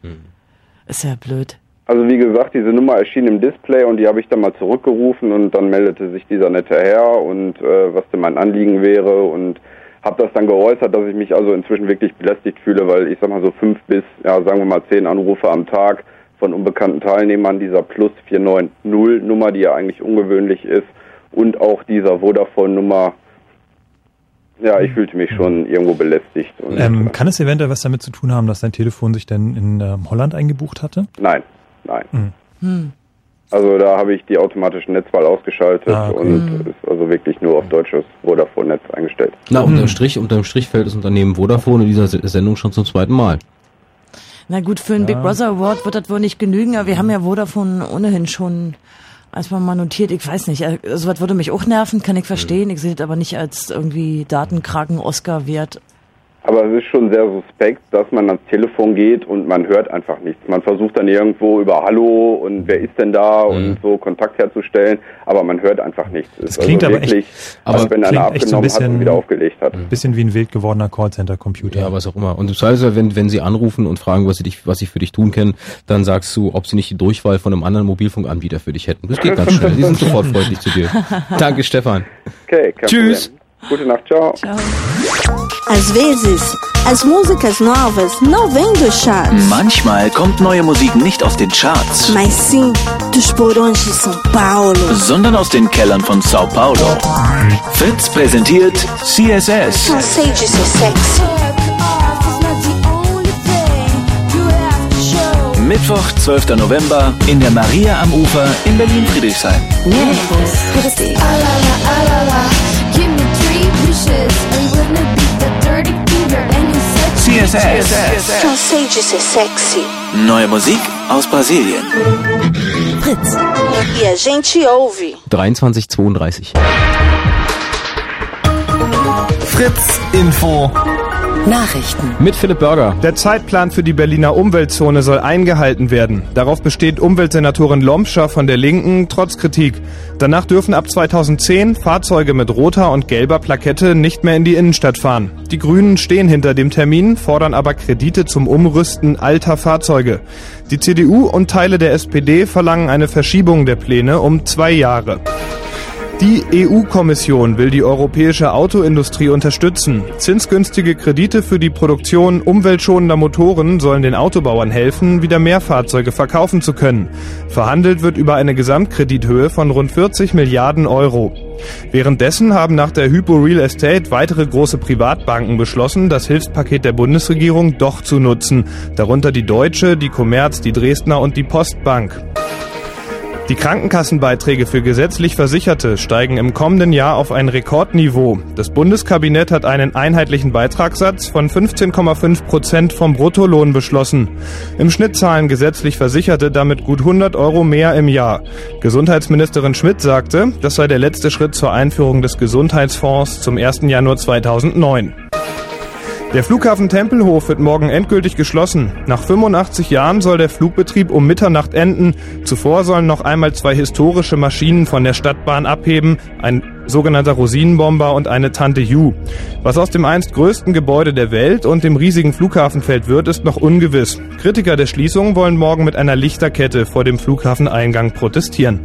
Ist ja blöd. Also wie gesagt, diese Nummer erschien im Display und die habe ich dann mal zurückgerufen und dann meldete sich dieser nette Herr und äh, was denn mein Anliegen wäre und habe das dann geäußert, dass ich mich also inzwischen wirklich belästigt fühle, weil ich sag mal so fünf bis, ja sagen wir mal zehn Anrufe am Tag von unbekannten Teilnehmern dieser Plus 490 Nummer, die ja eigentlich ungewöhnlich ist und auch dieser Vodafone Nummer. Ja, ich fühlte mich schon irgendwo belästigt. Und, Ähm, kann es eventuell was damit zu tun haben, dass dein Telefon sich denn in ähm, Holland eingebucht hatte? Nein, nein. Hm. Also da habe ich die automatische Netzwahl ausgeschaltet Ah, okay. und ist also also wirklich nur auf deutsches Vodafone-Netz eingestellt. Na, unterm Strich, unterm Strich fällt das Unternehmen Vodafone in dieser Se- Sendung schon zum zweiten Mal. Na gut, für einen Big Brother Award wird das wohl nicht genügen, aber wir haben ja Vodafone ohnehin schon erstmal mal notiert. Ich weiß nicht, äh, sowas würde mich auch nerven, kann ich verstehen. Ich sehe das aber nicht als irgendwie Datenkraken Oscar wert. Aber es ist schon sehr suspekt, dass man ans Telefon geht und man hört einfach nichts. Man versucht dann irgendwo über Hallo und wer ist denn da und so Kontakt herzustellen, aber man hört einfach nichts. Es ist klingt also aber wirklich, echt- als aber wenn einer echt so ein abgenommen hat und bisschen- wieder aufgelegt hat. Bisschen wie ein wild gewordener Callcenter-Computer. Ja, was auch immer. Und das heißt, wenn, wenn sie anrufen und fragen, was sie dich, was sie für dich tun können, dann sagst du, ob sie nicht die Durchwahl von einem anderen Mobilfunkanbieter für dich hätten. Das geht ganz schnell. Die sind sofort freundlich zu dir. Danke, Stefan. Okay, Tschüss. Problem. Gute Nacht, ciao. Às vezes, as músicas novas não vêm dos charts, Manchmal kommt neue Musik nicht aus den Charts, mas sim dos porões de São Paulo. sondern aus den Kellern von Sao Paulo. Fritz präsentiert CSS. Cansei de ser sexy. Mittwoch, 12. November in der Maria am Ufer in Berlin-Friedrichshain. CSS. Cansei de ser sexy. Neue Musik aus Brasilien. Fritz. E a gente ouve. 2332. Fritz Info. Nachrichten. Mit Philipp Burger. Der Zeitplan für die Berliner Umweltzone soll eingehalten werden. Darauf besteht Umweltsenatorin Lomscher von der Linken trotz Kritik. Danach dürfen ab 2010 Fahrzeuge mit roter und gelber Plakette nicht mehr in die Innenstadt fahren. Die Grünen stehen hinter dem Termin, fordern aber Kredite zum Umrüsten alter Fahrzeuge. Die CDU und Teile der SPD verlangen eine Verschiebung der Pläne um zwei Jahre. Die EU-Kommission will die europäische Autoindustrie unterstützen. Zinsgünstige Kredite für die Produktion umweltschonender Motoren sollen den Autobauern helfen, wieder mehr Fahrzeuge verkaufen zu können. Verhandelt wird über eine Gesamtkredithöhe von rund 40 Milliarden Euro. Währenddessen haben nach der Hypo Real Estate weitere große Privatbanken beschlossen, das Hilfspaket der Bundesregierung doch zu nutzen, darunter die Deutsche, die Commerz, die Dresdner und die Postbank. Die Krankenkassenbeiträge für gesetzlich Versicherte steigen im kommenden Jahr auf ein Rekordniveau. Das Bundeskabinett hat einen einheitlichen Beitragssatz von 15,5 Prozent vom Bruttolohn beschlossen. Im Schnitt zahlen gesetzlich Versicherte damit gut 100 Euro mehr im Jahr. Gesundheitsministerin Schmidt sagte, das sei der letzte Schritt zur Einführung des Gesundheitsfonds zum 1. Januar 2009. Der Flughafen Tempelhof wird morgen endgültig geschlossen. Nach 85 Jahren soll der Flugbetrieb um Mitternacht enden. Zuvor sollen noch einmal zwei historische Maschinen von der Stadtbahn abheben, ein sogenannter Rosinenbomber und eine Tante Ju. Was aus dem einst größten Gebäude der Welt und dem riesigen Flughafenfeld wird, ist noch ungewiss. Kritiker der Schließung wollen morgen mit einer Lichterkette vor dem Flughafeneingang protestieren.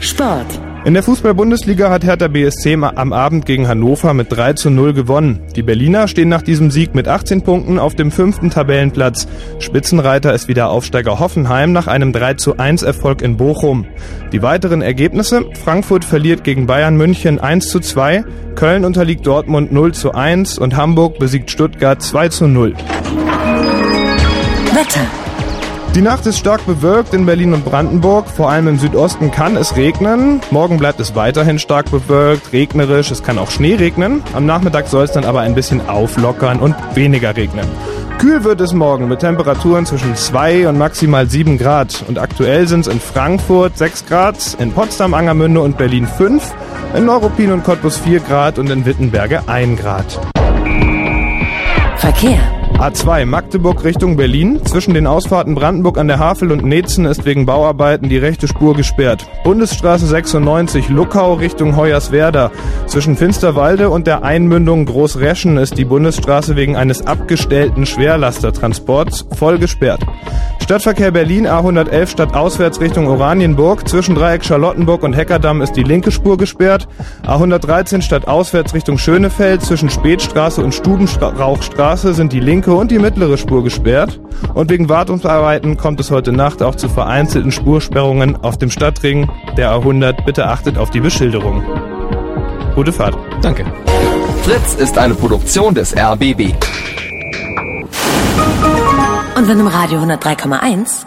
Sport. In der Fußball-Bundesliga hat Hertha BSC am Abend gegen Hannover mit 3 zu 0 gewonnen. Die Berliner stehen nach diesem Sieg mit 18 Punkten auf dem fünften Tabellenplatz. Spitzenreiter ist wieder Aufsteiger Hoffenheim nach einem 3 zu 1 Erfolg in Bochum. Die weiteren Ergebnisse, Frankfurt verliert gegen Bayern München 1 zu 2, Köln unterliegt Dortmund 0 zu 1 und Hamburg besiegt Stuttgart 2 zu 0. Wetter. Die Nacht ist stark bewölkt in Berlin und Brandenburg. Vor allem im Südosten kann es regnen. Morgen bleibt es weiterhin stark bewölkt, regnerisch. Es kann auch Schnee regnen. Am Nachmittag soll es dann aber ein bisschen auflockern und weniger regnen. Kühl wird es morgen mit Temperaturen zwischen 2 und maximal 7 Grad. Und aktuell sind es in Frankfurt 6 Grad, in Potsdam, Angermünde und Berlin 5, in Neuruppin und Cottbus 4 Grad und in Wittenberge 1 Grad. Verkehr. A2 Magdeburg Richtung Berlin. Zwischen den Ausfahrten Brandenburg an der Havel und Netzen ist wegen Bauarbeiten die rechte Spur gesperrt. Bundesstraße 96 Luckau Richtung Hoyerswerda. Zwischen Finsterwalde und der Einmündung Großreschen ist die Bundesstraße wegen eines abgestellten Schwerlastertransports voll gesperrt. Stadtverkehr Berlin A111 stadtauswärts Richtung Oranienburg. Zwischen Dreieck Charlottenburg und Heckerdamm ist die linke Spur gesperrt. A113 stadtauswärts Richtung Schönefeld. Zwischen Spätstraße und Stubenrauchstraße sind die linke und die mittlere Spur gesperrt. Und wegen Wartungsarbeiten kommt es heute Nacht auch zu vereinzelten Spursperrungen auf dem Stadtring der A100. Bitte achtet auf die Beschilderung. Gute Fahrt. Danke. Fritz ist eine Produktion des RBB. Und wenn im Radio 103,1,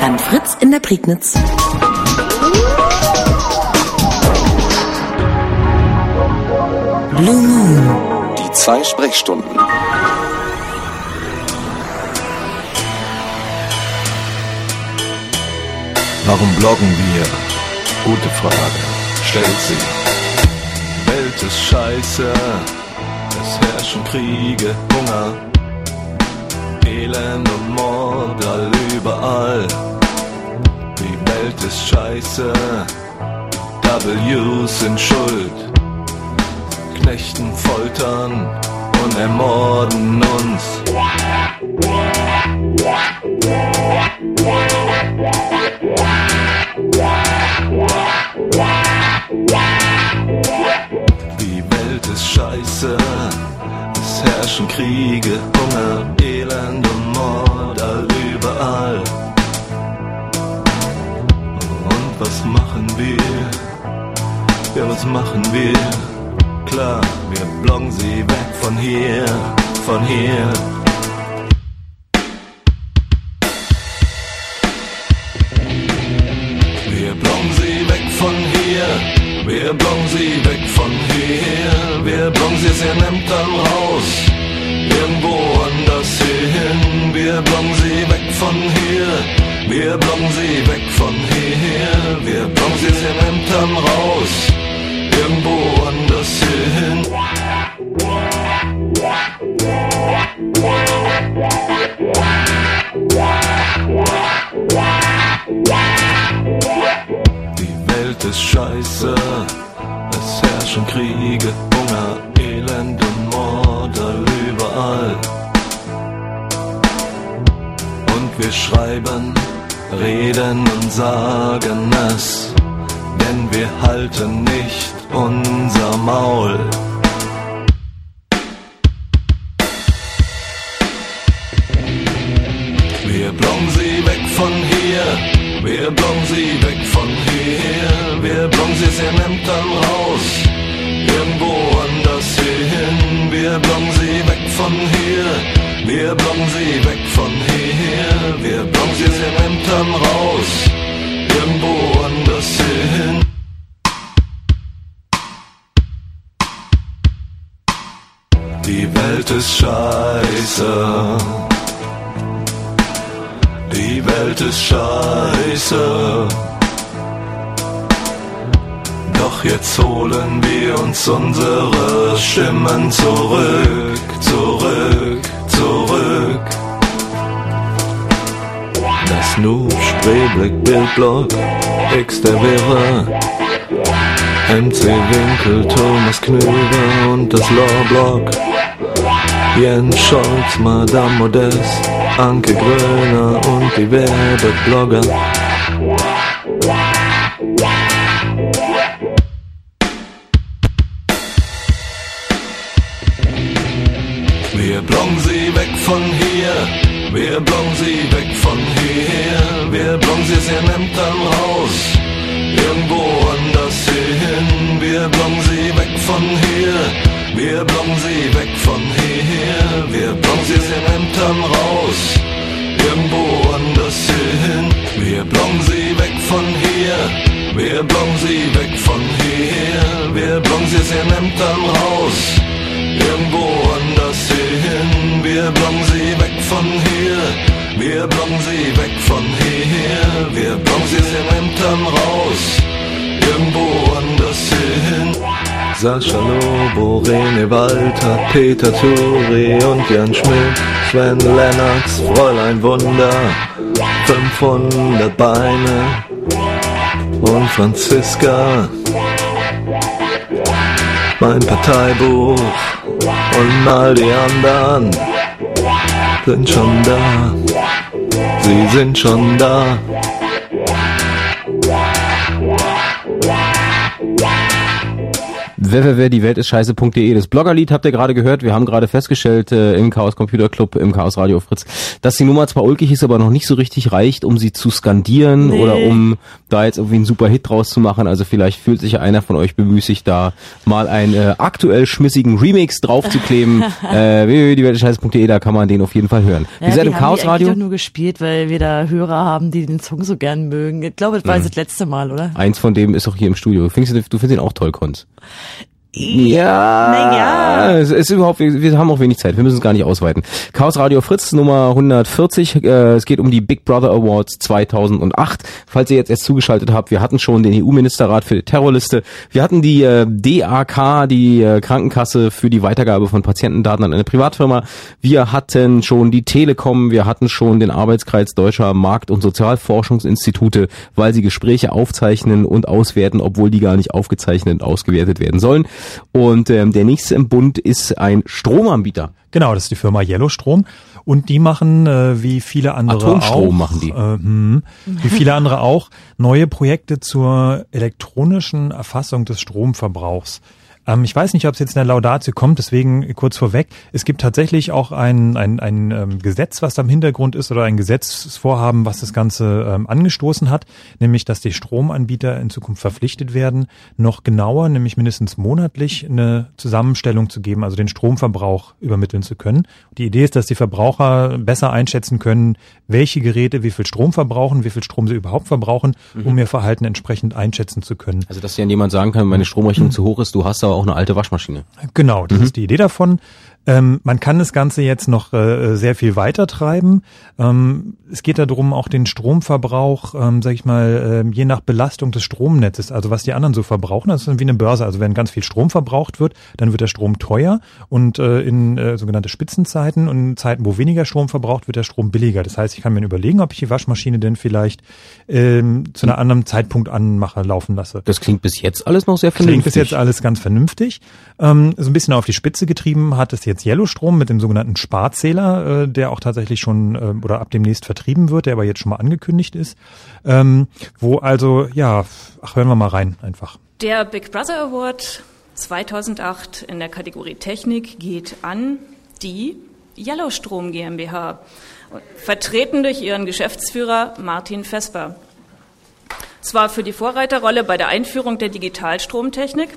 dann Fritz in der Prignitz. Polizei-Sprechstunden. Warum bloggen wir? Gute Frage, stellt sie. Welt ist scheiße, es herrschen Kriege, Hunger, Elend und Mord all überall. Die Welt ist scheiße, W's sind schuld. Knechten, foltern und ermorden uns. Die Welt ist scheiße, es herrschen Kriege, Hunger, Elend und Mord all überall. Und was machen wir? Ja, was machen wir? Klar, wir bloggen sie weg von hier, von hier. Wir bloggen sie weg von hier. Wir bloggen sie aus ihren Ämtern raus, irgendwo anders hin. Wir bloggen sie weg von hier, wir bloggen sie weg von hier. Wir bloggen sie aus ihren Ämtern raus, irgendwo anders hin. Die Welt ist scheiße, es herrschen Kriege, Hunger, Elend und Mord all überall. Und wir schreiben, reden und sagen es, denn wir halten nicht unser Maul. Sie aus ihren Ämtern raus, irgendwo anders hin. Wir bloggen sie weg von hier, wir bloggen sie weg von hier, wir bloggen sie aus ihren Ämtern raus, irgendwo anders hin. Die Welt ist scheiße. Die Welt ist scheiße. Doch jetzt holen wir uns unsere Stimmen zurück, zurück, zurück. Das Noob, Spreeblick, Bildblock, X der Wäre, MC Winkel, Thomas Knüber und das Lawblock. Jens Scholz, Madame Modest, Anke Gröner und die Werbeblogger. Wir bloggen sie weg von hier, wir bloggen sie weg von hier, wir bloggen sie aus ihren Ämtern raus, irgendwo anders hin. Wir bloggen sie weg von hier, wir bloggen sie weg von hier, wir bloggen sie aus ihren Ämtern raus, irgendwo anders hin. Wir bloggen sie weg von hier, wir bloggen sie weg von hier, wir bloggen sie aus ihren Ämtern raus, irgendwo anders hin. Wir bloggen sie weg von hier, wir bloggen sie weg von hier, wir bloggen sie ihren Ämtern raus, irgendwo anders hin. Sascha Lobo, René Walter, Peter Turi und Jan Schmidt, Sven Lennox, Fräulein Wunder, 500 Beine und Franziska. Mein Parteibuch und all die anderen sind scheiße.de. Das Bloggerlied habt ihr gerade gehört. Wir haben gerade festgestellt äh, im Chaos Computer Club, im Chaos Radio Fritz, dass die Nummer zwar ulkig ist, aber noch nicht so richtig reicht, um sie zu skandieren Nee. oder um da jetzt irgendwie einen super Hit draus zu machen. Also vielleicht fühlt sich einer von euch bemüßigt, da mal einen äh, aktuell schmissigen Remix draufzukleben. äh, www, die Welt ist scheiße.de, da kann man den auf jeden Fall hören. Ja, seid die im Chaos Radio. nur gespielt, weil wir da Hörer haben, die den Song so gern mögen. Ich glaube, das war Mhm. das letzte Mal, oder? Eins von dem ist auch hier im Studio. Du findest, du findest ihn auch toll, Konz. Ja, Naja. es ist überhaupt, wir, haben auch wenig Zeit, wir müssen es gar nicht ausweiten. Chaos Radio Fritz Nummer 140, äh, es geht um die Big Brother Awards 2008. Falls ihr jetzt erst zugeschaltet habt, wir hatten schon den EU-Ministerrat für die Terrorliste, wir hatten die äh, DAK, die äh, Krankenkasse für die Weitergabe von Patientendaten an eine Privatfirma, wir hatten schon die Telekom, wir hatten schon den Arbeitskreis Deutscher Markt- und Sozialforschungsinstitute, weil sie Gespräche aufzeichnen und auswerten, obwohl die gar nicht aufgezeichnet und ausgewertet werden sollen. Und ähm, der nächste im Bund ist ein Stromanbieter. Genau, das ist die Firma Yellowstrom und die machen äh, wie viele andere Atomstrom auch, machen die. Äh, hm, wie viele andere auch neue Projekte zur elektronischen Erfassung des Stromverbrauchs. Ähm, ich weiß nicht, ob es jetzt in der Laudatio kommt, deswegen kurz vorweg. Es gibt tatsächlich auch ein, ein, ein ähm, Gesetz, was da im Hintergrund ist oder ein Gesetzesvorhaben, was das Ganze ähm, angestoßen hat, nämlich, dass die Stromanbieter in Zukunft verpflichtet werden, noch genauer, nämlich mindestens monatlich eine Zusammenstellung zu geben, also den Stromverbrauch übermitteln zu können. Die Idee ist, dass die Verbraucher besser einschätzen können, welche Geräte wie viel Strom verbrauchen, wie viel Strom sie überhaupt verbrauchen, um ihr Verhalten entsprechend einschätzen zu können. Also dass ja jemand sagen kann, wenn meine Stromrechnung zu hoch ist, du hast aber auch eine alte Waschmaschine. Genau, das ist die Idee davon. Ähm, man kann das Ganze jetzt noch äh, sehr viel weiter treiben. Ähm, es geht darum, auch den Stromverbrauch, ähm, sag ich mal, ähm, je nach Belastung des Stromnetzes, also was die anderen so verbrauchen, das ist wie eine Börse. Also wenn ganz viel Strom verbraucht wird, dann wird der Strom teuer und äh, in äh, sogenannte Spitzenzeiten und in Zeiten, wo weniger Strom verbraucht, wird der Strom billiger. Das heißt, ich kann mir überlegen, ob ich die Waschmaschine denn vielleicht ähm, zu einem anderen Zeitpunkt anmache, laufen lasse. Das klingt bis jetzt alles noch sehr Klingt vernünftig. bis jetzt alles ganz vernünftig. Ähm, so ein bisschen auf die Spitze getrieben hat es jetzt Yellowstrom mit dem sogenannten Sparzähler, äh, der auch tatsächlich schon äh, oder ab demnächst vertrieben wird, der aber jetzt schon mal angekündigt ist. Ähm, wo also, ja, ach, hören wir mal rein einfach. Der Big Brother Award 2008 in der Kategorie Technik geht an die Yellowstrom GmbH, vertreten durch ihren Geschäftsführer Martin Vesper. Es war für die Vorreiterrolle bei der Einführung der Digitalstromtechnik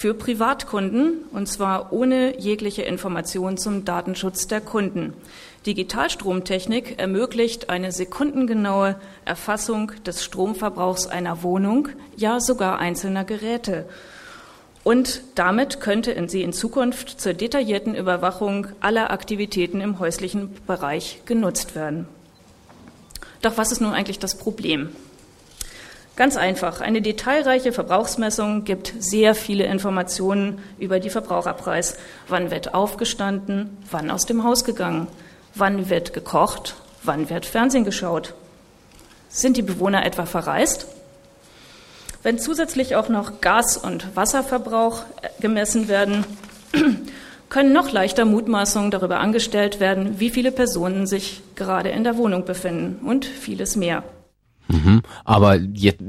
für Privatkunden und zwar ohne jegliche Information zum Datenschutz der Kunden. Digitalstromtechnik ermöglicht eine sekundengenaue Erfassung des Stromverbrauchs einer Wohnung, ja sogar einzelner Geräte. Und damit könnte sie in Zukunft zur detaillierten Überwachung aller Aktivitäten im häuslichen Bereich genutzt werden. Doch was ist nun eigentlich das Problem? Ganz einfach, eine detailreiche Verbrauchsmessung gibt sehr viele Informationen über die Verbraucherpreis. Wann wird aufgestanden, wann aus dem Haus gegangen, wann wird gekocht, wann wird Fernsehen geschaut. Sind die Bewohner etwa verreist? Wenn zusätzlich auch noch Gas- und Wasserverbrauch gemessen werden, können noch leichter Mutmaßungen darüber angestellt werden, wie viele Personen sich gerade in der Wohnung befinden und vieles mehr. Mhm. Aber jetzt,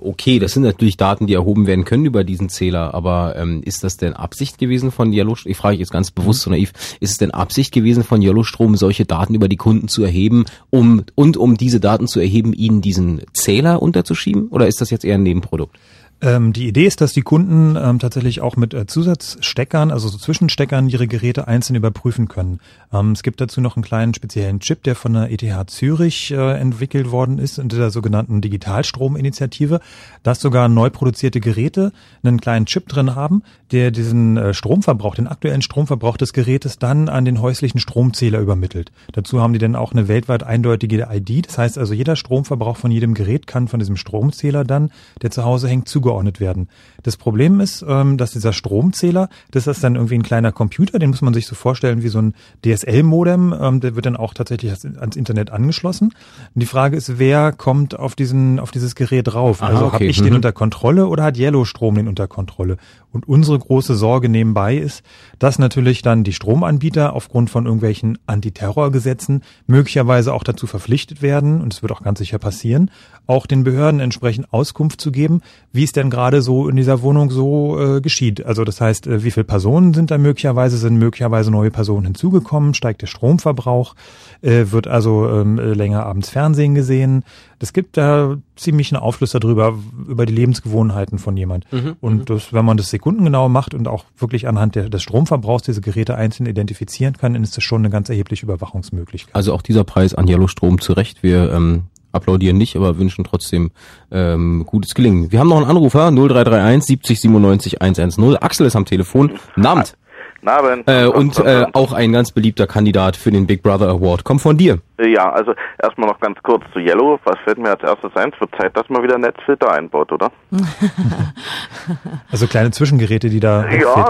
okay, das sind natürlich Daten, die erhoben werden können über diesen Zähler, aber ähm, ist das denn Absicht gewesen von Yellowstrom? Ich frage jetzt ganz bewusst so naiv, ist es denn Absicht gewesen von Yellowstrom, solche Daten über die Kunden zu erheben, um und um diese Daten zu erheben, ihnen diesen Zähler unterzuschieben? Oder ist das jetzt eher ein Nebenprodukt? Ähm, die Idee ist, dass die Kunden ähm, tatsächlich auch mit äh, Zusatzsteckern, also so Zwischensteckern, ihre Geräte einzeln überprüfen können. Ähm, es gibt dazu noch einen kleinen speziellen Chip, der von der ETH Zürich äh, entwickelt worden ist, in der sogenannten Digitalstrominitiative, dass sogar neu produzierte Geräte einen kleinen Chip drin haben, der diesen äh, Stromverbrauch, den aktuellen Stromverbrauch des Gerätes dann an den häuslichen Stromzähler übermittelt. Dazu haben die dann auch eine weltweit eindeutige ID. Das heißt also, jeder Stromverbrauch von jedem Gerät kann von diesem Stromzähler dann, der zu Hause hängt, zugeordnet werden. Das Problem ist, ähm, dass dieser Stromzähler, das ist dann irgendwie ein kleiner Computer, den muss man sich so vorstellen wie so ein DSL-Modem, ähm, der wird dann auch tatsächlich ans Internet angeschlossen. Und die Frage ist, wer kommt auf diesen, auf dieses Gerät drauf? Aha, also okay. habe ich Mhm. den unter Kontrolle oder hat Yellowstrom den unter Kontrolle? Und unsere große Sorge nebenbei ist, dass natürlich dann die Stromanbieter aufgrund von irgendwelchen Antiterrorgesetzen möglicherweise auch dazu verpflichtet werden, und es wird auch ganz sicher passieren, auch den Behörden entsprechend Auskunft zu geben, wie es denn gerade so in dieser Wohnung so äh, geschieht. Also das heißt, äh, wie viele Personen sind da möglicherweise, sind möglicherweise neue Personen hinzugekommen, steigt der Stromverbrauch, äh, wird also ähm, äh, länger abends Fernsehen gesehen. Das gibt da ziemlich einen Aufschluss darüber, über die Lebensgewohnheiten von jemand. Mhm, Und das, wenn man das sekundengenau macht und auch wirklich anhand der, des Stromverbrauchs diese Geräte einzeln identifizieren kann, dann ist das schon eine ganz erhebliche Überwachungsmöglichkeit. Also auch dieser Preis an Yellowstrom zu Recht. Wir ähm, applaudieren nicht, aber wünschen trotzdem ähm, gutes Gelingen. Wir haben noch einen Anrufer, 0331 70 97 110. Axel ist am Telefon. Namt. Abend. Äh, und äh, auch ein ganz beliebter Kandidat für den Big Brother Award. Kommt von dir. Ja, also erstmal noch ganz kurz zu Yellow. Was fällt mir als erstes ein? Es wird Zeit, dass man wieder Netzfilter einbaut, oder? Also kleine Zwischengeräte, die da Ja,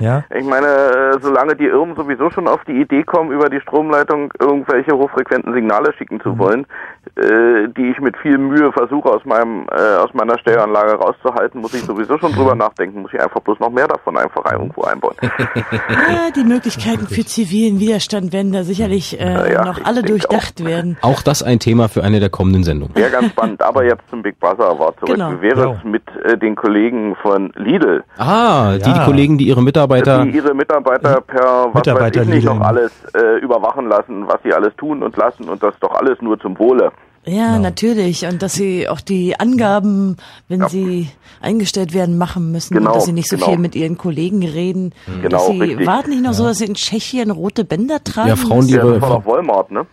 Ja? ich meine, äh, solange die Irren sowieso schon auf die Idee kommen, über die Stromleitung irgendwelche hochfrequenten Signale schicken Mhm. zu wollen, äh, die ich mit viel Mühe versuche aus meinem äh, aus meiner Stereoanlage rauszuhalten, muss ich sowieso schon Mhm. drüber nachdenken, muss ich einfach bloß noch mehr davon einfach irgendwo einbauen. Ja, die Möglichkeiten für zivilen Widerstand werden da sicherlich äh, Ja, noch alle durchdacht werden. Auch das ein Thema für eine der kommenden Sendungen. Wäre ganz spannend, aber jetzt zum Big Brother Award zurück. Genau. Wie wäre Genau. es mit äh, den Kollegen von Lidl? Ah, die, die Ja. Kollegen, die ihre Mitarbeiter... die ihre Mitarbeiter per was Mitarbeiter weiß ich nicht noch alles äh, überwachen lassen, was sie alles tun und lassen und das doch alles nur zum Wohle. Ja, natürlich. Und dass sie auch die Angaben, wenn sie eingestellt werden, machen müssen. Genau, und dass sie nicht so genau. viel mit ihren Kollegen reden. Genau, dass sie richtig. warten nicht noch so, dass sie in Tschechien rote Bänder tragen. Ja, Frauen, die Ja, ihre... das war doch Walmart, ne?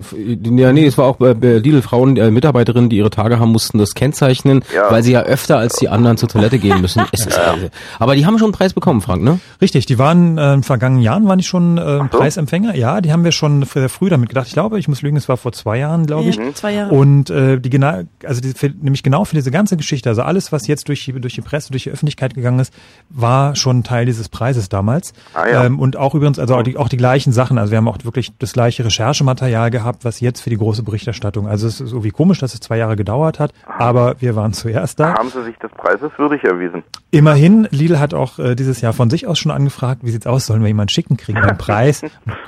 Ja, nee, es war auch bei bei Lidl Frauen, äh, Mitarbeiterinnen, die ihre Tage haben, mussten das kennzeichnen, Ja. weil sie ja öfter als die anderen zur Toilette gehen müssen. Es ist, also, aber die haben schon einen Preis bekommen, Frank, ne? Richtig, die waren äh, in vergangenen Jahren waren die schon äh, Preisempfänger. Ja, die haben wir schon sehr früh damit gedacht. Ich glaube, ich muss lügen, es war vor zwei Jahren, glaube ich. Ja, zwei Jahre. Und äh, die genau, also die, für, nämlich genau für diese ganze Geschichte, also alles, was jetzt durch die, durch die Presse, durch die Öffentlichkeit gegangen ist, war schon Teil dieses Preises damals. Ah, ja. ähm, und auch übrigens, also auch die, auch die gleichen Sachen. Also wir haben auch wirklich das gleiche Recherchematerial gehabt, was jetzt für die große Berichterstattung. Also es ist irgendwie komisch, dass es zwei Jahre gedauert hat, aber wir waren zuerst da. Haben sie sich des Preises würdig erwiesen? Immerhin, Lidl hat auch äh, dieses Jahr von sich aus schon angefragt, wie sieht's aus, sollen wir jemanden schicken, kriegen wir einen Preis?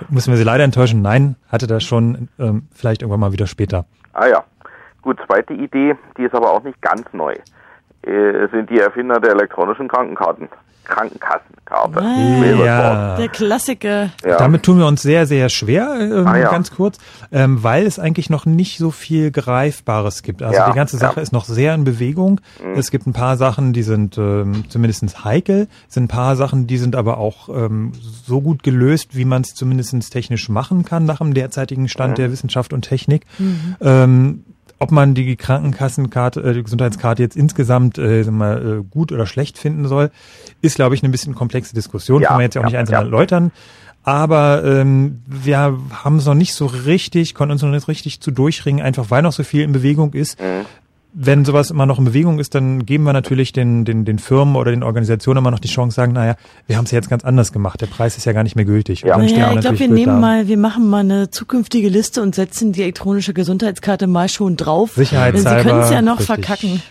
Müssen wir sie leider enttäuschen? Nein, hatte das schon, ähm, vielleicht irgendwann mal wieder später. Ah ja. Gut, zweite Idee, die ist aber auch nicht ganz neu. Äh, sind die Erfinder der elektronischen Krankenkarten. Krankenkassenkarte. Ja. Der Klassiker. Ja. Damit tun wir uns sehr, sehr schwer, ähm, Ah, ja. ganz kurz, ähm, weil es eigentlich noch nicht so viel Greifbares gibt. Also Ja, die ganze Sache ja. ist noch sehr in Bewegung. Mhm. Es gibt ein paar Sachen, die sind ähm, zumindest heikel, es sind ein paar Sachen, die sind aber auch ähm, so gut gelöst, wie man es zumindest technisch machen kann nach dem derzeitigen Stand Mhm. der Wissenschaft und Technik. Mhm. Ähm, ob man die Krankenkassenkarte, äh, die Gesundheitskarte jetzt insgesamt äh, mal, äh, gut oder schlecht finden soll, ist, glaube ich, eine bisschen komplexe Diskussion. Ja, Kann man jetzt ja auch nicht einzeln ja. erläutern. Aber ähm, wir haben es noch nicht so richtig, konnten uns noch nicht richtig zu durchringen, einfach weil noch so viel in Bewegung ist. Mhm. Wenn sowas immer noch in Bewegung ist, dann geben wir natürlich den, den, den Firmen oder den Organisationen immer noch die Chance, sagen, naja, wir haben es ja jetzt ganz anders gemacht. Der Preis ist ja gar nicht mehr gültig. Ja, wir ich glaube, wir nehmen da. mal, wir machen mal eine zukünftige Liste und setzen die elektronische Gesundheitskarte mal schon drauf. Denn Sie Sicherheitshalber, können es ja noch richtig. verkacken.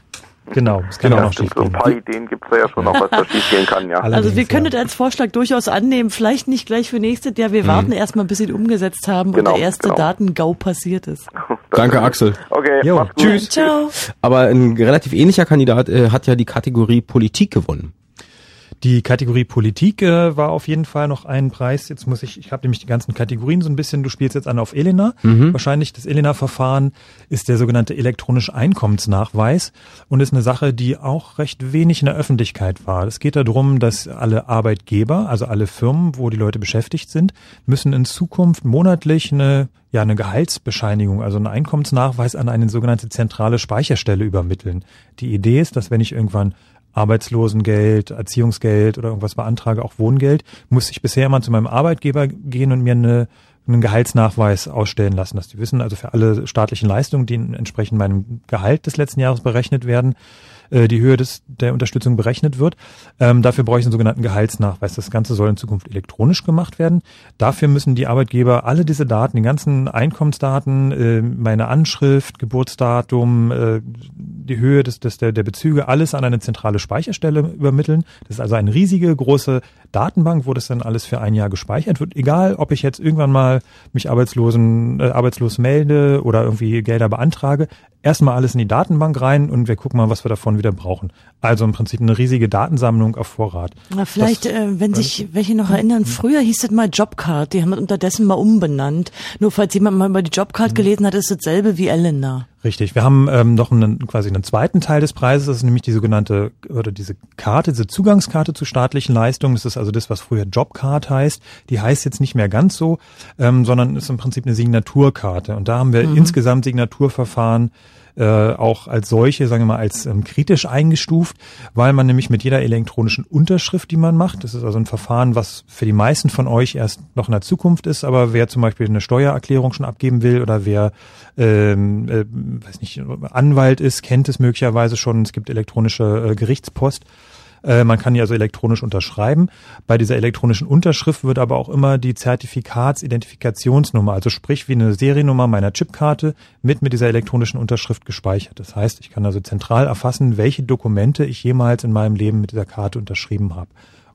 Genau, es kann Ja, ja noch stimmt, so ein paar Ideen gibt's da ja schon noch, was da schief gehen kann, ja. Also wir können das als Vorschlag durchaus annehmen, vielleicht nicht gleich für nächstes Jahr. Wir Mhm. warten erstmal, bis sie ihn umgesetzt haben Genau, und der erste genau. Datengau passiert ist. Danke, Axel. Okay, Jo. Tschüss. Ciao. Aber ein relativ ähnlicher Kandidat äh, hat ja die Kategorie Politik gewonnen. Die Kategorie Politik äh, war auf jeden Fall noch ein Preis. Jetzt muss ich, ich habe nämlich die ganzen Kategorien so ein bisschen, du spielst jetzt an auf Elena. Mhm. Wahrscheinlich das Elena-Verfahren ist der sogenannte elektronische Einkommensnachweis und ist eine Sache, die auch recht wenig in der Öffentlichkeit war. Es geht darum, dass alle Arbeitgeber, also alle Firmen, wo die Leute beschäftigt sind, müssen in Zukunft monatlich eine ja, eine Gehaltsbescheinigung, also einen Einkommensnachweis an eine sogenannte zentrale Speicherstelle übermitteln. Die Idee ist, dass wenn ich irgendwann Arbeitslosengeld, Erziehungsgeld oder irgendwas beantrage, auch Wohngeld, muss ich bisher immer zu meinem Arbeitgeber gehen und mir eine, einen Gehaltsnachweis ausstellen lassen, dass die wissen, also für alle staatlichen Leistungen, die entsprechend meinem Gehalt des letzten Jahres berechnet werden, äh, die Höhe des, der Unterstützung berechnet wird. Ähm, dafür brauche ich einen sogenannten Gehaltsnachweis. Das Ganze soll in Zukunft elektronisch gemacht werden. Dafür müssen die Arbeitgeber alle diese Daten, die ganzen Einkommensdaten, äh, meine Anschrift, Geburtsdatum, äh, die Höhe des, des, der, der Bezüge, alles an eine zentrale Speicherstelle übermitteln. Das ist also eine riesige, große Datenbank, wo das dann alles für ein Jahr gespeichert wird. Egal, ob ich jetzt irgendwann mal mich arbeitslosen, äh, arbeitslos melde oder irgendwie Gelder beantrage. Erstmal alles in die Datenbank rein und wir gucken mal, was wir davon wieder brauchen. Also im Prinzip eine riesige Datensammlung auf Vorrat. Na, vielleicht, Das- äh, wenn sich welche noch erinnern, früher hieß das mal Jobcard, die haben das unterdessen mal umbenannt. Nur falls jemand mal über die Jobcard gelesen hat, ist dasselbe wie Elena. Richtig. Wir haben ähm, noch einen, quasi einen zweiten Teil des Preises, das ist nämlich die sogenannte oder diese Karte, diese Zugangskarte zu staatlichen Leistungen. Das ist also das, was früher Jobcard heißt. Die heißt jetzt nicht mehr ganz so, ähm, sondern ist im Prinzip eine Signaturkarte. Und da haben wir Mhm. insgesamt Signaturverfahren äh, auch als solche, sagen wir mal, als ähm, kritisch eingestuft, weil man nämlich mit jeder elektronischen Unterschrift, die man macht, das ist also ein Verfahren, was für die meisten von euch erst noch in der Zukunft ist, aber wer zum Beispiel eine Steuererklärung schon abgeben will oder wer ähm, äh, weiß nicht, Anwalt ist, kennt es möglicherweise schon, es gibt elektronische äh, Gerichtspost. Äh, Man kann die also elektronisch unterschreiben. Bei dieser elektronischen Unterschrift wird aber auch immer die Zertifikatsidentifikationsnummer, also sprich wie eine Seriennummer meiner Chipkarte, mit mit dieser elektronischen Unterschrift gespeichert. Das heißt, ich kann also zentral erfassen, welche Dokumente ich jemals in meinem Leben mit dieser Karte unterschrieben habe.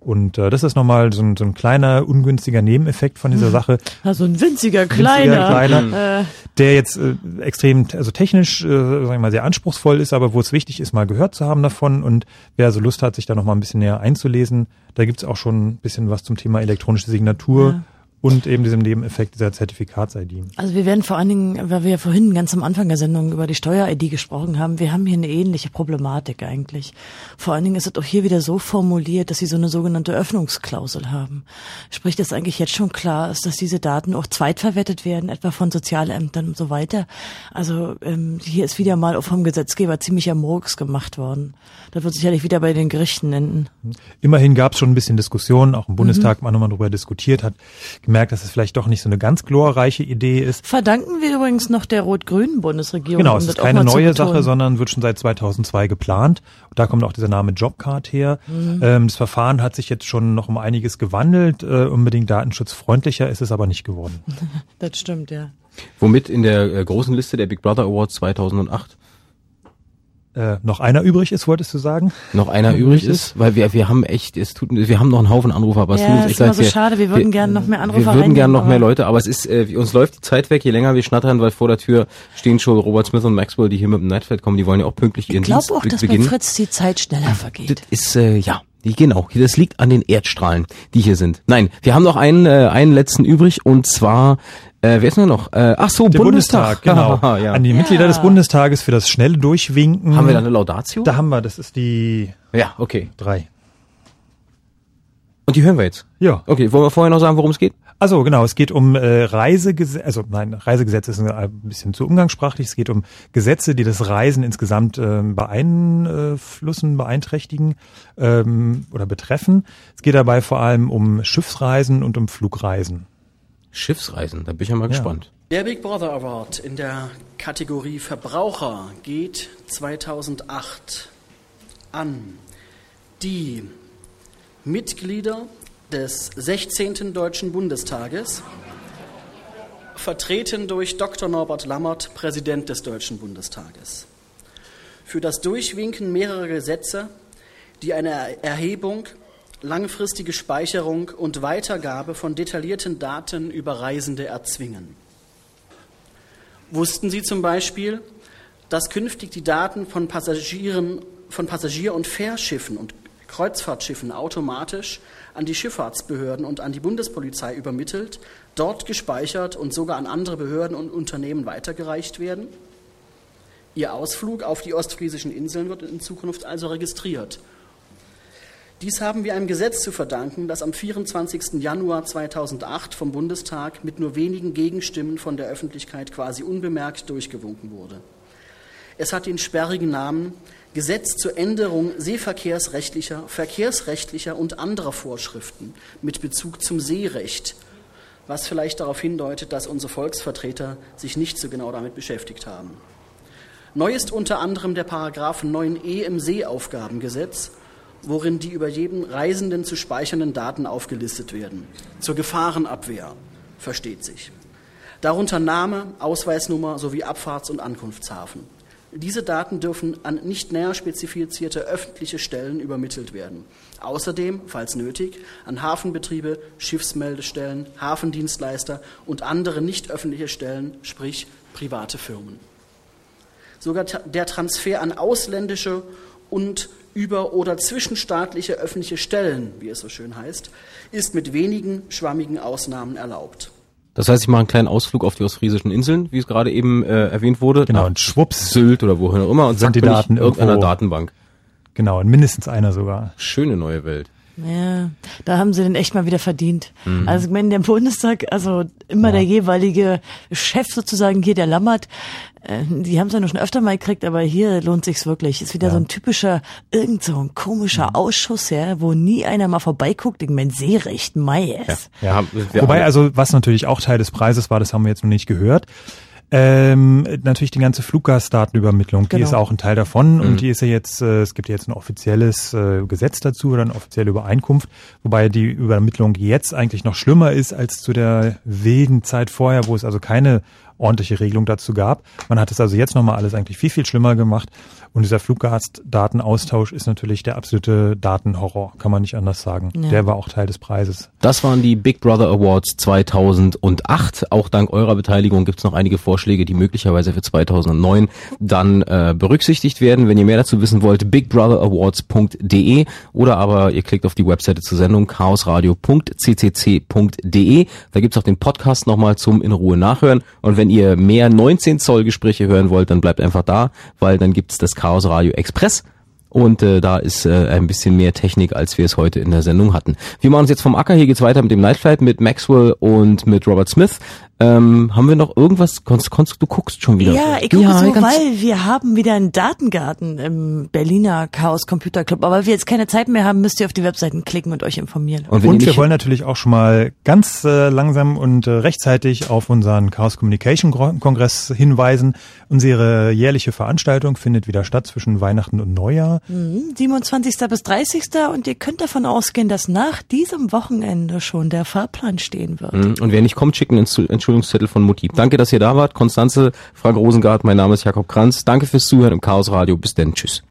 Und äh, das ist nochmal so ein, so ein kleiner, ungünstiger Nebeneffekt von dieser Sache. Also ein winziger, Winziger, kleiner. kleiner Äh, der jetzt äh, extrem, also technisch, äh, sagen wir mal, sehr anspruchsvoll ist, aber wo es wichtig ist, mal gehört zu haben davon. Und wer also Lust hat, sich da noch mal ein bisschen näher einzulesen, da gibt's auch schon ein bisschen was zum Thema elektronische Signatur Ja. Und eben diesem Nebeneffekt dieser Zertifikats-ID. Also wir werden vor allen Dingen, weil wir ja vorhin ganz am Anfang der Sendung über die Steuer-ID gesprochen haben, wir haben hier eine ähnliche Problematik eigentlich. Vor allen Dingen ist es auch hier wieder so formuliert, dass sie so eine sogenannte Öffnungsklausel haben. Sprich, dass eigentlich jetzt schon klar ist, dass diese Daten auch zweitverwertet werden, etwa von Sozialämtern und so weiter. Also ähm, hier ist wieder mal auch vom Gesetzgeber ziemlicher Murks gemacht worden. Das wird sicherlich wieder bei den Gerichten enden. Immerhin gab's schon ein bisschen Diskussionen, auch im Mhm. Bundestag man nochmal darüber diskutiert hat, gemerkt, dass es vielleicht doch nicht so eine ganz glorreiche Idee ist. Verdanken wir übrigens noch der rot-grünen Bundesregierung. Genau, es ist keine neue. Sache, sondern wird schon seit 2002 geplant. Und da kommt auch dieser Name Jobcard her. Mhm. Ähm, das Verfahren hat sich jetzt schon noch um einiges gewandelt. Äh, unbedingt datenschutzfreundlicher ist es aber nicht geworden. Das stimmt, ja. Womit in der äh, großen Liste der Big Brother Awards 2008 Äh, noch einer übrig ist, wolltest du sagen? noch einer übrig ist, weil wir wir haben echt, es tut, wir haben noch einen Haufen Anrufer, aber es Ja, tut uns ist echt immer leid. so schade, wir würden gerne noch mehr Anrufer Wir würden gerne noch mehr Leute, aber es ist, äh, uns läuft die Zeit weg, je länger wir schnattern, weil vor der Tür stehen schon Robert Smith und Maxwell, die hier mit dem Nightflight kommen, die wollen ja auch pünktlich ihren Ich glaube Dienst auch, dass bei beginnen. Fritz die Zeit schneller vergeht. ist äh, ja, die, genau, das liegt an den Erdstrahlen, die hier sind. Nein, wir haben noch einen äh, einen letzten übrig und zwar äh, wer ist denn noch? Äh, ach so, Der Bundestag, genau. ja. An die Mitglieder des Bundestages für das schnelle Durchwinken. Haben wir da eine Laudatio? Da haben wir, das ist die Ja, okay. drei. Und die hören wir jetzt. Ja. Okay, wollen wir vorher noch sagen, worum es geht? Also genau, es geht um äh, Reisegesetze, also nein, Reisegesetze ist ein, bisschen zu umgangssprachlich. Es geht um Gesetze, die das Reisen insgesamt ähm, beeinflussen, beeinträchtigen ähm, oder betreffen. Es geht dabei vor allem um Schiffsreisen und um Flugreisen. Schiffsreisen, da bin ich ja mal gespannt. Der Big Brother Award in der Kategorie Verbraucher geht 2008 an die Mitglieder des 16. Deutschen Bundestages, vertreten durch Dr. Norbert Lammert, Präsident des Deutschen Bundestages. Für das Durchwinken mehrerer Gesetze, die eine Erhebung, langfristige Speicherung und Weitergabe von detaillierten Daten über Reisende erzwingen. Wussten Sie zum Beispiel, dass künftig die Daten von Passagieren, von Passagier- und Fährschiffen und Kreuzfahrtschiffen automatisch an die Schifffahrtsbehörden und an die Bundespolizei übermittelt, dort gespeichert und sogar an andere Behörden und Unternehmen weitergereicht werden? Ihr Ausflug auf die ostfriesischen Inseln wird in Zukunft also registriert. Dies haben wir einem Gesetz zu verdanken, das am 24. Januar 2008 vom Bundestag mit nur wenigen Gegenstimmen von der Öffentlichkeit quasi unbemerkt durchgewunken wurde. Es hat den sperrigen Namen Gesetz zur Änderung seeverkehrsrechtlicher, verkehrsrechtlicher und anderer Vorschriften mit Bezug zum Seerecht, was vielleicht darauf hindeutet, dass unsere Volksvertreter sich nicht so genau damit beschäftigt haben. Neu ist unter anderem der Paragraph 9e im Seeaufgabengesetz, worin die über jeden Reisenden zu speichernden Daten aufgelistet werden. Zur Gefahrenabwehr, versteht sich. Darunter Name, Ausweisnummer sowie Abfahrts- und Ankunftshafen. Diese Daten dürfen an nicht näher spezifizierte öffentliche Stellen übermittelt werden. Außerdem, falls nötig, an Hafenbetriebe, Schiffsmeldestellen, Hafendienstleister und andere nicht öffentliche Stellen, sprich private Firmen. Sogar der Transfer an ausländische und über- oder zwischenstaatliche öffentliche Stellen, wie es so schön heißt, ist mit wenigen schwammigen Ausnahmen erlaubt. Das heißt, ich mache einen kleinen Ausflug auf die ostfriesischen Inseln, wie es gerade eben äh, erwähnt wurde. Genau, und schwupps. Sylt oder wohin auch immer und Sind zack die Daten in irgendeiner Datenbank. Genau, und mindestens einer sogar. Schöne neue Welt. Ja, da haben sie den echt mal wieder verdient. Mhm. Also ich meine, der Bundestag, also immer der jeweilige Chef sozusagen hier, der Lammert, äh, die haben es ja noch schon öfter mal gekriegt, aber hier lohnt sich's wirklich. Ist wieder so ein typischer, irgend so ein komischer Ausschuss, ja, wo nie einer mal vorbeiguckt. Ich meine, Seerecht, Meies. Ja. wir Wobei also, was natürlich auch Teil des Preises war, das haben wir jetzt noch nicht gehört. Ähm, natürlich die ganze Fluggastdatenübermittlung, die Genau. ist auch ein Teil davon Mhm. und die ist ja jetzt, äh, es gibt ja jetzt ein offizielles äh, Gesetz dazu oder eine offizielle Übereinkunft, wobei die Übermittlung jetzt eigentlich noch schlimmer ist als zu der wilden Zeit vorher, wo es also keine ordentliche Regelung dazu gab. Man hat es also jetzt nochmal alles eigentlich viel, viel schlimmer gemacht und dieser Fluggastdatenaustausch ist natürlich der absolute Datenhorror, kann man nicht anders sagen. Ja. Der war auch Teil des Preises. Das waren die Big Brother Awards 2008. Auch dank eurer Beteiligung gibt es noch einige Vorschläge, die möglicherweise für 2009 dann äh, berücksichtigt werden. Wenn ihr mehr dazu wissen wollt, bigbrotherawards.de oder aber ihr klickt auf die Webseite zur Sendung chaosradio.ccc.de. Da gibt's auch den Podcast nochmal zum in Ruhe nachhören. Und wenn ihr mehr 19 Zoll Gespräche hören wollt, dann bleibt einfach da, weil dann gibt's das Chaos Radio Express. Und äh, da ist äh, ein bisschen mehr Technik, als wir es heute in der Sendung hatten. Wir machen uns jetzt vom Acker. Hier geht's weiter mit dem Night Flight, mit Maxwell und mit Robert Smith. Ähm, haben wir noch irgendwas? Konst, Konst, du guckst schon wieder. Ja, ich gucke so, ganz- weil wir haben wieder einen Datengarten im Berliner Chaos Computer Club. Aber weil wir jetzt keine Zeit mehr haben, müsst ihr auf die Webseiten klicken und euch informieren. Und, wir wollen natürlich auch schon mal ganz äh, langsam und äh, rechtzeitig auf unseren Chaos Communication Kongress hinweisen. Unsere jährliche Veranstaltung findet wieder statt zwischen Weihnachten und Neujahr. Mhm, 27. bis 30. Und ihr könnt davon ausgehen, dass nach diesem Wochenende schon der Fahrplan stehen wird. Mhm. Und wer nicht kommt, schickt einen Entschuld- Entschuldigungszettel von Mutti. Danke, dass ihr da wart. Konstanze, Frank Rosengart, mein Name ist Jakob Kranz. Danke fürs Zuhören im Chaos Radio. Bis denn. Tschüss.